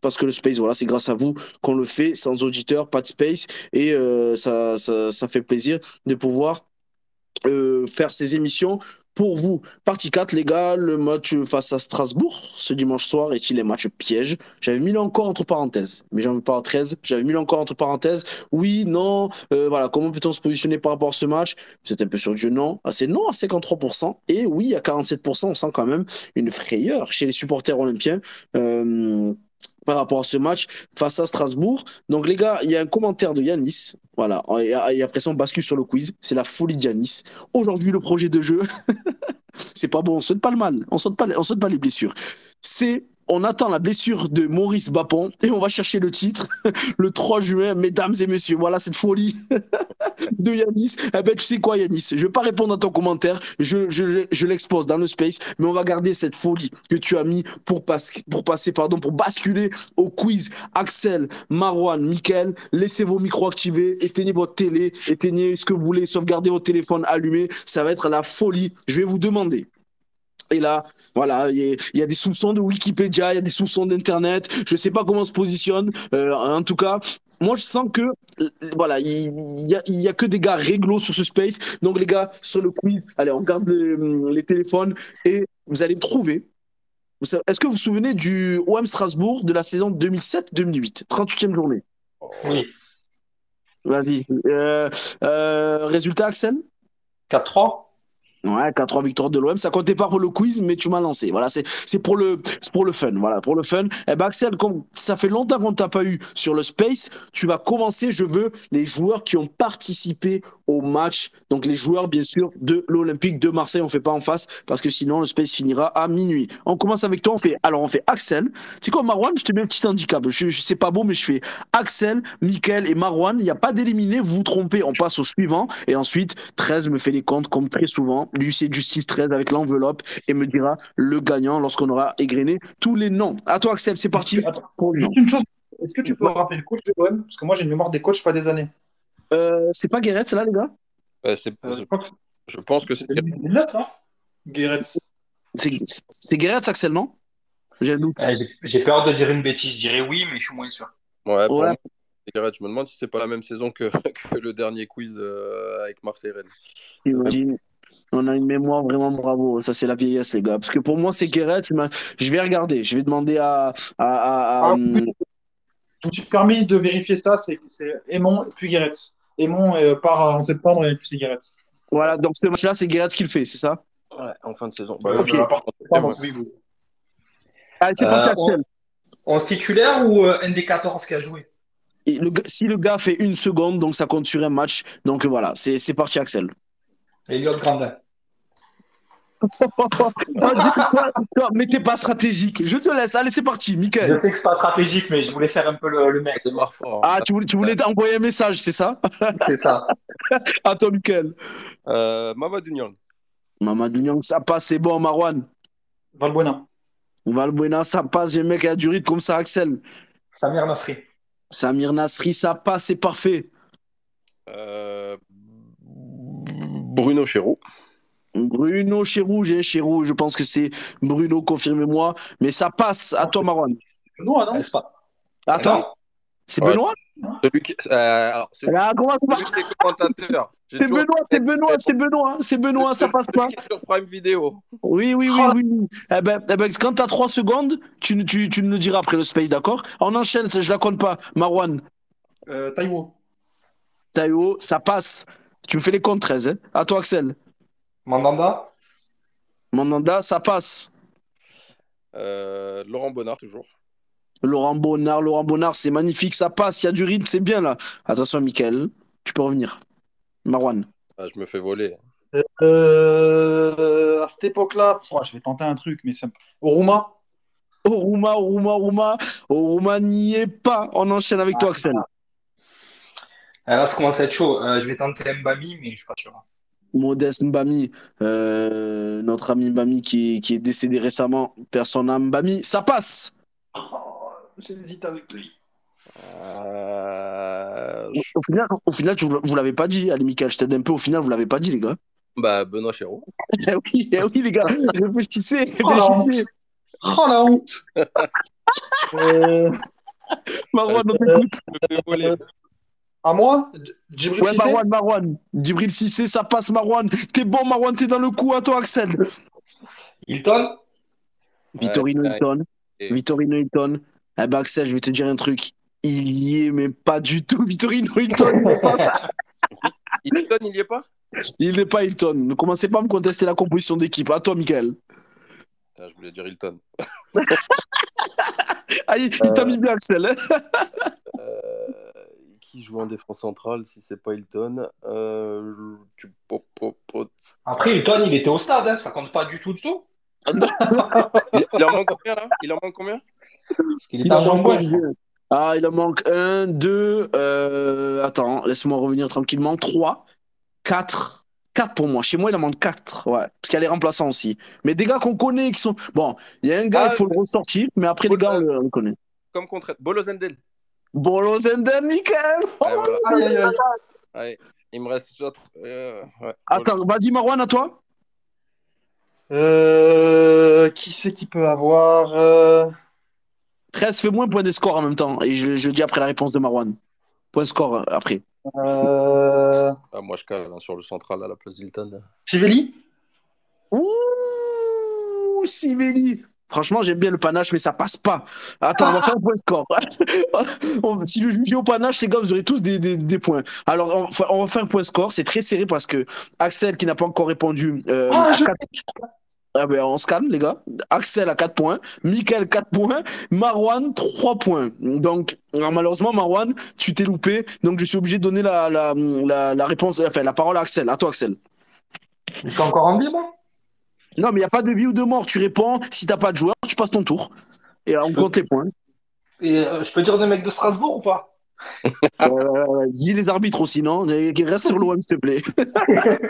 Parce que le space, voilà, c'est grâce à vous qu'on le fait. Sans auditeurs, pas de space. Et ça, ça, ça fait plaisir de pouvoir euh, faire ces émissions pour vous. Partie 4, les gars, le match face à Strasbourg ce dimanche soir est-il un match piège? J'avais mis encore entre parenthèses, mais j'en veux pas à 13. J'avais mis encore entre parenthèses. Oui, non, euh, voilà, comment peut-on se positionner par rapport à ce match? C'est un peu sur Dieu, non. C'est non à 53%. Et oui, à 47%, on sent quand même une frayeur chez les supporters olympiens. Euh, par rapport à ce match face à Strasbourg. Donc les gars, il y a un commentaire de Yanis. Voilà, et après ça on bascule sur le quiz. C'est la folie de Yanis. Aujourd'hui le projet de jeu, [LAUGHS] c'est pas bon, on saute pas le mal, on saute saute pas les blessures. C'est on attend la blessure de Maurice Bapon et on va chercher le titre [LAUGHS] le 3 juin, mesdames et messieurs. Voilà cette folie [LAUGHS] de Yanis. Eh ben, tu sais quoi, Yanis? Je vais pas répondre à ton commentaire, je, je, je l'expose dans le space, mais on va garder cette folie que tu as mis pour, pour passer, pardon, pour basculer au quiz. Axel, Marwan, Mickaël, laissez vos micros activés, éteignez votre télé, éteignez ce que vous voulez, sauvegardez votre téléphone allumé. Ça va être la folie. Je vais vous demander et là, voilà, il y, a des soupçons de Wikipédia, il y a des soupçons d'Internet. Je ne sais pas comment on se positionne. Euh, en tout cas, moi, je sens que voilà, il y, a, y a que des gars réglo sur ce space. Donc, les gars, sur le quiz, allez, on garde les, téléphones et vous allez me trouver. Est-ce que vous vous souvenez du OM Strasbourg de la saison 2007-2008, 38e journée Oui. Vas-y. Euh, euh, résultat, Axel? 4-3 Ouais, 4-3 victoires de l'OM, ça comptait pas pour le quiz, mais tu m'as lancé. Voilà, c'est c'est pour le pour le fun. Voilà, pour le fun. Eh ben Axel, comme ça fait longtemps qu'on t'a pas eu sur le space, tu vas commencer. Je veux les joueurs qui ont participé au match. Donc les joueurs, bien sûr, de l'Olympique de Marseille, on fait pas en face parce que sinon le space finira à minuit. On commence avec toi. On fait alors on fait Axel. C'est quoi Marwan? Je te mets un petit handicap. Je, je sais pas beau, mais je fais Axel, Mickaël et Marwan. Il n'y a pas d'éliminé. Vous vous trompez. On passe au suivant et ensuite 13 me fait les comptes comme très souvent. L'huissier de justice 13 avec l'enveloppe et me dira le gagnant lorsqu'on aura égrené tous les noms. À toi Axel, c'est parti. Attends, juste une chose. Est-ce que tu peux rappeler le coach de l'OM Parce que moi, j'ai une mémoire des coachs pas des années. Euh, c'est pas Guéret, là les gars? C'est- Euh, je, pense que c'est. c'est 2009, non Guéret. C'est c'est Guéret, Axel, non J'ai un doute. Ouais, j'ai- J'ai peur de dire une bêtise. Je dirais oui, mais je suis moins sûr. Ouais, pour Ouais. moi, c'est Gareth. Je me demande si c'est pas la même saison que, [LAUGHS] que le dernier quiz euh, avec Marseille-Rennes. Imagine. On a une mémoire vraiment bravo. Ça, c'est la vieillesse, les gars. Parce que pour moi, c'est Guéret. Je vais regarder. Je vais demander à. à, à- à- Ah, oui. Je me suis permis de vérifier ça, c'est c'est Aimon et puis Guéret. Aimon euh, part en septembre et puis c'est Guéret. Voilà, donc ce match-là, c'est Guéret qui le fait, c'est ça? Ouais, en fin de saison. Bah, Ok. à part- Septembre. oui, oui. Allez, c'est Euh, parti, on- Axel. En titulaire ou euh, un des 14 qui a joué? Et le si le gars fait une seconde, donc ça compte sur un match. Donc voilà, c'est c'est parti, Axel. Elliot Grandin. Ah, dis- toi, toi, mais t'es pas stratégique. Je te laisse. Allez, c'est parti, Je Mickaël. sais que c'est pas stratégique, mais je voulais faire un peu le, le mec. Ah, tu voulais, tu voulais envoyer un message, c'est ça? [LAUGHS] C'est ça. À toi, Mickaël. Euh, Mamadou Niang. Mamadou Niang, ça passe, c'est bon, Marwan. Valbuena. Valbuena, ça passe. J'ai un mec qui a du rythme comme ça, Axel. Samir Nasri. Samir Nasri, ça passe, c'est parfait. Euh, Bruno Chéreau. Bruno Chérou, j'ai Chérou, je pense que c'est Bruno, confirmez-moi. Mais ça passe. À toi, Marwan. Non, non. C'est pas. Attends, c'est Ouais. Benoît Celui qui, euh, alors, celui, Là, comment ça celui passe qui est commentateur. J'ai [LAUGHS] C'est Benoît, c'est Benoît, c'est Benoît, c'est Benoît, ça passe pas. Celui qui est sur Prime Vidéo. Oui, oui, oui, oui. oui. Eh ben, eh ben, quand t'as 3 secondes, tu, tu, tu nous diras après le space, d'accord? On enchaîne, je la compte pas. Marwan, Euh, Taïwo. Taïwo, ça passe. Tu me fais les comptes 13. Hein à toi, Axel. Mandanda. Mandanda, ça passe. Euh, Laurent Bonnard, toujours. Laurent Bonnard, Laurent Bonnard, c'est magnifique, ça passe. Il y a du rythme, c'est bien là. Attention, Michael, tu peux revenir. Marwan. Ah, je me fais voler. Euh, à cette époque-là, oh, je vais tenter un truc, mais c'est Oruma. Oruma, Oruma, Oruma. Oruma n'y est pas. On enchaîne avec toi, Axel. Ah, Là, ça commence à être chaud. Euh, je vais tenter Mbami, mais je suis pas sûr. Modeste Mbami, euh, notre ami Mbami qui, qui est décédé récemment, personne à Mbami, ça passe. Oh, J'hésite avec lui. Euh, Au final, au final tu, vous l'avez pas dit, allez Michael, je t'aide un peu, au final vous l'avez pas dit les gars. bah, Benoît Chéreau. [LAUGHS] Eh oui, eh oui les gars, réfléchissez, [LAUGHS] Oh réfléchissez. Oh la honte. [LAUGHS] Euh, Marwan, on t'écoute. À moi? Djibril Ouais, Cissé? Marwan, Marwan. Djibril Cissé, ça passe Marwan. T'es bon Marwan, t'es dans le coup, à toi Axel. Hilton? Vittorino Ouais, Hilton, Et- Vittorino Hilton. Eh ben Axel, je vais te dire un truc. Il y est, mais pas du tout. Vittorino Hilton, [LAUGHS] Hilton, il y est pas? Il n'est pas Hilton. Ne commencez pas à me contester la composition d'équipe. À toi, Michael. Putain, Je voulais dire Hilton. [LAUGHS] Ah, il il t'a mis bien, Axel. hein. Euh, qui joue en défense centrale si c'est pas Hilton euh, tu... Après, Hilton, il était au stade. Hein. Ça compte pas du tout du tout. [LAUGHS] Il, il en manque combien là? Il en manque combien? Il en manque. Ah, il en manque un, deux. euh, Attends, laisse-moi revenir tranquillement. Trois, quatre. Quatre pour moi. Chez moi, il en manque quatre. Ouais. Parce qu'il y a les remplaçants aussi. Mais des gars qu'on connaît qui sont. Bon, il y a un gars, Ah, il faut le ressortir. Mais après, les gars, on le, on le connaît. Comme contre Bolo Zendel. Bolo Zenden, Michael. Ouais, voilà. Aïe, aïe, aïe. Allez, il me reste d'autres. Euh, ouais. Attends, vas-y, Marwan, à toi. Euh, qui c'est qui peut avoir euh, 13, fais-moi un point des scores en même temps. Et je, je dis après la réponse de Marwan. Point score euh, après. euh, Ah, moi, je cale hein, sur le central à la place d'Hilton. Sivelli Ouh, Sivelli. Franchement, j'aime bien le panache, mais ça passe pas. Attends, on va faire un point score. [LAUGHS] Si je juge au panache, les gars, vous aurez tous des, des- des points. Alors, on, va- on va faire un point score. C'est très serré parce que Axel, qui n'a pas encore répondu, euh, Ah, a je- quatre- Ah ben, on se calme, les gars. Axel a 4 points, Michael 4 points, Marwan 3 points. Donc, alors, malheureusement, Marwan, tu t'es loupé. Donc, je suis obligé de donner la, la, la, la réponse, enfin, la parole à Axel. À toi, Axel. Je suis encore en vie, moi Non, mais il n'y a pas de vie ou de mort. Tu réponds. Si t'as pas de joueur, tu passes ton tour. Et là, on compte les points. Et euh, je peux dire des mecs de Strasbourg ou pas? [LAUGHS] Euh, dis les arbitres aussi, non? Reste sur l'OM, s'il te plaît. [LAUGHS]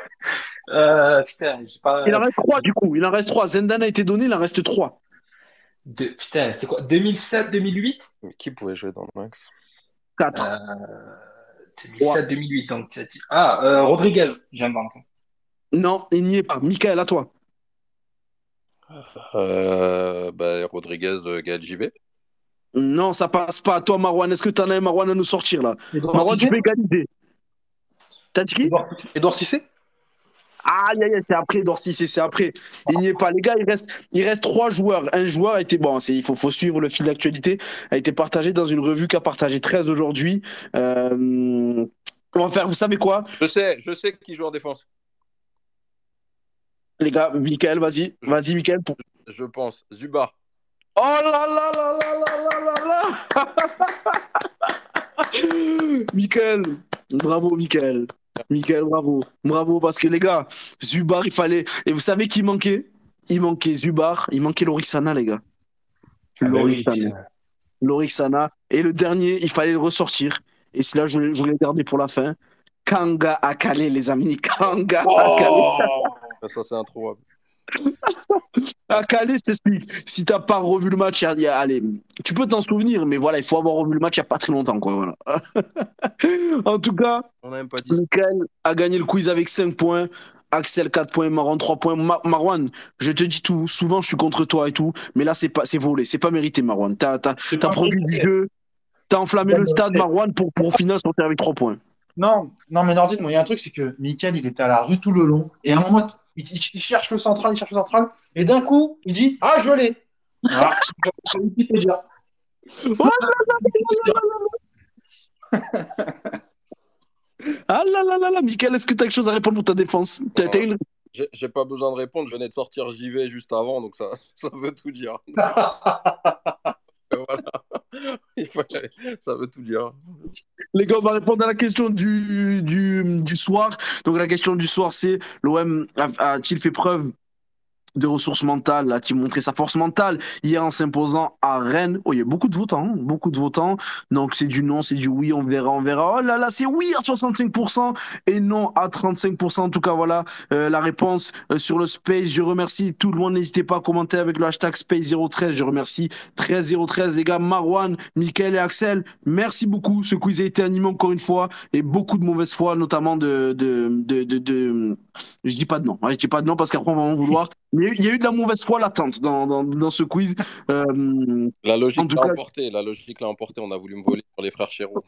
euh, Putain, j'ai pas. Il en reste 3, du coup. Il en reste 3. Zendan a été donné, il en reste 3. De... Putain, c'était quoi? 2007, 2008 Mais qui pouvait jouer dans le max? 4. euh, 2007, 2008. Donc, ah, euh, Rodriguez, j'invente. Non, il n'y est pas. Michael, à toi. Euh, bah, Rodriguez, euh, Gaël JV. Non, ça passe pas. Toi, Marwan, est-ce que t'en as un Marwan à nous sortir là Edouard Marwan, tu peux égaliser. T'as dit qui Edouard- Cissé Aïe, aïe, aïe, c'est après, Dorcy, c'est c'est après. Il n'y est pas. Les gars, il reste, il reste trois joueurs. Un joueur a été, bon, c'est- il faut, faut suivre le fil d'actualité, a été partagé dans une revue qu'a partagé 13 aujourd'hui. Euh, on va faire, vous savez quoi, Je sais, je sais qui joue en défense. Les gars Michael, vas-y, vas-y, Michael. pour- Je pense. Zuba. Oh là là là là là là là là [LAUGHS] Michael, bravo, Michael. Michael, bravo. Bravo, parce que les gars, Zubar, il fallait. Et vous savez qui manquait? Il manquait Zubar, il manquait Lorixana, les gars. Ah bah oui, Lorixana. Lorixana. Et le dernier, il fallait le ressortir. Et celui-là, je voulais, je voulais le garder pour la fin. Kanga Akale, les amis. Kanga Akale. [LAUGHS] Oh Ça, c'est introuvable. Akale, je t'explique. Si t'as pas revu le match, il y a- il y a- allez, tu peux t'en souvenir, mais voilà, il faut avoir revu le match il y a pas très longtemps, quoi. Voilà. [LAUGHS] en tout cas, On n'a même pas dit. Michael a gagné le quiz avec 5 points. Axel 4 points, Marwan 3 points. Ma- Marwan, je te dis tout, souvent je suis contre toi et tout, mais là c'est pas c'est volé, c'est pas mérité Marwan. T'as C'est produit du jeu, t'as enflammé le stade Marwan pour, pour au final sortir avec 3 points. Non, non, mais Nordine, moi, il y a un truc, c'est que Michael, il était à la rue tout le long, et à un moment, il, il- il cherche le central, il cherche le central, et d'un coup, il dit Ah, je l'ai Wikipédia. [LAUGHS] Ah là là là là, Michael, est-ce que t'as quelque chose à répondre pour ta défense? T'as t'as une... J'ai pas besoin de répondre, je venais de sortir JV juste avant, donc ça, [LAUGHS] ça veut tout dire. [LAUGHS] voilà. [LAUGHS] Ça veut tout dire. Les gars, on va répondre à la question du, du, du soir. Donc la question du soir, c'est l'OM a-t-il fait preuve de ressources mentales A-t-il montré sa force mentale hier en s'imposant à Rennes Oh, il y a beaucoup de votants, hein, beaucoup de votants. Donc c'est du non, c'est du oui, on verra, on verra. Oh là là, c'est oui à 65% et non à 35%. En tout cas, voilà euh, la réponse euh, sur le Space. Je remercie tout le monde. N'hésitez pas à commenter avec le hashtag Space013. Je remercie 13013 les gars, Marwan, Mickaël et Axel. Merci beaucoup. Ce quiz a été animé encore une fois et beaucoup de mauvaise foi, notamment de, de, de, de, de- je dis pas de nom. Je dis pas de nom parce qu'après on va en vouloir. [LAUGHS] il y a eu de la mauvaise foi latente dans, dans, dans ce quiz. Euh, La logique l'a cas- emporté. La logique l'a emporté. On a voulu me voler sur les frères Chéreau.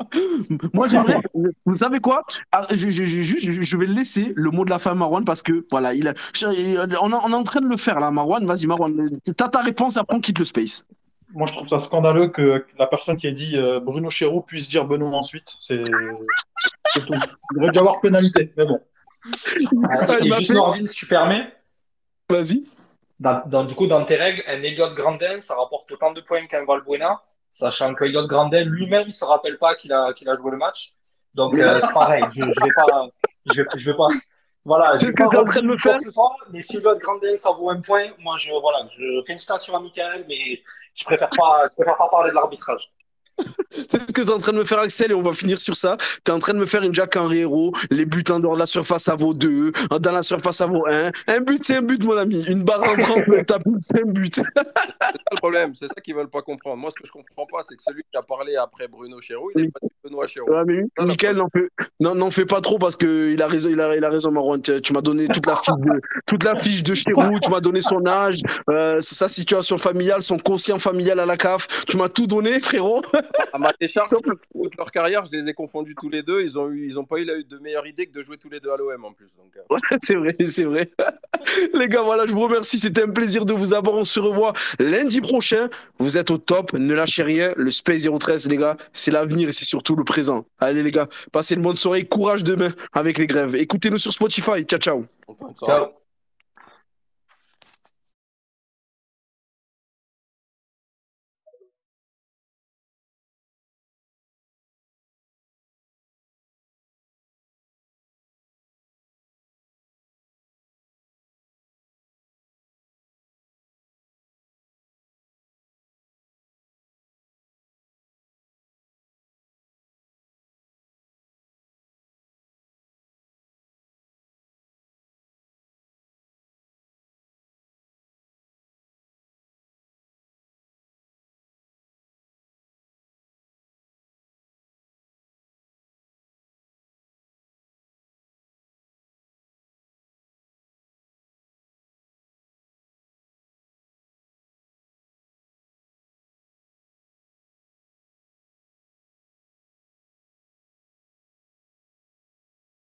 [LAUGHS] moi, j'aimerais. Vous savez quoi? Ah, je, je, je, je, je vais laisser le mot de la fin à Marwan parce que voilà, il a, on, est- on est en train de le faire là, Marwan. Vas-y, Marwan. T'as ta réponse et après on quitte le space. Moi, je trouve ça scandaleux que la personne qui a dit euh, Bruno Chéreau puisse dire Benoît ensuite. C'est tout. Il devrait dû avoir pénalité, mais bon. Ah, et juste Nordine, si tu permets, Vas-y. dans, dans- du coup, dans tes règles, un Elliot Grandin, ça rapporte autant de points qu'un Valbuena, sachant que Elliot Grandin lui-même ne se rappelle pas qu'il a, qu'il a joué le match. Donc, euh, c'est pareil. Je, je vais pas, je vais, je vais pas, voilà, je vais pas en train de quoi faire ce soit, mais si Elliot Grandin, ça vaut un point, moi, je, voilà, je félicitations à Michael, mais je préfère pas, je préfère pas parler de l'arbitrage. [LAUGHS] C'est ce que tu es en train de me faire, Axel, et on va finir sur ça. Tu es en train de me faire une Jack Henry héros. Les buts en dehors de la surface, ça vaut 2. Dans la surface, ça vaut 1. Un but, c'est un but, mon ami. Une barre en 30, le [LAUGHS] tapis, c'est un but. C'est ça le problème. C'est ça qu'ils veulent pas comprendre. Moi, ce que je comprends pas, c'est que celui qui a parlé après Bruno Chéreau, il est pas dit Benoît Chéreau. Mais Ah, n'en fais, non, fais pas trop parce que il a raison, il a, il a raison, Marwan. Tu, tu m'as donné toute la fiche de, toute la fiche de Chérou, tu m'as donné son âge, euh, sa situation familiale, son conscient familial à la CAF. Tu m'as tout donné, frérot. À ma décharge, toute [LAUGHS] leur carrière, je les ai confondus tous les deux. Ils ont eu, ils ont pas eu la- de meilleure idée que de jouer tous les deux à l'OM en plus. Donc, euh, c'est vrai, c'est vrai. [LAUGHS] Les gars, voilà, je vous remercie. C'était un plaisir de vous avoir. On se revoit lundi prochain. Vous êtes au top. Ne lâchez rien. Le Space 013, les gars, c'est l'avenir et c'est surtout le présent. Allez, les gars, passez une bonne soirée. Courage demain avec les grèves. Écoutez-nous sur Spotify. Ciao, ciao. Ciao.